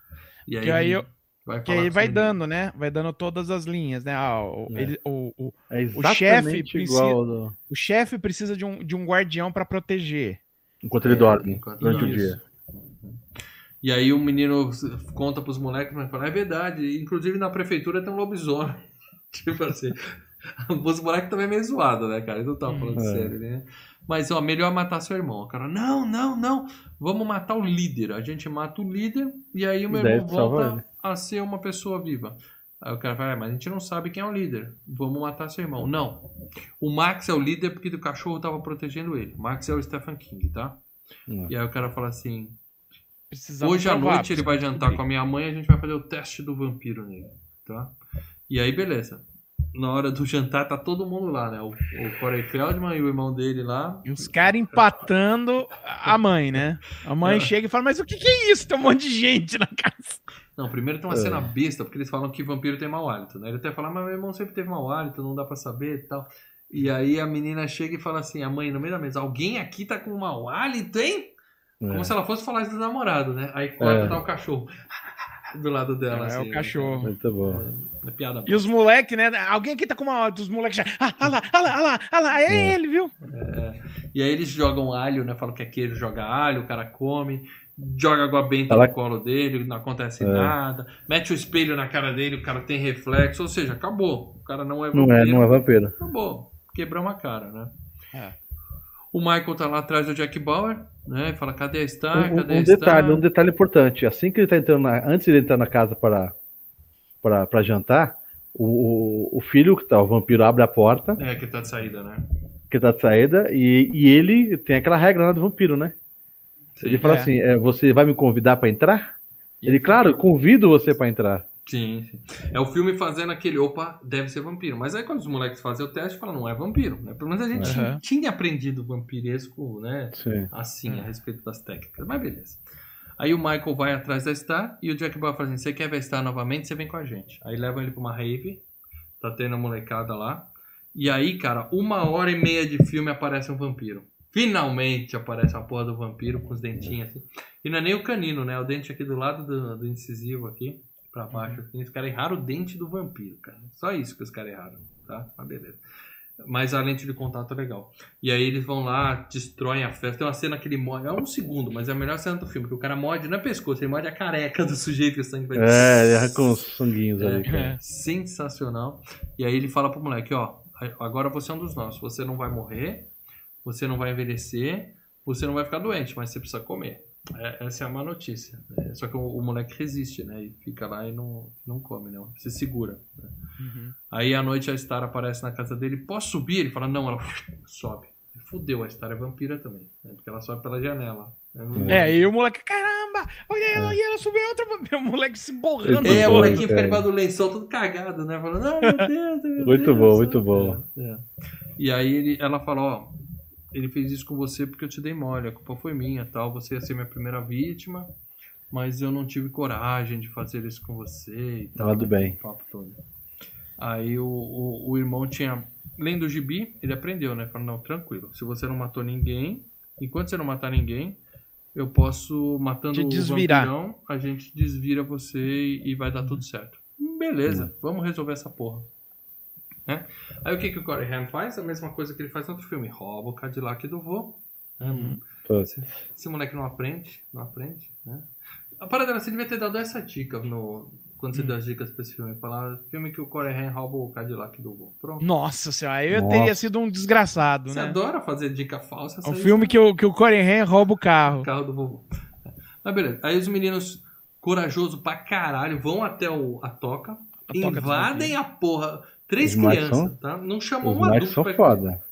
E Que aí eu- vai Que aí vai esse dando, né? Vai dando todas as linhas, né? Ah, o, É. ele- o, o, É chefe exatamente precisa- do... o chefe precisa de um, de um guardião pra proteger. enquanto ele dorme enquanto durante o dia. E aí o menino conta pros moleques, mas fala, é verdade, inclusive na prefeitura tem um lobisomem. [laughs] tipo assim, [laughs] os moleques também é meio zoado, né, cara? Eles não estavam falando É. sério, né? Mas, ó, melhor matar seu irmão. O cara, não, não, não, vamos matar o líder. A gente mata o líder e aí o meu irmão volta a ser uma pessoa viva. Aí o cara fala, "É, mas a gente não sabe quem é o líder. Vamos matar seu irmão. Não. O Max é o líder porque o cachorro tava protegendo ele. O Max é o Stephen King, tá? Hum. E aí o cara fala assim, Precisamos Hoje à noite ele vai jantar descobrir. com a minha mãe e a gente vai fazer o teste do vampiro nele, tá? E aí, beleza. Na hora do jantar tá todo mundo lá, né? O, o Corey Feldman e o irmão dele lá. E os caras empatando a mãe, né? A mãe É. chega e fala, mas o que, que é isso? Tem um monte de gente na casa. Não, primeiro tem uma É. cena besta, porque eles falam que vampiro tem mau hálito, né? Ele até fala, mas meu irmão sempre teve mau hálito, não dá pra saber e tal. E aí a menina chega e fala assim, a mãe no meio da mesa, alguém aqui tá com mau hálito, hein? Como É. se ela fosse falar isso do namorado, né? Aí corta É. tá o cachorro [laughs] do lado dela, É, assim. o cachorro. Muito bom. É piada E os moleques, né? Alguém aqui tá com uma. Os moleques já. Ah, olha lá, olha lá, olha lá, olha lá, é, É. ele, viu? E aí eles jogam alho, né? Falam que é queijo, joga alho, o cara come, joga água benta Ela- no colo dele, não acontece É. nada, mete o espelho na cara dele, o cara tem reflexo, ou seja, acabou. O cara não é Não vampiro, é, não é vampiro. acabou. Quebramos a cara, né? É. O Michael tá lá atrás do Jack Bauer, né? E fala, cadê a Star? Um, Cadê um a Star? detalhe, um detalhe importante. Assim que ele tá entrando na, antes de ele entrar na casa para para para jantar, o, o, o filho que tá o vampiro abre a porta, É, que tá de saída, né? que tá de saída, e, e ele tem aquela regra lá do vampiro, né? Ele fala É. assim: é, "Você vai me convidar para entrar?" Ele, claro, convido você para entrar. Sim, sim. É o filme fazendo aquele, opa, deve ser vampiro. Mas aí quando os moleques fazem o teste, falam, não é vampiro. Né? Pelo menos a gente Uhum. tinha aprendido vampiresco, né? Sim. assim a respeito das técnicas. Mas beleza. Aí o Michael vai atrás da Star e o Jack Bauer fala assim: você quer ver a Star novamente? Você vem com a gente. Aí levam ele pra uma rave, tá tendo a molecada lá. E aí, cara, uma hora e meia de filme aparece um vampiro. Finalmente aparece a porra do vampiro com os dentinhos assim. E não é nem o canino, né? É o dente aqui do lado do, do incisivo aqui, pra baixo. Assim. Os caras erraram o dente do vampiro, cara. Só isso que os caras erraram, tá? Mas beleza. Mas a lente de contato é legal. E aí eles vão lá, destroem a festa. Tem uma cena que ele morde. É um segundo, mas é a melhor cena do filme. Que o cara morde não é pescoço, ele morde a careca do sujeito que o sangue vai. É, ele arranca uns sanguinhos É, ali. cara. É. sensacional. E aí ele fala pro moleque, ó, agora você é um dos nossos. Você não vai morrer, você não vai envelhecer, você não vai ficar doente, mas você precisa comer. É, essa é a má notícia. É, só que o, o moleque resiste, né? E fica lá e não, não come, né? Se segura. né? Uhum. Aí à noite a Star aparece na casa dele, posso subir? Ele fala, não, ela [laughs] sobe. Fudeu, a Star é vampira também, né? porque ela sobe pela janela. É, e o moleque, caramba, olha ela, e ela subiu outra. [laughs] O moleque se borrando. É, o molequinho fica debaixo do lençol todo cagado, né? Falando, ai meu Deus, meu Muito Deus. bom, muito bom. É, é. E aí ele, ela fala, ó, ele fez isso com você porque eu te dei mole, a culpa foi minha, tal, você ia ser minha primeira vítima, mas eu não tive coragem de fazer isso com você e tal. Tá do bem. papo todo. Aí o, o, o irmão tinha, lendo o gibi, ele aprendeu, né? Falando, não, tranquilo, se você não matou ninguém, enquanto você não matar ninguém, eu posso, matando Te o desvirar. vampirão, a gente desvira você e, e vai dar tudo certo. Beleza, vamos resolver essa porra. Né? Aí o que, que o Corey Haim faz? A mesma coisa que ele faz no outro filme. Rouba o Cadillac do vô. né? Pô, Esse, esse moleque não aprende, não aprende, né? A parada você devia ter dado essa dica no, quando você deu as dicas pra esse filme. Falar, filme que o Corey Haim rouba o Cadillac do voo. Pronto. Nossa senhora, aí eu Nossa. teria sido um desgraçado, Você né? adora fazer dica falsa. É um filme que o, que o Corey Haim rouba o carro. o carro do vovô. Mas beleza. Aí os meninos, corajosos pra caralho, vão até o, a toca, A toca invadem a porra. Três Os crianças, são- tá? Não chamou Os um adulto são pra foda.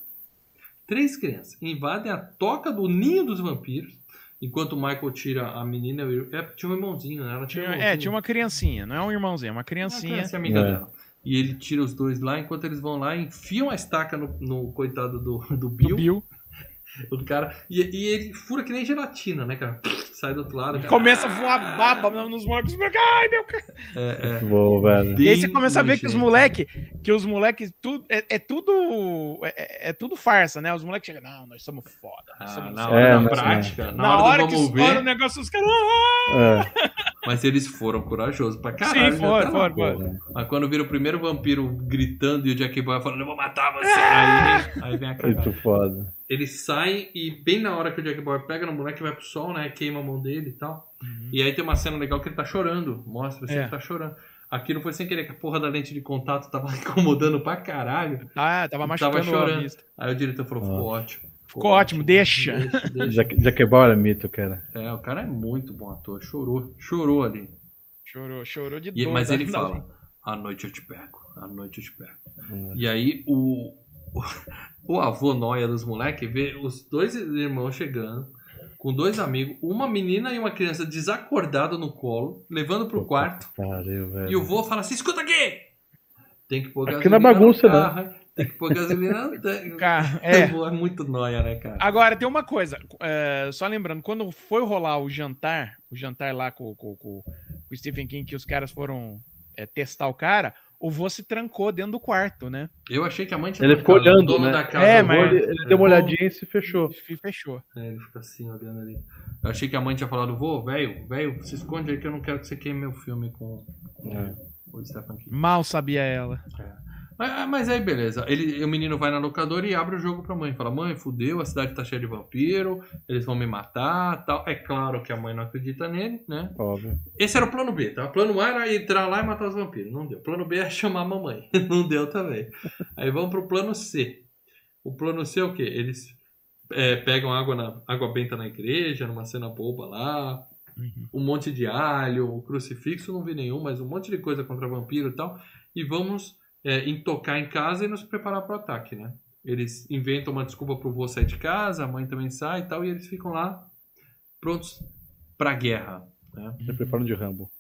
Três crianças invadem a toca do ninho dos vampiros, enquanto o Michael tira a menina. e É, tinha um irmãozinho, né? Ela tinha, um é, irmãozinho. tinha uma criancinha, não é um irmãozinho, é uma Uma criancinha. criança amiga É. dela. E ele tira os dois lá, enquanto eles vão lá, enfiam a estaca no, no coitado do, do Bill. do Bill. [laughs] O cara. E, e ele fura que nem gelatina, né, cara? [laughs] Sai do outro lado. cara. Começa a voar baba nos mortos. Ai, meu cara. É, é. Bom, velho. E aí você começa a ver que os moleques, que os moleques, tudo, é, é tudo. É, é tudo farsa, né? Os moleques chegam, não, nós somos foda. Nós Ah, somos na foda." hora É, da mas- prática, na, Na hora hora que estoura o negócio, os caras. "Ah!" É, Mas eles foram corajosos pra caralho. Sim, já foram, foram, foram. Mas quando vira o primeiro vampiro gritando e o Jack Boy falando, eu vou matar você. [laughs] Aí, aí vem a cagada. muito foda. Eles saem e bem na hora que o Jack Boy pega no moleque vai pro sol, né? Queima a mão dele e tal. E aí tem uma cena legal que ele tá chorando. Mostra assim É. que tá chorando. Aquilo foi sem querer, que a porra da lente de contato tava [laughs] incomodando pra caralho. Ah, tava machucando Tava chorando. Aí o diretor falou, ficou ótimo. Ficou ótimo, deixa. deixa, deixa. [laughs] Jack, Jack Bauer é mito, cara. É, o cara é muito bom ator. Chorou. Chorou ali. Chorou, chorou de E- dor. mas da- ele fala, [laughs] à noite eu te pego, à noite eu te pego. Hum. E aí o, o, o avô noia dos moleques vê os dois irmãos chegando, com dois amigos, uma menina e uma criança desacordada no colo, levando pro quarto, Pariu, velho. e o vô fala assim, escuta aqui! Tem que pôr Aqui gasolina na bagunça, no né? carro? Tem que pôr gasolina [laughs] [laughs] É. O é muito noia, né, cara? Agora, tem uma coisa, é, só lembrando, quando foi rolar o jantar, o jantar lá com, com- com- com o Stephen King, que os caras foram é, testar o cara, o vô se trancou dentro do quarto, né? Eu achei que a mãe tinha Ele ficou olhando, dono né? da casa. É, mas- Ele, ele deu uma olhadinha e se fechou. E fechou. É, ele fica assim, olhando ali. Eu achei que a mãe tinha falado, vô, velho, velho, se esconde aí que eu não quero que você queime meu filme com, com É. o Stephen King. Mal sabia ela. Mas, mas aí, beleza. Ele, o menino vai na locadora e abre o jogo pra mãe. Fala, mãe, fudeu, a cidade tá cheia de vampiro, eles vão me matar tal. É claro que a mãe não acredita nele, né? Óbvio. Esse era o plano B, tá? O plano A era entrar lá e matar os vampiros. Não deu. O plano B é chamar a mamãe. [laughs] Não deu também. Aí vamos pro plano C. O plano C é o quê? Eles é, pegam água, na, água benta na igreja, numa cena boba lá. Um monte de alho, o crucifixo não vi nenhum, mas um monte de coisa contra vampiro e tal. E vamos é, intocar em casa e nos preparar para o ataque, né? Eles inventam uma desculpa pro vô sair de casa, a mãe também sai e tal, e eles ficam lá prontos pra guerra. Né? Se preparam de Rambo.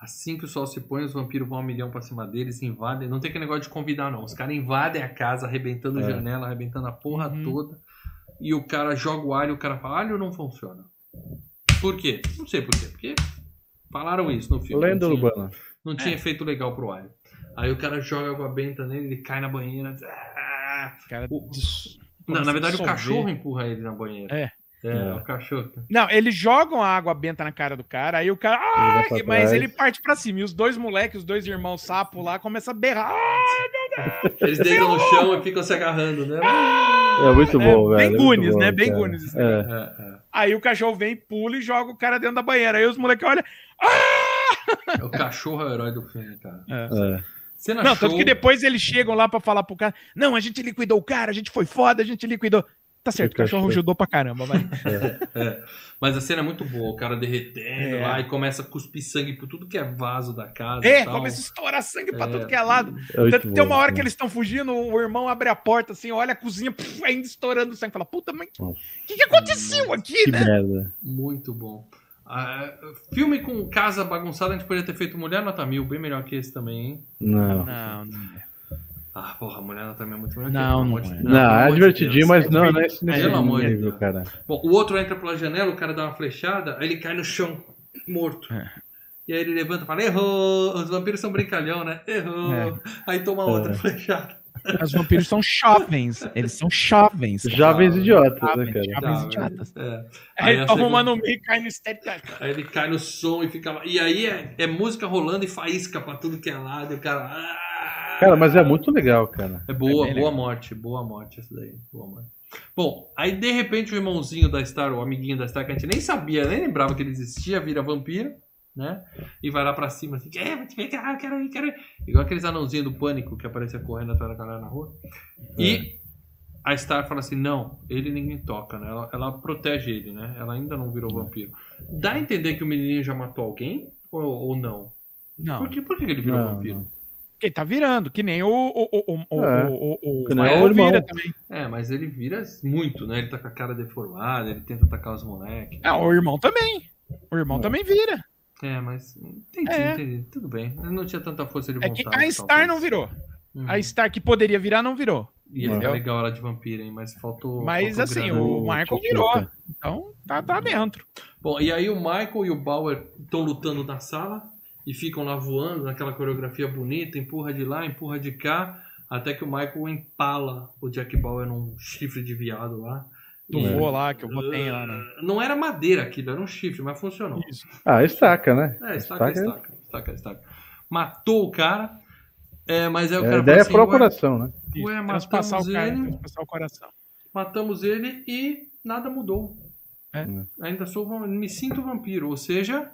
Assim que o sol se põe, os vampiros vão a milhão pra cima deles, invadem. Não tem aquele negócio de convidar, não. Os caras invadem a casa, arrebentando É. janela, arrebentando a porra Uhum. toda. E o cara joga o alho, o cara fala, alho não funciona. Por quê? Não sei por quê. Porque falaram isso no filme. Lenda não tinha, urbana. não tinha efeito legal pro alho. Aí o cara joga água benta nele, ele cai na banheira. Ah! Cara, O- Não, na verdade o cachorro empurra ele na banheira. É. É, É. o cachorro. Não, eles jogam a água benta na cara do cara, aí o cara. Ele Ah, vai pra mas ele parte pra cima. E os dois moleques, os dois irmãos sapo lá, começam a berrar. Ah, Eles deitam no chão e ficam se agarrando, né? É muito É, bom, velho. bem é bom, né? Bem cara. Esse É. É, é. Aí o cachorro vem, pula e joga o cara dentro da banheira. Aí os moleques olham. O cachorro é o herói do filme, cara. É. Cena Não, show. tanto que depois eles chegam lá pra falar pro cara: Não, a gente liquidou o cara, a gente foi foda, a gente liquidou. Tá certo, o cachorro ajudou pra caramba, vai. [laughs] É. Mas a cena é muito boa, o cara derretendo É. lá e começa a cuspir sangue por tudo que é vaso da casa. É, e tal. começa a estourar sangue pra É. tudo que é lado. É Tanto que tem uma hora que cara. eles estão fugindo, o irmão abre a porta assim, olha a cozinha, puf, ainda estourando sangue. Fala, puta, mas o que, que aconteceu aqui, Que né? merda. Muito bom. Ah, filme com casa bagunçada, a gente poderia ter feito Mulher Nota Mil, bem melhor que esse também, hein? Não. Não, não. Ah, porra, Mulher Nota Mil é muito melhor Não, que esse, não amor de é. Não, é de divertidinho, mas não, não é esse nesse Pelo amor de nível, Deus. cara. Bom, o outro entra pela janela, o cara dá uma flechada, aí ele cai no chão, morto. É. E aí ele levanta e fala, errou! Os vampiros são brincalhão, né? Errou! É. Aí toma outra É. [laughs] flechada. Os vampiros são jovens. Eles são jovens. Jovens idiotas, né, Jovens, cara? jovens Tá, idiotas. É. Aí a ele toma segunda- uma no meio e cai no estético. Aí ele cai no som e fica lá. E aí é, é música rolando e faísca pra tudo que é lado. E o cara. ah! Cara, mas é muito legal, cara. É boa, É boa legal. morte, boa morte essa daí. Boa morte. Bom, aí de repente o irmãozinho da Star, o amiguinho da Star, que a gente nem sabia, nem lembrava que ele existia, vira vampiro, né? E vai lá pra cima assim, é, vou te pegar, quero ir, quero ir. Igual aqueles anãozinhos do pânico que aparecia correndo atrás da galera na rua. E a Star fala assim: não, ele ninguém toca, né? Ela, ela protege ele, né? Ela ainda não virou vampiro. Dá a entender que o menininho já matou alguém? Ou, ou não? Não, Por que, por que ele virou Não, vampiro? não. porque tá virando, que nem o. o, o, o, É, o, o, o, que nem Michael o irmão. vira também. É, mas ele vira muito, né? Ele tá com a cara deformada, ele tenta atacar os moleques. É, o irmão também. O irmão É. também vira. É, mas. Entendi, É. entendi. Tudo bem. Ele não tinha tanta força de É vontade. que a Star talvez. não virou. Uhum. A Star que poderia virar, não virou. Ia ficar Entendeu? legal ela de vampira, hein? Mas faltou. Mas faltou assim, grana. o Michael virou. Então tá, tá dentro. Bom, e aí o Michael e o Bauer estão lutando na sala e ficam lá voando naquela coreografia bonita, empurra de lá, empurra de cá, até que o Michael empala o Jack Bauer num chifre de viado lá. Do E- vô lá, que eu botei lá, né? Não era madeira aquilo, era um chifre, mas funcionou. Isso. Ah, estaca, né? É, estaca, estaca, estaca, estaca. Matou o cara, é, mas aí o É, cara a ideia é o assim, "Ué, coração, né? Ué, Transpassar o matamos cara, ele. transpassar o coração. matamos ele e nada mudou. É. Ainda sou, me sinto vampiro, ou seja,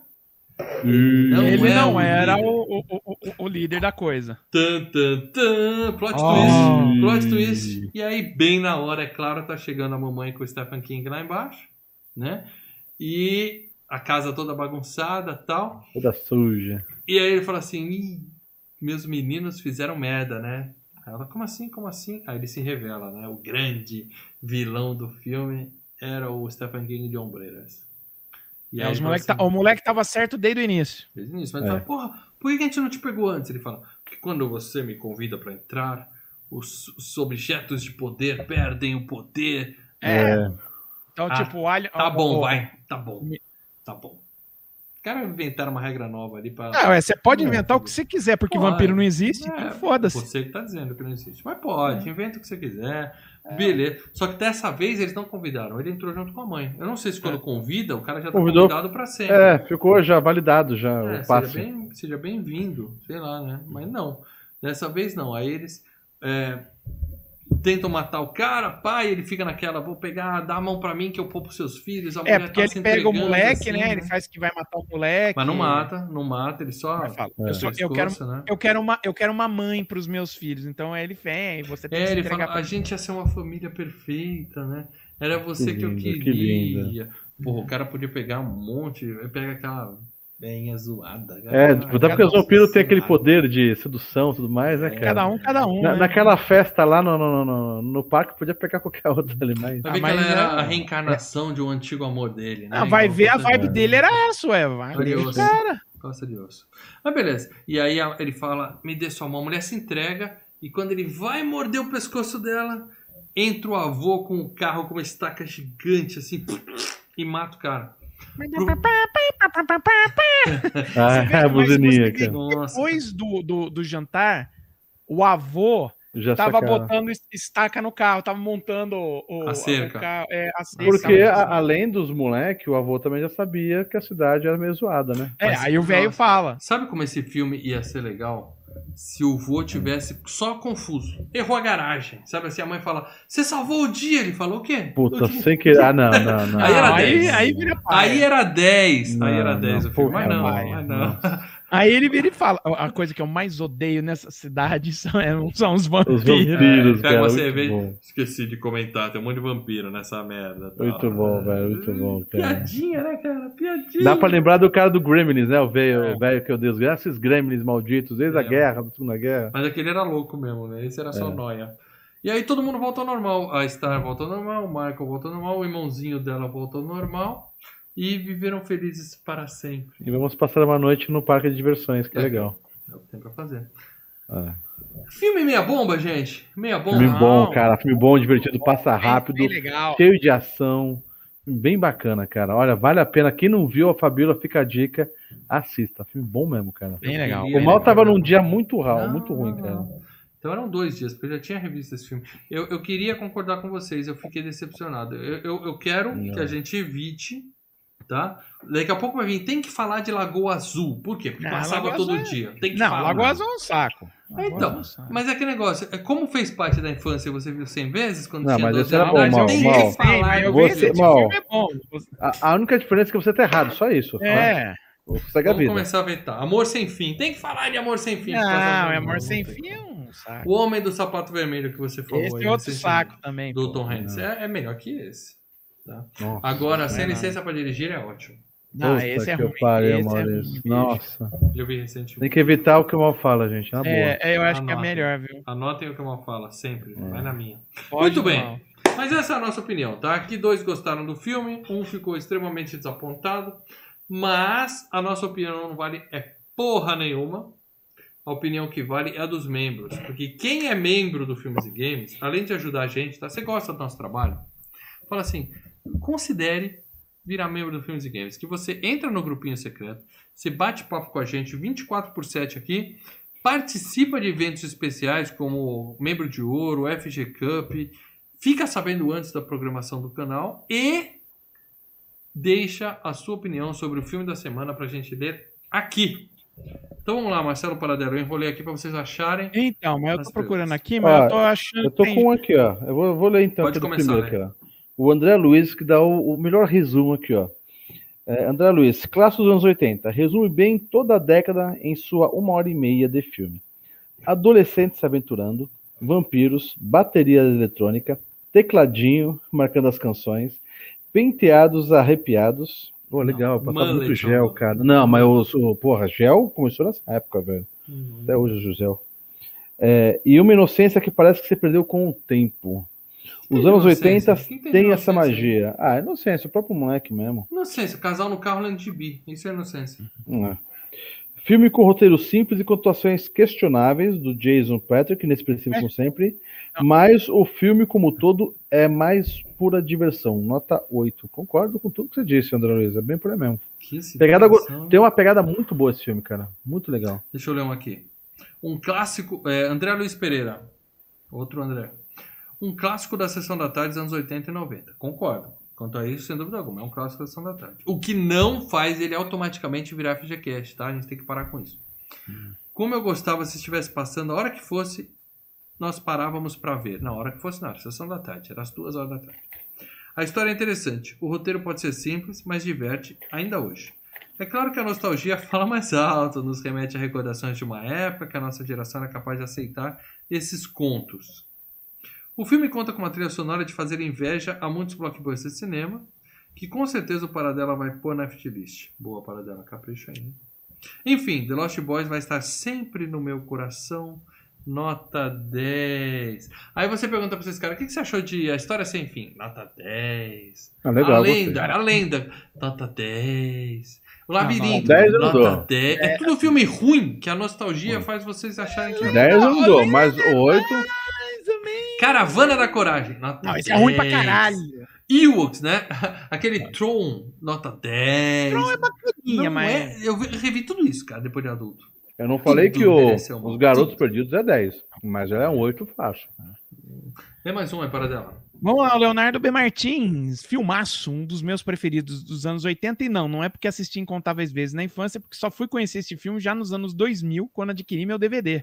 Não Ele é não o era o, o, o, o- o líder da coisa. Tan, tan, tan, plot Oh. twist, plot twist. E aí, bem na hora, é claro, tá chegando a mamãe com o Stephen King lá embaixo, né? E a casa toda bagunçada tal. Toda suja. E aí ele fala assim: Ih, meus meninos fizeram merda, né? Ela, como assim? Como assim? Aí ele se revela, né? O grande vilão do filme era o Stephen King de Ombreiras. E É, os moleque fala tá- o moleque tava certo desde o início. Desde o início, mas É. ele fala, porra, por que a gente não te pegou antes? Ele fala, porque quando você me convida pra entrar, os, os objetos de poder perdem o poder. É. Então, Ah, tipo, o Alien. Tá o- bom, o- vai, tá bom, Me- tá bom. Os caras inventaram uma regra nova ali pra... Não, é, você pode É. inventar o que você quiser, porque Pode. vampiro não existe. É, Foda-se. Você que tá dizendo que não existe. Mas pode, É. inventa o que você quiser. Beleza. Só que dessa vez eles não convidaram. Ele entrou junto com a mãe. Eu não sei se quando convida, o cara já tá Convidou. convidado pra sempre. É, ficou já validado já É, o seja passe. bem- seja bem-vindo, sei lá, né? Mas não. Dessa vez não. Aí eles é, tentam matar o cara, pai, ele fica naquela, vou pegar, dá a mão pra mim que eu pôr pros seus filhos. A É, porque tá ele se pega o moleque, assim, né? Ele faz que vai matar o moleque. Mas não mata, não mata, ele só. Fala, É. eu, só- eu quero, né? eu, quero uma, eu quero uma mãe pros meus filhos. Então aí ele vem, você tem que É, se ele fala, pra a gente ia ser uma família perfeita, né? Era você que, Que eu lindo, que queria. Porra, o cara podia pegar um monte, pega aquela beinha zoada. É, Ah, tipo, até porque vampiros um têm aquele poder de sedução e tudo mais, né, cara? Cada um, cada um. Na- né? Naquela festa lá no, no, no, no parque, podia pegar qualquer [laughs] outra ali, mas. Ah, mas ela era é- a reencarnação de um antigo amor dele, né? Ah, vai ver, a vibe de- dele era essa, ué. Vai ver, cara. Costa de osso. Mas beleza. E aí ele fala, me dê sua mão. A mulher se entrega e quando ele vai morder o pescoço dela, entra o avô com o carro com uma estaca gigante, assim, [laughs] e mata o cara. Ah, a buzininha, cara. Depois do, do, do jantar, o avô Já tava sacaram. botando es- estaca no carro, tava montando o, A cerca. o carro, é, a cerca. Porque, a- além dos moleques, o avô também já sabia que a cidade era meio zoada, né? É, Mas- aí o velho fala. Sabe como esse filme ia ser legal? Se o vô tivesse só confuso. Errou a garagem. Sabe assim, a mãe fala, você salvou o dia. Ele falou o quê? Puta, sem querer. Ah, não, não, não. Aí era Não, aí, 10. aí pai. Aí era 10. Não, aí era não, 10 o filme. porra, Mas não, pai, mas não. Aí ele vira e fala: a coisa que eu mais odeio nessa cidade [laughs] são, é- são os Os vampiros. vampiros, É, cara. uma Muito cerveja. bom. Esqueci de comentar, tem um monte de vampiro nessa merda. tal. Muito bom, velho. Muito bom, cara. Piadinha, né, cara? Piadinha. Dá pra lembrar do cara do Gremlins, né? O velho É. o velho que eu Deus graças esses Gremlins malditos, desde a É. guerra, da Segunda Guerra. Mas aquele era louco mesmo, né? Esse era só É. noia. E aí todo mundo volta ao normal. A Star volta ao normal, o Michael volta ao normal, o irmãozinho dela volta ao normal. E viveram felizes para sempre. E vamos passar uma noite no parque de diversões, que É. legal. É o que tem pra fazer. É. Filme meia bomba, gente. Meia bomba. Filme Não. bom, cara. Filme bom, divertido, passa Bem- rápido, bem legal. cheio de ação. Bem bacana, cara. Olha, vale a pena. Quem não viu a Fabíola, fica a dica. Assista. Filme bom mesmo, cara. Bem legal. O mal tava num dia muito Não, ralo, muito ruim, cara. Então eram dois dias, porque eu já tinha revisto esse filme. Eu, eu queria concordar com vocês, eu fiquei decepcionado. Eu, eu, eu quero Não. que a gente evite, tá? Daqui a pouco vai vir, tem que falar de Lagoa Azul. Por quê? Porque Não, passava Lagoa todo Azul é- dia. Tem que Não, falar. Lagoa Azul é um saco. Então, Nossa. Mas é que negócio, é como fez parte da infância, você viu 100 vezes quando Não, tinha mas 12 esse era anos, bom, Mal, tem Mal. que falar. eu Você- Mal. filme é bom. A, a única diferença é que você tá errado, só isso. É. Segue a Vamos vida. começar a vetar. Amor sem fim. Tem que falar de amor sem fim. Não, é amor sem fim é um saco. O Homem do Sapato Vermelho que você falou. Esse aí, é outro recentemente, saco também. Do pô. Tom Hanks. É, é melhor que esse. Nossa, Agora, sem é licença pra dirigir é ótimo. Não, puta esse é que ruim. pariu, esse é Maurício. ruim, Nossa. Eu vi recentemente. Tem que evitar o que o mal fala, gente. Na boa. É, é, eu acho que é Anota. melhor, viu? Anotem o que eu fala, sempre. Vai na minha. Pode, Muito bem. mal. Mas essa é a nossa opinião, tá? Aqui dois gostaram do filme, um ficou extremamente desapontado, mas a nossa opinião não vale é porra nenhuma. A opinião que vale é a dos membros, porque quem é membro do Filmes e Games, além de ajudar a gente, tá? Você gosta do nosso trabalho? Fala assim, considere virar membro do Filmes e Games, que você entra no grupinho secreto, você bate papo com a gente 24 por 7 aqui, participa de eventos especiais como membro de ouro, FG Cup, fica sabendo antes da programação do canal e deixa a sua opinião sobre o filme da semana pra gente ler aqui. Então vamos lá, Marcelo Paradelo, eu enrolei aqui pra vocês acharem. Então, mas eu tô procurando aqui, mas Ó, eu tô achando Eu tô com um aqui, ó. Eu vou, vou ler então Pode começar, primeiro aqui, ó. O André Luiz, que dá o, o melhor resumo aqui, ó. É, André Luiz, clássico dos anos 80. Resume bem toda a década em sua uma hora e meia de filme. Adolescentes se aventurando, vampiros, bateria eletrônica, tecladinho marcando as canções, penteados arrepiados. Pô, legal, Não, passava muito mullet, gel, cara. Não, mas eu sou, porra, gel começou nessa época, velho. Uhum. Até hoje o gel. É, e uma inocência que parece que você perdeu com o tempo. Os anos inocência? 80 Quem tem essa magia. Ah, inocência, o próprio moleque mesmo. Inocência, casal no carro lendo de bi. Isso é inocência. Não é. Filme com roteiro simples e com atuações questionáveis do Jason Patrick, inexpressivo como sempre. Mas o filme, como todo, é mais pura diversão. Nota 8. Concordo com tudo que você disse, André Luiz. É bem por aí mesmo. Pegada situação. Tem uma pegada muito boa esse filme, cara. Muito legal. Deixa eu ler um aqui. Um clássico. É, André Luiz Pereira. Outro André. Um clássico da sessão da tarde dos anos 80 e 90. Concordo. Quanto a isso, sem dúvida alguma, é um clássico da sessão da tarde. O que não faz ele automaticamente virar FGCast, tá? A gente tem que parar com isso. Como eu gostava se estivesse passando, a hora que fosse, nós parávamos para ver. Na hora que fosse, era sessão da tarde, era as duas horas da tarde. A história é interessante. O roteiro pode ser simples, mas diverte ainda hoje. É claro que a nostalgia [laughs] fala mais alto, nos remete a recordações de uma época que a nossa geração era capaz de aceitar esses contos. O filme conta com uma trilha sonora de fazer inveja a muitos blockbusters de cinema, que com certeza o Paradela vai pôr na list. Boa, Paradela, capricha aí. hein? Enfim, The Lost Boys vai estar sempre no meu coração. Nota 10. Aí você pergunta pra esses caras, o que que você achou de A História Sem Fim? Nota 10. Ah, legal. a lenda, era a lenda. Nota 10. O Labirinto, não, 10 eu não nota dou. 10. É tudo filme ruim que a nostalgia faz vocês acharem que. 10 eu não dou, mas 8. Menos. Caravana da Coragem, nota Não, 10. esse é ruim pra caralho. Ewoks, né? [laughs] Aquele Tron, nota 10. Tron é bacaninha, Não mas. é- Eu vi- revi tudo isso, cara, depois de adulto. Eu não falei Tudo que o- os Garotos tudo. Perdidos é 10, mas é um 8 fácil. Tem mais um aí para dela. Vamos lá, o Leonardo B. Martins, filmaço, um dos meus preferidos dos anos 80. E não, não é porque assisti incontáveis vezes na infância, porque só fui conhecer esse filme já nos anos 2000, quando adquiri meu DVD.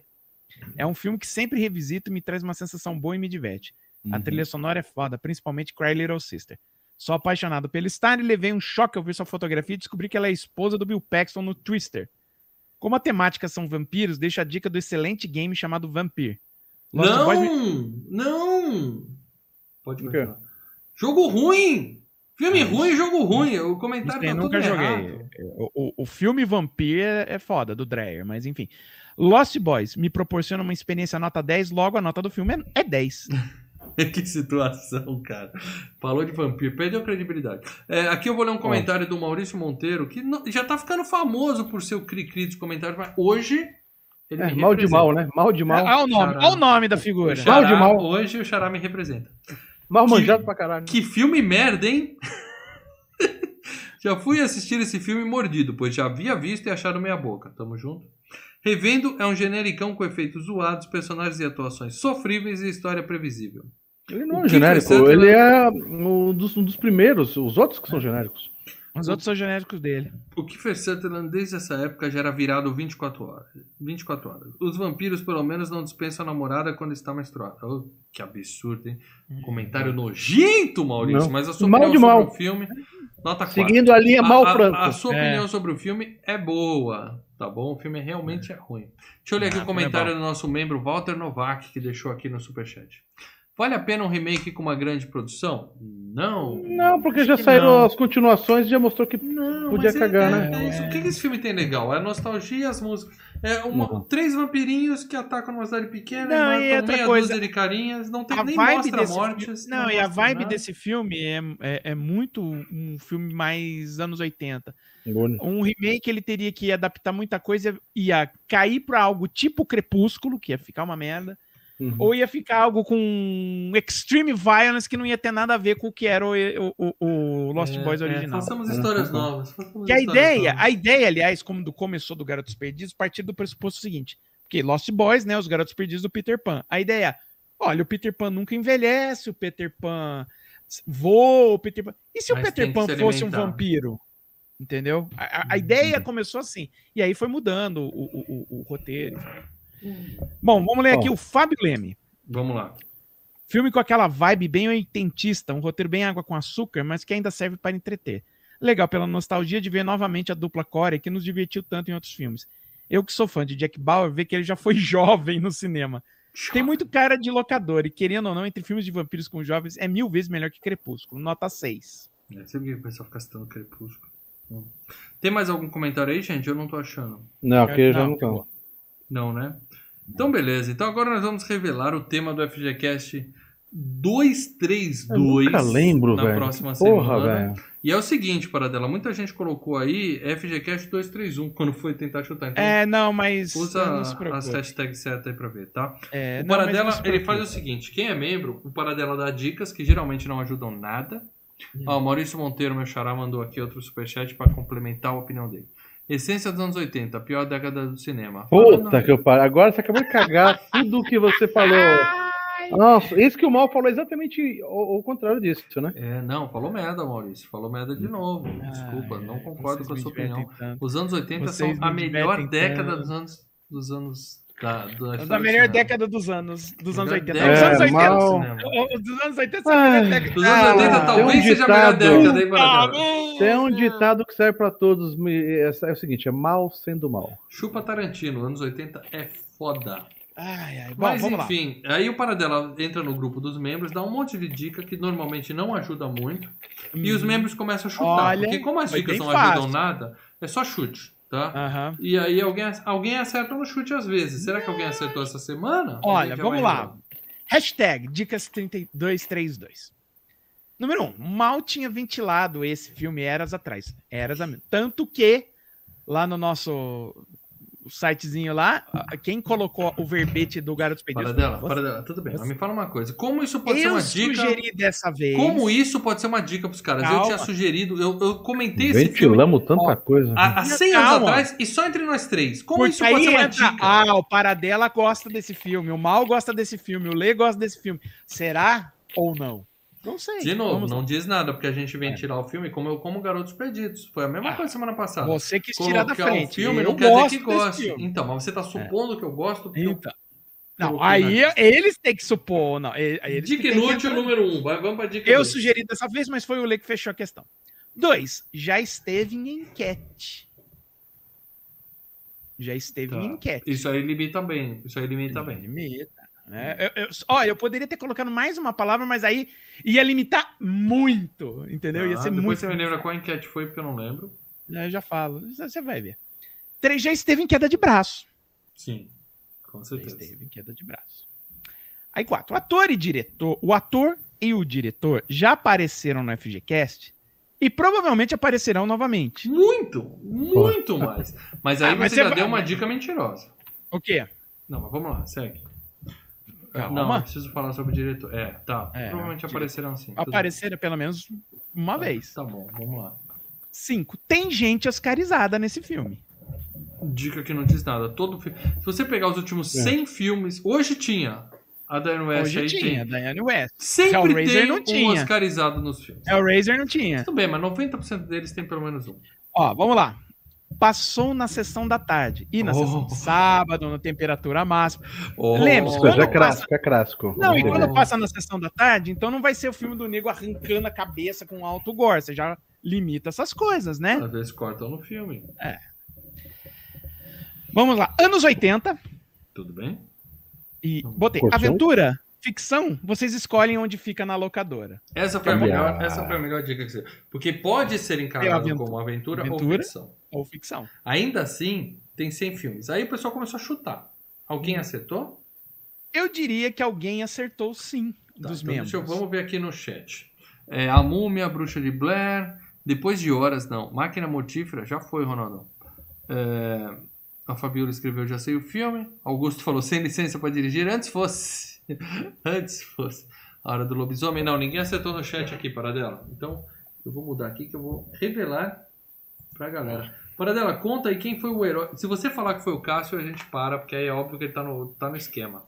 É um filme que sempre revisito, me traz uma sensação boa e me diverte. A Uhum. trilha sonora é foda, principalmente Cry Little Sister. Sou apaixonado pelo Star e levei um choque ao ver sua fotografia e descobri que ela é esposa do Bill Paxton no Twister. Como a temática são vampiros, deixo a dica do excelente game chamado Vampir. Lost não! Boys Não! Pode continuar. Jogo ruim! Filme Ah, ruim, jogo ruim. O comentário sei, tá nunca tudo joguei. O, o- o filme Vampir é, é foda, do Dreyer, mas enfim. Lost Boys me proporciona uma experiência nota 10, logo a nota do filme é, é 10. [laughs] que situação, cara. Falou de vampiro, perdeu credibilidade. É, aqui eu vou ler um comentário do Maurício Monteiro, que não- já tá ficando famoso por seu cri-cri dos comentários, mas hoje. Ele É, mal de mal, né? Mal de mal. Olha o nome, Xará. olha o nome da figura. Xará, Mal de mal. Hoje o Xará me representa. Mal que- manjado pra caralho. Que filme merda, hein? [laughs] já fui assistir esse filme mordido, pois já havia visto e achado meia boca. Tamo junto? Revendo é um genericão com efeitos zoados, personagens e atuações sofríveis e história previsível. Ele não O é genérico, Santa- ele é um dos, um dos primeiros, os outros que são genéricos. Os outros são genéricos dele. O Kiefer Sutherland, desde essa época, já era virado 24 horas. 24 horas. Os vampiros, pelo menos, não dispensam a namorada quando está menstruada. Oh, que absurdo, hein? Hum. Comentário nojento, Maurício. Não. Mas a sua Mal opinião de sobre mal. o filme, nota 4. Seguindo a linha mal a, franco. a, a sua É. opinião sobre o filme é boa, tá bom? O filme realmente é ruim. Deixa eu ler aqui Ah, o comentário é do nosso membro Walter Novak, que deixou aqui no Superchat. Vale a pena um remake com uma grande produção? Não. Não, porque já saíram não. as continuações e já mostrou que Não, podia é- cagar, é- né? é isso. O que, esse filme tem legal? É a nostalgia e as músicas. É uma- três vampirinhos que atacam uma cidade pequena Não, e e matam outra meia coisa, dúzia de carinhas. Não tem nem mostra desse mortes. filme, não, e a vibe nada. desse filme é, é, é muito um filme mais anos 80. Um remake ele teria que adaptar muita coisa, ia cair pra algo tipo Crepúsculo, que ia ficar uma merda, Uhum. ou ia ficar algo com extreme violence que não ia ter nada a ver com o que era o, o, o- Lost É, Boys é, original. façamos histórias novas. façamos Que a ideia, novas. a ideia, aliás, como do começou do Garotos Perdidos, partir do pressuposto seguinte: porque Lost Boys, né, os Garotos Perdidos do Peter Pan. A ideia é, olha, o Peter Pan nunca envelhece, o Peter Pan voa, o Peter Pan. E se Mas o Peter Pan se fosse um vampiro? Entendeu? A, a- a Uhum. ideia começou assim. E aí foi mudando o, o, o- o roteiro. Bom, vamos ler aqui Bom. o Fábio Leme. Vamos lá. Filme com aquela vibe bem oitentista, um roteiro bem água com açúcar, mas que ainda serve para entreter. Legal pela nostalgia de ver novamente a dupla Corey, que nos divertiu tanto em outros filmes. Eu que sou fã de Jack Bauer, ver que ele já foi [laughs] jovem no cinema. Tem muito cara de locador, e querendo ou não, entre filmes de vampiros com jovens, é mil vezes melhor que Crepúsculo. Nota 6. É, sempre que o pessoal fica citando Crepúsculo. Tem mais algum comentário aí, gente? Eu não tô achando. Não, aqui já Não, estão. Não, né? Então, beleza. Então, agora nós vamos revelar o tema do FGCast 232 Eu nunca lembro, na velho. próxima Porra, semana. velho. E é o seguinte, Paradela, muita gente colocou aí FGCast 231 quando foi tentar chutar. Então, É, não, mas. usa não as hashtags certas aí pra ver, tá? É, o Paradela, não ele faz o seguinte, quem é membro, o Paradela dá dicas que geralmente não ajudam nada. Ó, o Maurício Monteiro, meu xará, mandou aqui outro superchat pra complementar a opinião dele. Essência dos anos 80, a pior década do cinema. Puta Falando- que eu paro. Agora você acabou de cagar [laughs] tudo que você falou. Nossa, isso que o Mal falou é exatamente o, o contrário disso, né? É, não, falou merda, Maurício. Falou merda de novo. Desculpa, Ah, não concordo com a sua opinião. tanto. Os anos 80 Vocês são a me melhor década tanto. dos anos. Dos anos. Da, da, Da melhor cinema. década dos anos, dos anos Melhor 80. década Os anos É, 80. do mal- cinema. Os dos anos 80 são a Ai, melhor década. Dos anos 80 Ah, talvez um seja a melhor década aí, Ah. Tem um ditado que serve pra todos. É, é o seguinte: é mal sendo mal. Chupa Tarantino, anos 80 é foda. Ai, ai. Bom, Mas vamos enfim, aí o Paradela entra no grupo dos membros, dá um monte de dica que normalmente não ajuda muito. lá. E os Hum, membros começam a chutar. Olha, porque como as dicas não ajudam fácil. nada, é só chute, tá? Aham. E aí alguém, alguém acerta no chute às vezes. Será que alguém acertou essa semana? Olha, já vamos lá. revelar. Hashtag Dicas 3232. Número 1. Um, mal tinha ventilado esse filme eras atrás. Eras a... Tanto que lá no nosso sitezinho lá, quem colocou o verbete do Garotos Perdidos Paradela, foi Paradela, tudo bem. Você- Mas me fala uma coisa. Como isso pode ser Eu uma dica? sugeri dessa vez. Como isso pode ser uma dica pros caras? Eu Calma. tinha sugerido, eu, eu comentei esse filme Ventilamos tanta coisa. há, há 100 anos atrás e só entre nós três. Como Porque isso pode ser uma entra, dica? ah, o Paradela gosta desse filme, o Mal gosta desse filme, o Lê gosta desse filme. Será ou não? Não sei. De novo, Vamos não lá. diz nada, porque a gente vem tirar o filme como eu como Garotos Perdidos. Foi a mesma Ah, coisa semana passada. Você quis tirar da frente. o filme eu não quer dizer que goste. Então, mas você tá supondo que eu gosto porque eu Então. Não, aí eles têm que supor. Não, eles Dica inútil número um. Vai, vamos pra dica Eu dois. sugeri dessa vez, mas foi o Lê que fechou a questão. Dois, já esteve em enquete. Já esteve Tá. em enquete. Isso aí limita bem. Isso aí limita bem. Limita. Né? Eu, eu, ó, eu poderia ter colocado mais uma palavra, mas aí ia limitar muito, entendeu? ia Tá, ser depois muito. você me lembra qual enquete foi, porque eu não lembro. Eu já falo, você vai ver. Três já esteve em queda de braço. Sim, com certeza. esteve em queda de braço. Aí quatro, o ator e diretor, o ator e o diretor já apareceram no FGCast e provavelmente aparecerão novamente. Muito, muito mais. Mas aí Ah, mas você já deu uma dica mentirosa. O quê? Não, mas vamos lá, segue. Calma. Não, eu preciso falar sobre o diretor. É, tá. É, Provavelmente dire- apareceram sim. Apareceram pelo menos uma bem. vez. Tá bom, vamos lá. Cinco, tem gente oscarizada nesse filme. Dica que não diz nada. Todo fi- Se você pegar os últimos É. 100 filmes, hoje tinha. A Diane West Hoje aí tinha, tem. Diane West. Sempre Hellraiser tem não um tinha. oscarizado nos filmes. Hellraiser não tinha. Tudo bem, mas 90% deles tem pelo menos um. Ó, vamos lá. Passou na sessão da tarde e na Oh. sessão de sábado, na temperatura máxima. Oh, Lembra-se, Isso já é clássico, é clássico. Não, e quando passa na sessão da tarde, então não vai ser o filme do nego arrancando a cabeça com alto gore. Você já limita essas coisas, né? Às vezes cortam no filme. Vamos lá. Anos 80. Tudo bem? E botei Curtiu? aventura, ficção, vocês escolhem onde fica na locadora. Essa foi, a melhor, essa foi a melhor dica que você Porque pode ser encarado aventura- como aventura, ou aventura. ficção. Ou ficção. Ainda assim, tem 100 filmes. Aí o pessoal começou a chutar. Alguém acertou? Eu diria que alguém acertou sim Tá, dos então membros. deixa eu- vamos ver aqui no chat. É, a Múmia, a Bruxa de Blair, Depois de Horas, não. Máquina Mortífera, já foi, Ronaldo. É, a Fabiola escreveu Já Sei o Filme. Augusto falou, sem licença para dirigir, antes fosse. [laughs] antes fosse. A Hora do Lobisomem, não, ninguém acertou no chat aqui, Paradela. Então, eu vou mudar aqui que eu vou revelar pra galera. Paradela, conta aí quem foi o herói. Se você falar que foi o Cássio, a gente para, porque aí é óbvio que ele tá no, tá no esquema.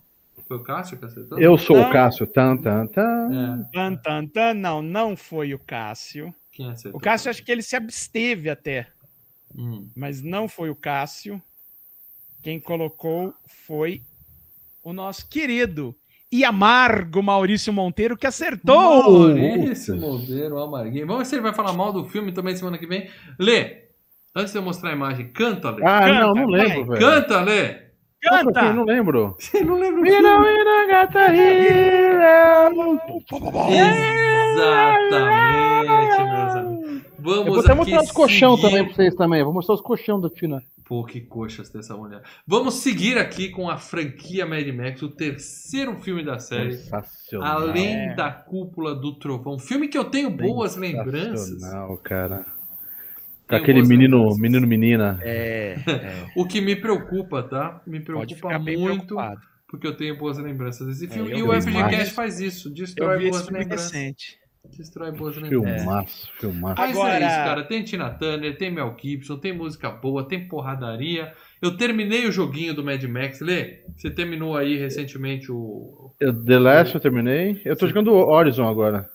Foi o Cássio que acertou? Eu sou Não. o Cássio. Tan, tan, tan. É, Tan, tan, tan, não, não foi o Cássio. quem acertou? O Cássio, acho que ele se absteve até, Hum. mas não foi o Cássio. Quem colocou foi o nosso querido e amargo Maurício Monteiro, que acertou. Maurício Monteiro, Amarguinho. Vamos ver se ele vai falar mal do filme também semana que vem. Lê, antes de eu mostrar a imagem, canta, Lê. Ah, Canta, não, não lembro, velho. Canta, Lê. Qual que eu Canta! Não lembro. [laughs] Você não lembra o Mira, filme? mira, gatarina. Exatamente, meus amigos. Vamos Eu vou até mostrar os colchão seguir- também pra vocês também. Vou mostrar os colchão da Tina. Pô, que coxas dessa mulher. Vamos seguir aqui com a franquia Mad Max, o terceiro filme da série. Sensacional. Além É. da Cúpula do Trovão. Filme que eu tenho boas lembranças. Sensacional, cara. Com aquele menino, lembranças. menino, menina. É, [laughs] O que me preocupa, tá? Me pode preocupa muito, porque eu tenho boas lembranças desse filme. eu e o FGCast faz isso, destrói boas lembranças. recente. Destrói boas lembranças. Filmaço, filmaço. Mas é Agora- isso, cara. Tem Tina Turner, tem Mel Gibson, tem música boa, tem porradaria. Eu terminei o joguinho do Mad Max. Lê, você terminou aí recentemente o. Eu, The Last eu terminei. Eu tô jogando Horizon agora.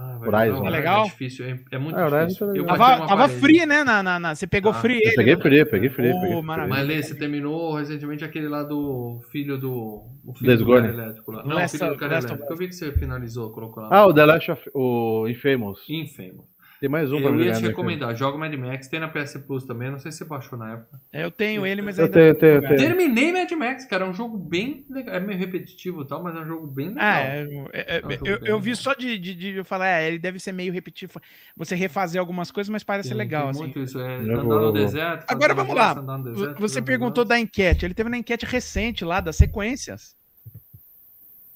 Ah, Horizon. É legal? É difícil, é, é muito É, difícil. tá Eu Tava, tava free, né? Na, na, na- você pegou Ah, free Eu ele. peguei né? free, peguei free. Oh, peguei free. maravilha. Mas Lê, você terminou recentemente aquele lá do filho do. O filho Days do elétrico lá. Não, o Last filho do of- cara elétrico. Eu vi que você finalizou, colocou lá. Ah, o The Last of... O Infamous. Infamous. Tem mais um pra Eu ia te né, recomendar, joga Mad Max, tem na PS Plus também, não sei se você baixou na época. É, Eu tenho ele, mas Eu ainda. tenho, tenho, tenho. Terminei Mad Max, cara, é um jogo bem legal, é meio repetitivo e tal, mas é um jogo bem legal. Ah, é, é, é, um eu, bem eu vi legal. só de, de, de eu falar, é, ele deve ser meio repetitivo. Você refazer algumas coisas, mas parece Tem- legal, tem assim. muito isso, é Eu andar vou- no deserto. Agora vamos lá. deserto, Você perguntou da enquete. Ele teve na enquete recente lá, das sequências.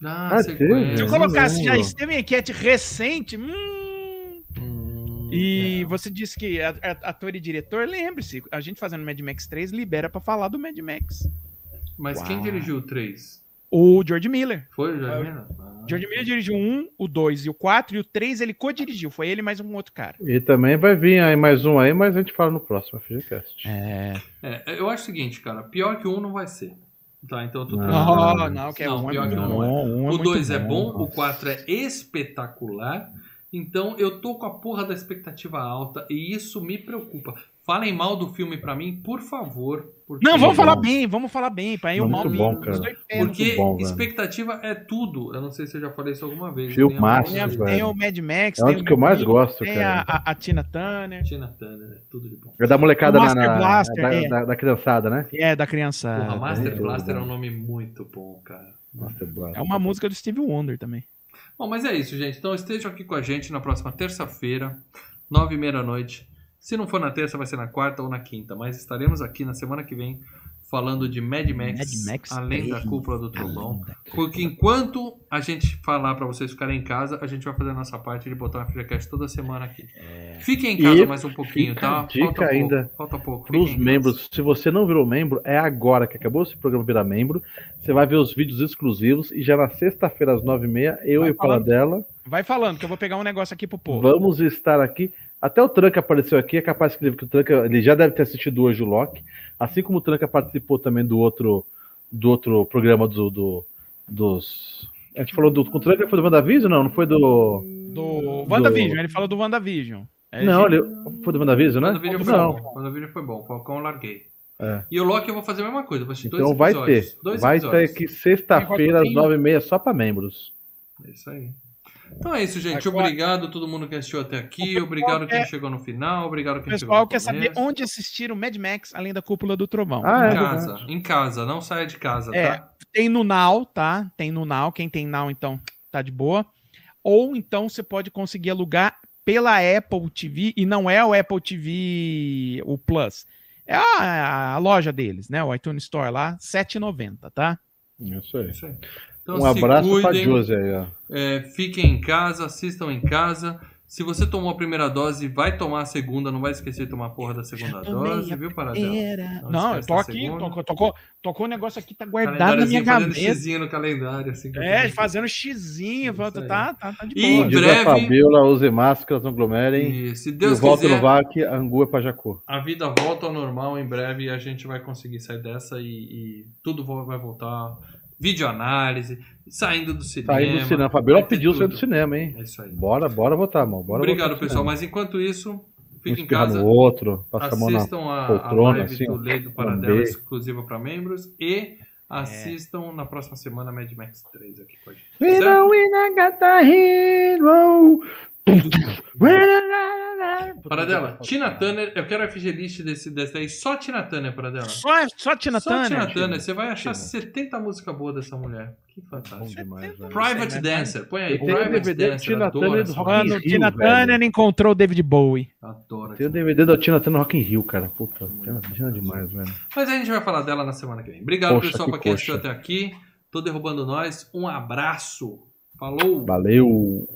Ah, Ah, sequência. Se eu colocasse já esteve em enquete recente, Hum, E é. você disse que a- a- ator e diretor, lembre-se, a gente fazendo Mad Max 3 libera pra falar do Mad Max. Mas quem Uau. dirigiu o 3? O George Miller. Foi o Ah, Jorge Miller? Ah. George Miller dirigiu o 1, o 2 e o 4, e o 3 ele co-dirigiu. Foi ele mais um outro cara. E também vai vir aí mais um aí, mas a gente fala no próximo FGCast. É. É, eu acho o seguinte, cara, pior que um não vai ser. Tá, então eu tô Não. tranquilo. Não, não, que é Não, um é pior muito que não bom. é. um O muito 2 é bom, o 4 é espetacular. Então eu tô com a porra da expectativa alta e isso me preocupa. Falem mal do filme pra mim, por favor. porque- Não, vamos bom. falar bem, vamos falar bem. Pra ir o Muito mal bom, cara. Porque bom, velho. expectativa é tudo. Eu não sei se eu já falei isso alguma vez. Filmaço, Tem a- Tem, velho. tem o Mad Max, É tem um o que eu mais gosto, tem cara. a, a- a Tina Turner, Tina Turner, é tudo de bom. É da molecada O na, Master na- Blaster, da, é. da, da criançada, né? é da criança. Porra, Master muito Blaster é um nome muito bom, cara. Master Blaster. É uma música do Steve Wonder também. Bom, mas é isso, gente. Então estejam aqui com a gente na próxima terça-feira, nove e meia da noite. Se não for na terça, vai ser na quarta ou na quinta. Mas estaremos aqui na semana que vem falando de Mad Max, Mad Max além da 3. cúpula do trovão. Porque enquanto a gente falar para vocês ficarem em casa, a gente vai fazer a nossa parte de botar uma FGCast toda semana aqui. Fiquem em casa E mais um pouquinho, tá? dica pouco, ainda falta pouco. Para os membros, se você não virou membro, é agora que acabou esse programa virar membro. Você vai ver os vídeos exclusivos e já na sexta-feira às nove e meia, eu Vai e o. Paladela Vai falando, que eu vou pegar um negócio aqui pro povo. vamos estar aqui. Até o Tranca apareceu aqui, é capaz que ele, que o Tranca, ele já deve ter assistido hoje o Loki, assim como o Tranca participou também do outro do outro programa do, do, dos. A gente falou do. Com o trailer foi do WandaVision? Não, não foi do. Do WandaVision, ele falou do WandaVision. É, não, gente, ele. Foi do WandaVision, né? WandaVision foi Não. bom. WandaVision foi bom. Falcão eu larguei. É. E o Loki eu vou fazer a mesma coisa. Vou assistir Então dois vai episódios. ter. Dois vai ter episódios. aqui sexta-feira, às nove e meia, só pra membros. É isso aí. Então é isso, gente. Agora- Obrigado a todo mundo que assistiu até aqui. pessoal Obrigado quem quer- chegou no final. Obrigado O quem chegou pessoal no quer saber onde assistir o Mad Max além da Cúpula do Trovão. Ah, Em é casa. verdade. Em casa. Não saia de casa, É. tá? Tem no Now, tá? Tem no Now. Quem tem Now, então, tá de boa. Ou então você pode conseguir alugar pela Apple TV, e não é o Apple TV, o Plus. É a, a loja deles, né? O iTunes Store lá, R$ 7,90, tá? Isso É aí. isso aí. Então, Um se abraço pra cuidem. Josi aí, ó. É, fiquem em casa, assistam em casa. Se você tomou a primeira dose, vai tomar a segunda. Não vai esquecer de tomar a porra da segunda dose, viu, Paradela? Era... Não Não, eu tô aqui, tocou, tocou, tocou o negócio aqui, tá guardado na minha Calendáriozinho, fazendo gaveta. xizinho no calendário. Assim, É, fazendo xizinho, volta, tá, tá, tá de E- boa. Em breve- a Fabiola, use máscaras, não aglomerem. E se E Deus volta quiser, no VAC, Angu é pra Jacó. a vida volta ao normal em breve e a gente vai conseguir sair dessa e, e tudo vai voltar. Videoanálise, saindo do cinema. Saindo do cinema. A Fabiola pediu sair do cinema, hein? É isso aí. Bora, bora votar, mano. Bora Obrigado, pessoal. Mas enquanto isso, Um fique em casa. no outro, passa a mão na Assistam a, a poltrona, live assim, do. Lei do Paradela Lamber. exclusiva para membros e assistam na próxima semana Mad Max 3 aqui com a gente. We Certo? Hero. Paradela, Tina Turner, eu quero a FG list desse, desse aí, só Tina Turner, Paradela. Só, só Tina Só Turner. Tina Tina. Turner, você vai achar Tina. 70 músicas boas dessa mulher. Que Bom fantástico. demais, velho. Private né? Dancer, põe aí. Private DVD Dancer, Tina Turner do Rock in Rio, Tina velho. Turner encontrou o David Bowie. Adoro. Tem o DVD da Tina Turner Rock in Rio, cara. Puta, Tina, Tina demais, velho. Mas a gente vai falar dela na semana que vem. Obrigado, Poxa, pessoal, que pra quem assistiu até aqui. Tô derrubando nós. Um abraço. Falou! Valeu!